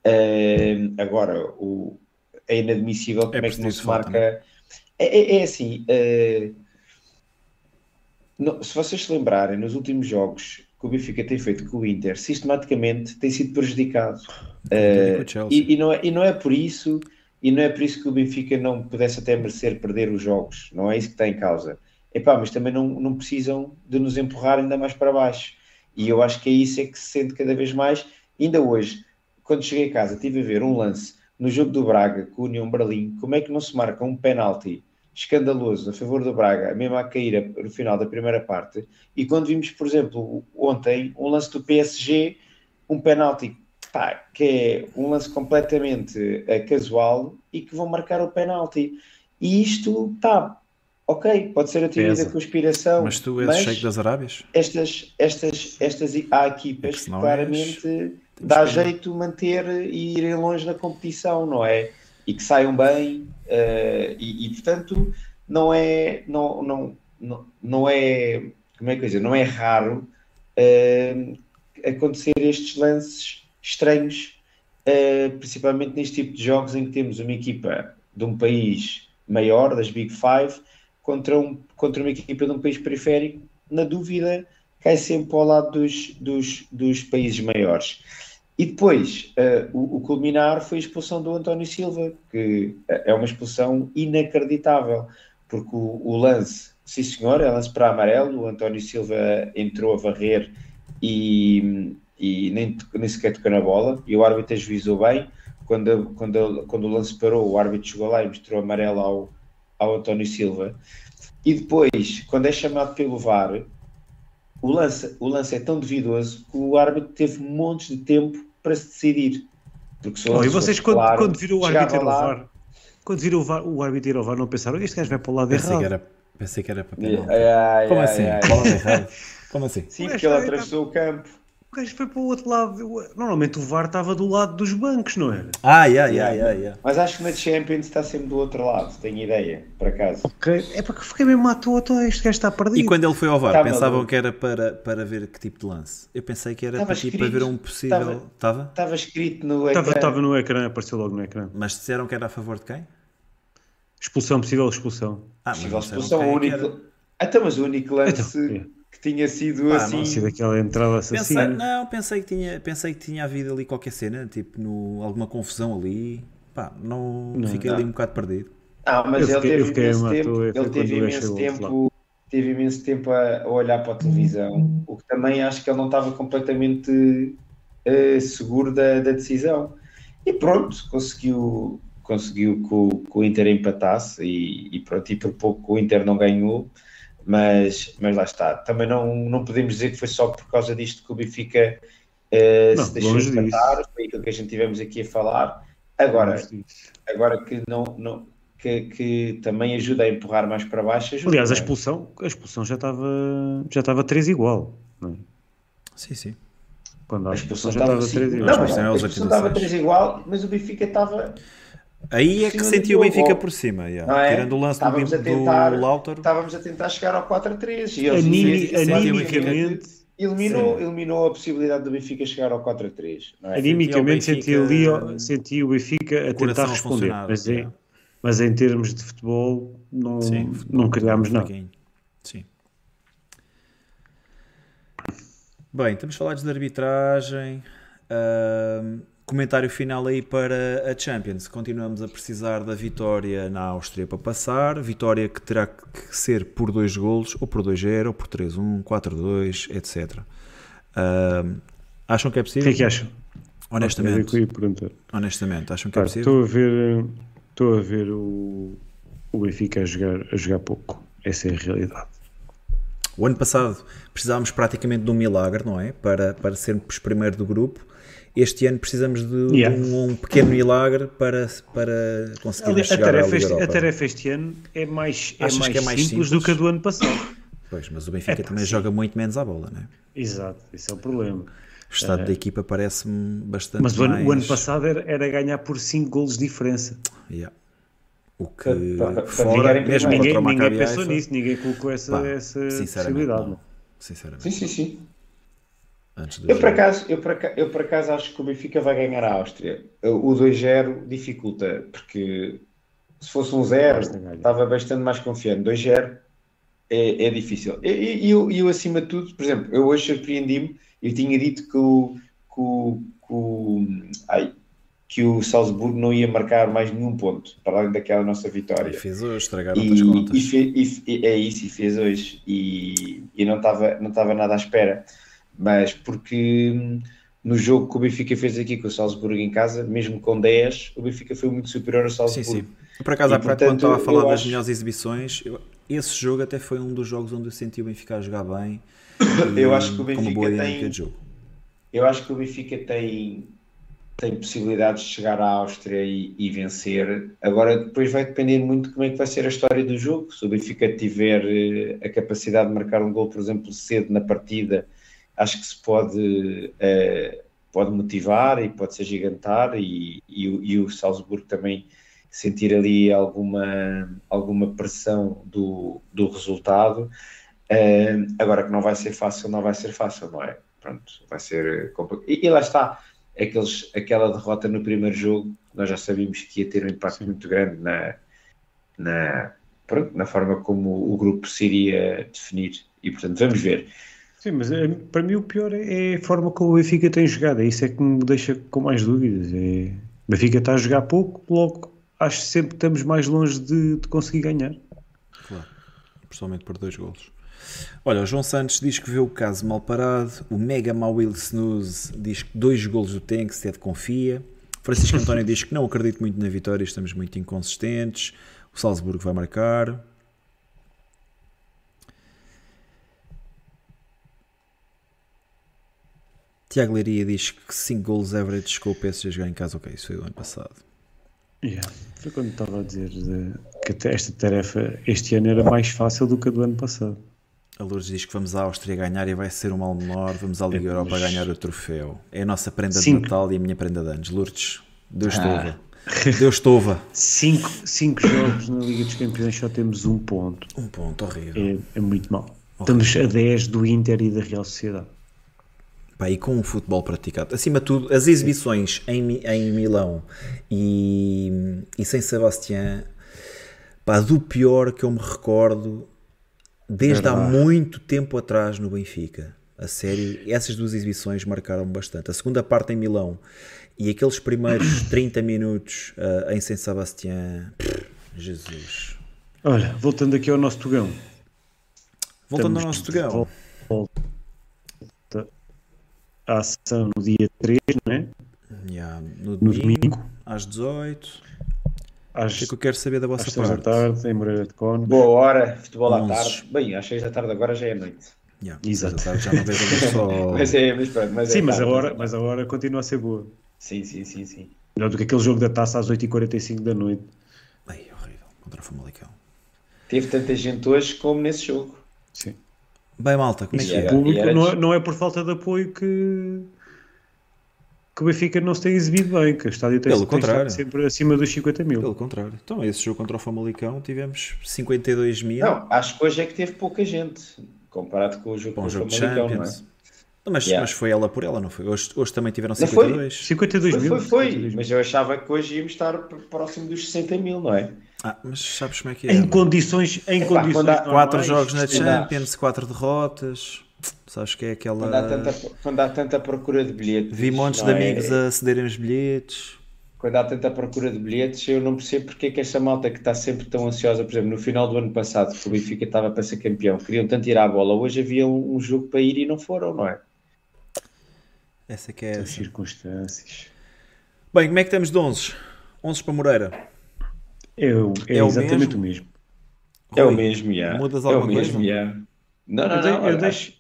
Uh, agora o é inadmissível como é, é que não se marca. É, é, é, assim. Uh, não, se vocês se lembrarem, nos últimos jogos, que o Benfica tem feito com o Inter sistematicamente tem sido prejudicado. Uh, e, e, não é, e não é por isso e não é por isso que o Benfica não pudesse até merecer perder os jogos, não é isso que está em causa. Epá, mas também não, não precisam de nos empurrar ainda mais para baixo. E eu acho que é isso é que se sente cada vez mais. Ainda hoje, quando cheguei a casa, tive a ver um lance no jogo do Braga com o União Berlim, como é que não se marca um penalti escandaloso a favor do Braga, mesmo a cair no final da primeira parte. E quando vimos, por exemplo, ontem, um lance do PSG, um penalti pá, que é um lance completamente uh, casual e que vão marcar o penalti. E isto está. Ok, pode ser a teoria da conspiração. Mas tu és cheio das Arábias? Estas, estas, estas há equipas que claramente és... dá jeito manter e irem longe na competição, não é? e que saiam bem uh, e, e, portanto não é não, não, não, não é como é que eu dizer, não é raro uh, acontecer estes lances estranhos uh, principalmente neste tipo de jogos em que temos uma equipa de um país maior, das Big Five contra, um, contra uma equipa de um país periférico na dúvida cai sempre ao lado dos, dos, dos países maiores. E depois, uh, o, o, culminar foi a expulsão do António Silva, que é uma expulsão inacreditável, porque o, o lance, sim senhor, é lance para amarelo, o António Silva entrou a varrer e, e nem, nem sequer tocou na bola, e o árbitro ajuizou bem, quando, quando, quando o lance parou, o árbitro chegou lá e mostrou amarelo ao, ao António Silva, e depois, quando é chamado pelo VAR, o lance, o lance é tão duvidoso que o árbitro teve montes de tempo para se decidir. Porque se o Oh, e vocês, quando, claro, quando viram o árbitro ir ao lá, VAR, quando viram o, VAR, o árbitro ir ao VAR, não pensaram, este gajo vai para o lado Pensei errado. que era, pensei que era para penalti. Como assim? Bola errada. Como assim? Sim, porque ele atravessou o campo. O gajo foi para o outro lado. Normalmente o VAR estava do lado dos bancos, não era? Ah, yeah, yeah, yeah, yeah. Mas acho que na Champions está sempre do outro lado, tenho ideia, por acaso. Ok. É porque fiquei mesmo à toa, toa, este gajo está perdido. E quando ele foi ao VAR, Tá pensavam maluco. que era para, para ver que tipo de lance? Eu pensei que era Estava para, tipo, para ver um possível. Estava- Estava? Estava escrito no Estava, ecrã. estava no ecrã, apareceu logo no ecrã. Mas disseram que era a favor de quem? Expulsão, possível expulsão. Ah, mas Possível expulsão, o quem é que único. Até mas o único lance Então, é. Que tinha sido Pá, assim. não Se daquela entrada Pensei, assassina. não, pensei que, tinha, pensei que tinha havido ali qualquer cena, tipo, no, alguma confusão ali. Pá, não, Não. fiquei ali um bocado perdido. Ah, mas Eu ele fiquei- eu teve fiquei imenso tempo, ele teve imenso tempo, teve imenso tempo a, a olhar para a televisão, o que também acho que ele não estava completamente eh, seguro da, da decisão. E pronto, conseguiu, conseguiu que o, que o Inter empatasse e, e pronto, e por pouco o Inter não ganhou, mas, mas lá está. Também não, não podemos dizer que foi só por causa disto que o Benfica eh, Não, se deixou disso. empatar, foi aquilo que a gente tivemos aqui a falar. Agora, agora que não, não que, que também ajuda a empurrar mais para baixo. Ajuda, Aliás, a expulsão, a expulsão já estava já estava 3 igual. não é? Sim, sim. Quando a a expulsão expulsão já estava estava 3 sim. igual. Não, a expulsão estava 86. 3 igual, mas o Benfica estava. Aí é que sentiu o do Benfica gol. por cima. yeah. É? Tirando o lance do, Estávamos a do tentar- Lautaro. Estávamos a tentar chegar ao 4-3 e eles Animi- efetivamente Animicamente, eliminou, eliminou a possibilidade do Benfica chegar ao 4-3. Não é? animicamente Sentia o senti ali Benfica- senti o Benfica a tentar a responder. Mas, é- mas em termos de futebol, não, Sim, não criámos nada. Sim. Bem, estamos falados de arbitragem. Ahm, comentário final aí para a Champions. Continuamos a precisar da vitória na Áustria para passar. Vitória que terá que ser por dois golos, ou por 2-0, ou por 3-1, 4-2, etc. Ahm, acham que é O possível? que é que acham? Honestamente, o perguntar. honestamente, acham que é possível? Estou a ver, estou a ver o, o Benfica a jogar, a jogar pouco. Essa é a realidade. O ano passado precisávamos praticamente de um milagre, não é? Para, para sermos primeiro do grupo. Este ano precisamos de, de Yeah. um, um pequeno milagre para, para a chegar à tarefa, este, a tarefa este ano é mais, é mais, que é mais simples, simples? do que a do ano passado. Pois, mas o Benfica É também sim. joga muito menos à bola, não é? Exato, esse é o problema. O estado da equipa parece-me bastante Mas o ano, mais... o ano passado era, era ganhar por 5 golos de diferença. Yeah. O que Para- para- para fora, mesmo primeiro. contra Ninguém, o ninguém Maccabi pensou Haifa, nisso, ninguém colocou essa, pá, essa sinceramente, possibilidade. não. Sinceramente. Sim, sim, sim. Antes do Eu por, acaso, eu, por acaso, eu por acaso acho que o Benfica vai ganhar a Áustria. O 2-0 dificulta, porque se fosse um 0 Basta ganhar. estava bastante mais confiante. 2-0 é, é difícil. E eu, e eu, acima de tudo, por exemplo, eu hoje surpreendi-me, eu tinha dito que o, que o, que o, ai, que o Salzburgo não ia marcar mais nenhum ponto, para além daquela nossa vitória. E fez hoje, estragaram as contas. e fe- e e é isso, e fez hoje. E, e não estava não estava nada à espera. Mas porque hum, no jogo que o Benfica fez aqui com o Salzburgo em casa, mesmo com 10, o Benfica foi muito superior ao Sim, Salzburgo. sim. Por acaso, E, há bocado, quando portanto, estava a falar eu das acho- melhores exibições, eu- esse jogo até foi um dos jogos onde eu senti o Benfica a jogar bem. Eu e acho que o Benfica tem-. Eu acho que o Benfica tem, tem possibilidades de chegar à Áustria e, e vencer. Agora, depois vai depender muito de como é que vai ser a história do jogo. Se o Benfica tiver eh, a capacidade de marcar um gol, por exemplo, cedo na partida, acho que se pode, eh, pode motivar e pode se agigantar. E, e, o- e o Salzburgo também sentir ali alguma, alguma pressão do, do resultado. Eh, agora que não vai ser fácil, não vai ser fácil, não é? Pronto, vai ser complicado. E, e lá está, aqueles, aquela derrota no primeiro jogo, nós já sabíamos que ia ter um impacto muito grande na, na, pronto, na forma como o grupo se iria definir. E portanto, vamos ver. Sim, mas eh, para mim o pior é é a forma como o Benfica tem jogado. É isso é que me deixa com mais dúvidas. É... O Benfica está a jogar pouco, logo acho que sempre estamos mais longe de, de conseguir ganhar. Claro. Principalmente por dois golos. Olha, o João Santos diz que vê o caso mal parado. O Mega Mau Will Snooze diz que dois golos do Tankstead confia. Francisco António diz que não acredito muito na vitória, estamos muito inconsistentes. O Salzburgo vai marcar. Tiago Leiria diz que 5 gols average com o PSG jogar em casa. Ok, isso foi o ano passado. Yeah. Foi quando estava a dizer de- que esta tarefa este ano era mais fácil do que a do ano passado. A Lourdes diz que vamos à Áustria ganhar e vai ser um mal menor. Vamos à Liga É, Europa ganhar o troféu. É a nossa prenda de Cinco. Natal e a minha prenda de anos. Lourdes, Deus Ah. estova. Deus estova. Cinco, cinco jogos na Liga dos Campeões só temos um ponto. Um ponto horrível. É, é muito mal. Estamos a 10 do Inter e da Real Sociedade. Pá, e com o futebol praticado. Acima de tudo, as exibições em, em Milão e, e sem Sebastián, pá, do pior que eu me recordo desde há Verdade. muito tempo atrás no Benfica. A sério, essas duas exibições marcaram bastante. A segunda parte em Milão e aqueles primeiros 30 minutos ah, em Sem Sebastián, Jesus. Olha, voltando aqui ao nosso Tugão. Voltando ao Estamos nosso de Tugão. À ação no dia 3, não é? Yeah, no, No domingo, domingo. às 18. O Às, que é que eu quero saber da às vossa 6 da parte? tarde, em Moreira de Cone. Boa hora, futebol à tarde. Bem, às 6 da tarde agora já é noite. Yeah, Exato. tarde Já não vejo a só. Mas é, mas pronto, mas Sim, é mas a, hora, mas a hora continua a ser boa. Sim, sim, sim, sim. Melhor do que aquele jogo da taça às 8h45 da noite. Ai, horrível. Contra o Famalicão. Teve tanta gente hoje como nesse jogo. Sim. Bem, malta, como é que é? o público e era não, é, não é por falta de apoio que, que o Benfica não se tem exibido bem, que o estádio tem, Pelo tem contrário. sempre acima dos 50 mil. Pelo contrário. Então, esse jogo contra o Famalicão tivemos 52 mil Não, acho que hoje é que teve pouca gente, comparado com o jogo com o jogo Famalicão, não é? Não, mas, Yeah. mas foi ela por ela, não foi? Hoje, hoje também tiveram Não foi? 52. 52 Foi, mil. foi, foi, 52 mil. mas eu achava que hoje íamos estar próximo dos 60 mil, não é? Ah, mas sabes como é que é? Em condições, em Epá, condições quando há Quatro normais, jogos na. Champions, quatro derrotas. Sabes que é aquela. Quando há tanta, quando há tanta procura de bilhetes. Vi montes de é? amigos a cederem os bilhetes. Quando há tanta procura de bilhetes, eu não percebo porque é que esta malta que está sempre tão ansiosa, por exemplo, no final do ano passado, que o Benfica estava para ser campeão, queriam tanto ir à bola, hoje havia um, um jogo para ir e não foram, não é? Essa que é As circunstâncias. Bem, como é que estamos de 11? 11 para Moreira. É, o- é É o exatamente o mesmo. É o mesmo, já. Mudas é o alguma mesmo, coisa? já. Não, não, Eu, dei- não. eu deixo,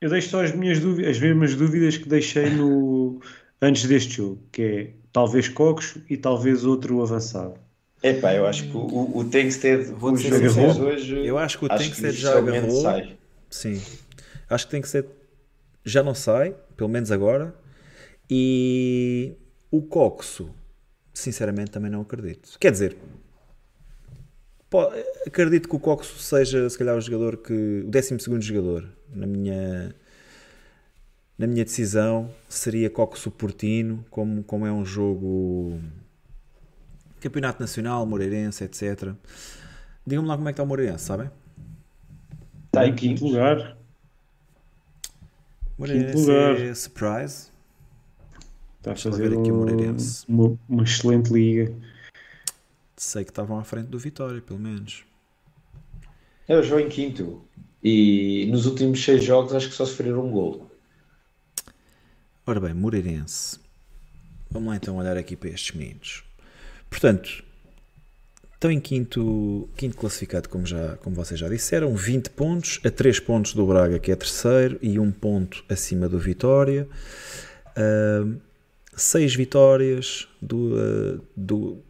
eu deixo só as minhas dúvidas, as mesmas dúvidas que deixei no, antes deste jogo, que é talvez Coxo e talvez outro avançado. Epá, eu acho que o, o, Tankstead, Vou o dizer fez hoje, Eu acho que o Tankstead já agarrou. sai. Sim. Acho que tem que ser. Já não sai, pelo menos agora. E o Coxo, sinceramente, também não acredito. Quer dizer, acredito que o Coxo seja, se calhar, o jogador que. O 12 jogador. Na minha. Na minha decisão, seria Coxo Portino, como, como é um jogo. Campeonato Nacional, Moreirense, etc. Digam-me lá como é que está o Moreirense, sabem? Está em quinto quinto. lugar, Moreirense lugar. é surprise. Está a fazer ver aqui o um- Moreirense. uma, uma excelente liga. Sei que estavam à frente do Vitória, pelo menos. Eu jogo em quinto. E nos últimos seis jogos acho que só sofreram um gol. Ora bem, Moreirense. Vamos lá então olhar aqui para estes meninos. Portanto, estão em quinto, quinto classificado, como, já, como vocês já disseram, 20 pontos, a 3 pontos do Braga, que é terceiro, e 1 ponto acima do Vitória. 6 vitórias, do, ah, do,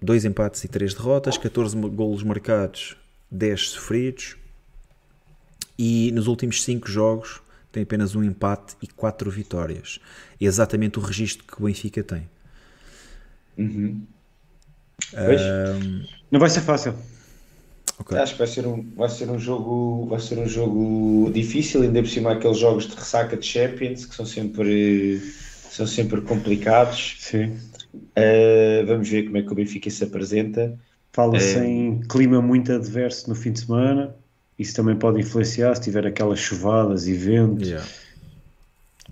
2 empates e 3 derrotas, 14 golos marcados, 10 sofridos. E nos últimos 5 jogos tem apenas um empate e 4 vitórias. É exatamente o registro que o Benfica tem. Pois, Não vai ser fácil. Ok. acho que vai ser, um, vai, ser um jogo, vai ser um jogo difícil, ainda por cima aqueles jogos de ressaca de Champions que são sempre, são sempre complicados. Sim. Uh, vamos ver como é que o Benfica se apresenta. Fala-se É. em clima muito adverso no fim de semana. Isso também pode influenciar se tiver aquelas chuvadas e ventos. Yeah.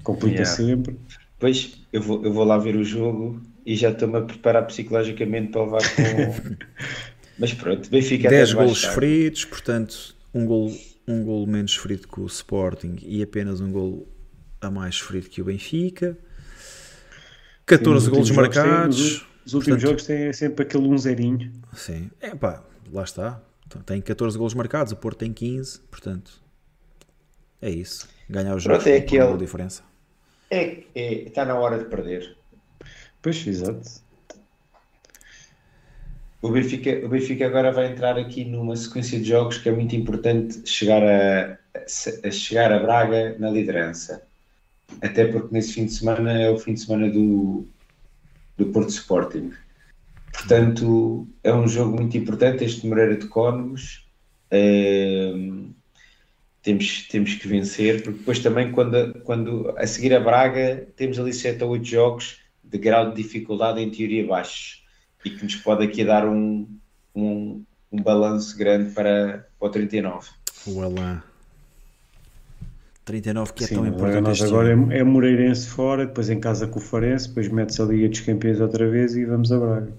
Complica Yeah. sempre. Depois eu vou, eu vou lá ver o jogo e já estou-me a preparar psicologicamente para levar com. Mas pronto, Benfica até 10 de baixo golos feridos, portanto, um gol, um gol menos ferido que o Sporting e apenas um gol a mais ferido que o Benfica. 14 Sim, golos jogos marcados. os últimos Portanto- jogos têm sempre aquele 1 zerinho. Sim, é pá, lá está. Então, Tem 14 golos marcados, o Porto tem 15, portanto, é isso. Ganhar os jogos Pronto, é uma aquele- diferença. é, é, está na hora de perder. Pois, exato. O Benfica, o Benfica agora vai entrar aqui numa sequência de jogos que é muito importante chegar a, a chegar a Braga na liderança. Até porque nesse fim de semana é o fim de semana do, do Porto Sporting. Portanto, é um jogo muito importante este Moreira de Cónegos. Ehm, temos, temos que vencer, porque depois também quando, quando a seguir a Braga temos ali 7 ou 8 jogos de grau de dificuldade em teoria baixo e que nos pode aqui dar um, um, um balanço grande para, para o 39. Olá. 39 que é Sim, tão agora importante nós este agora é, é Moreirense fora, depois em casa com o Farense, depois mete-se a Liga dos Campeões outra vez e vamos a Braga.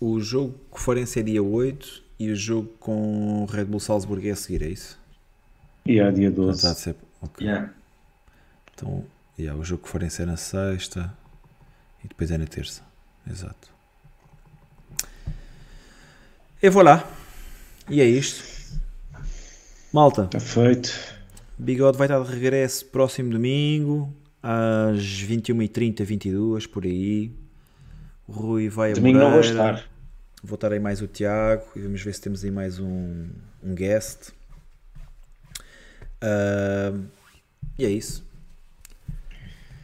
O jogo com o Farense é dia 8 e o jogo com o Red Bull Salzburg é a seguir, é isso? E há dia Não 12. está a ser. Ok. Yeah. Então, yeah, o jogo com o Farense é na sexta e depois é na terça. Exato. Eu vou lá. E é isto. Malta, Está feito. Bigode vai estar de regresso próximo domingo às 21h30, 22 por aí. O Rui vai a Domingo não vou estar. Vou estar aí mais o Tiago e vamos ver se temos aí mais um, um guest. Ah, e é isso.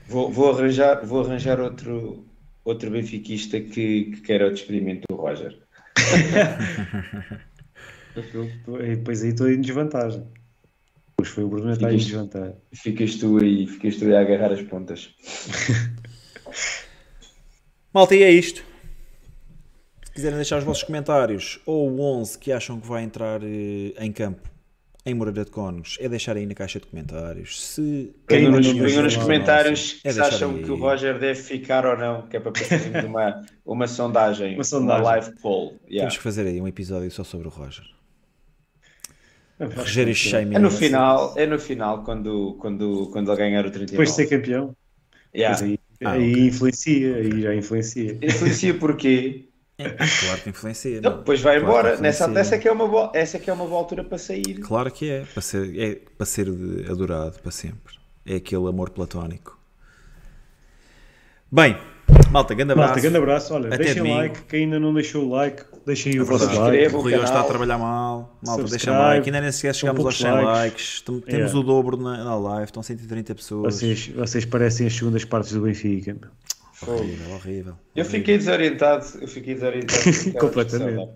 Vou, vou arranjar, vou arranjar outro, outro benfiquista que, que queira o experimento do Roger. E depois aí estou em desvantagem. Depois foi o Bruno a estar em Ficas- tu aí, ficas tu aí a agarrar as pontas. Malta, e é isto. Se quiserem deixar os vossos comentários ou o 11 que acham que vai entrar eh, em campo em Moreira de Cónegos, é deixar aí na caixa de comentários. Se Ponham nos, nos deixou comentários É se acham aí. que o Roger deve ficar ou não, que é para fazermos uma, uma sondagem, Uma uma, sondagem. live poll. Yeah. temos que fazer aí um episódio só sobre o Roger. Rogério. É no final, é no final quando, quando, quando ele ganhar o 39. Depois de ser campeão. Yeah. Aí, Ah, aí ok. influencia, aí já influencia. Influencia porquê? Claro que influencia. Então, não? depois vai Claro embora. Nessa, essa, que é uma boa, essa que é uma boa altura para sair. Claro que é. Para ser, é para ser de- adorado para sempre. É aquele amor platónico. Bem, malta, grande abraço. Malta, grande abraço. Olha, Até deixem domingo. like. Quem ainda não deixou o like, deixem aí o vosso like. O Rui hoje está a trabalhar mal. Malta, deixa Subscribe. like. Ainda nem sequer São chegamos aos poucos 100 likes. likes. Tem- Temos Yeah. o dobro na, na live. Estão 130 pessoas. Vocês, vocês parecem as segundas partes do Benfica. meu. Horrível, horrível. Eu horrível. fiquei desorientado. Eu fiquei desorientado. Completamente.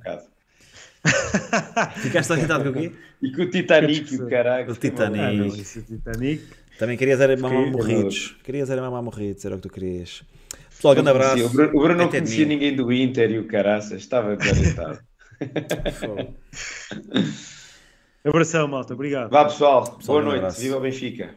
Ficaste irritado com o quê? E com o Titanic, o caralho. O Titanic. Ah, é Titanic. Também querias era mamar morridos. Querias era mamar morridos, era o que tu querias. Pessoal, grande abraço. O Bruno, o Bruno não conhecia ninguém do Inter e o caraças. Estava desorientado. Abração, malta. Obrigado. Vá pessoal, Pessoal, boa noite. abraço. Viva o Benfica.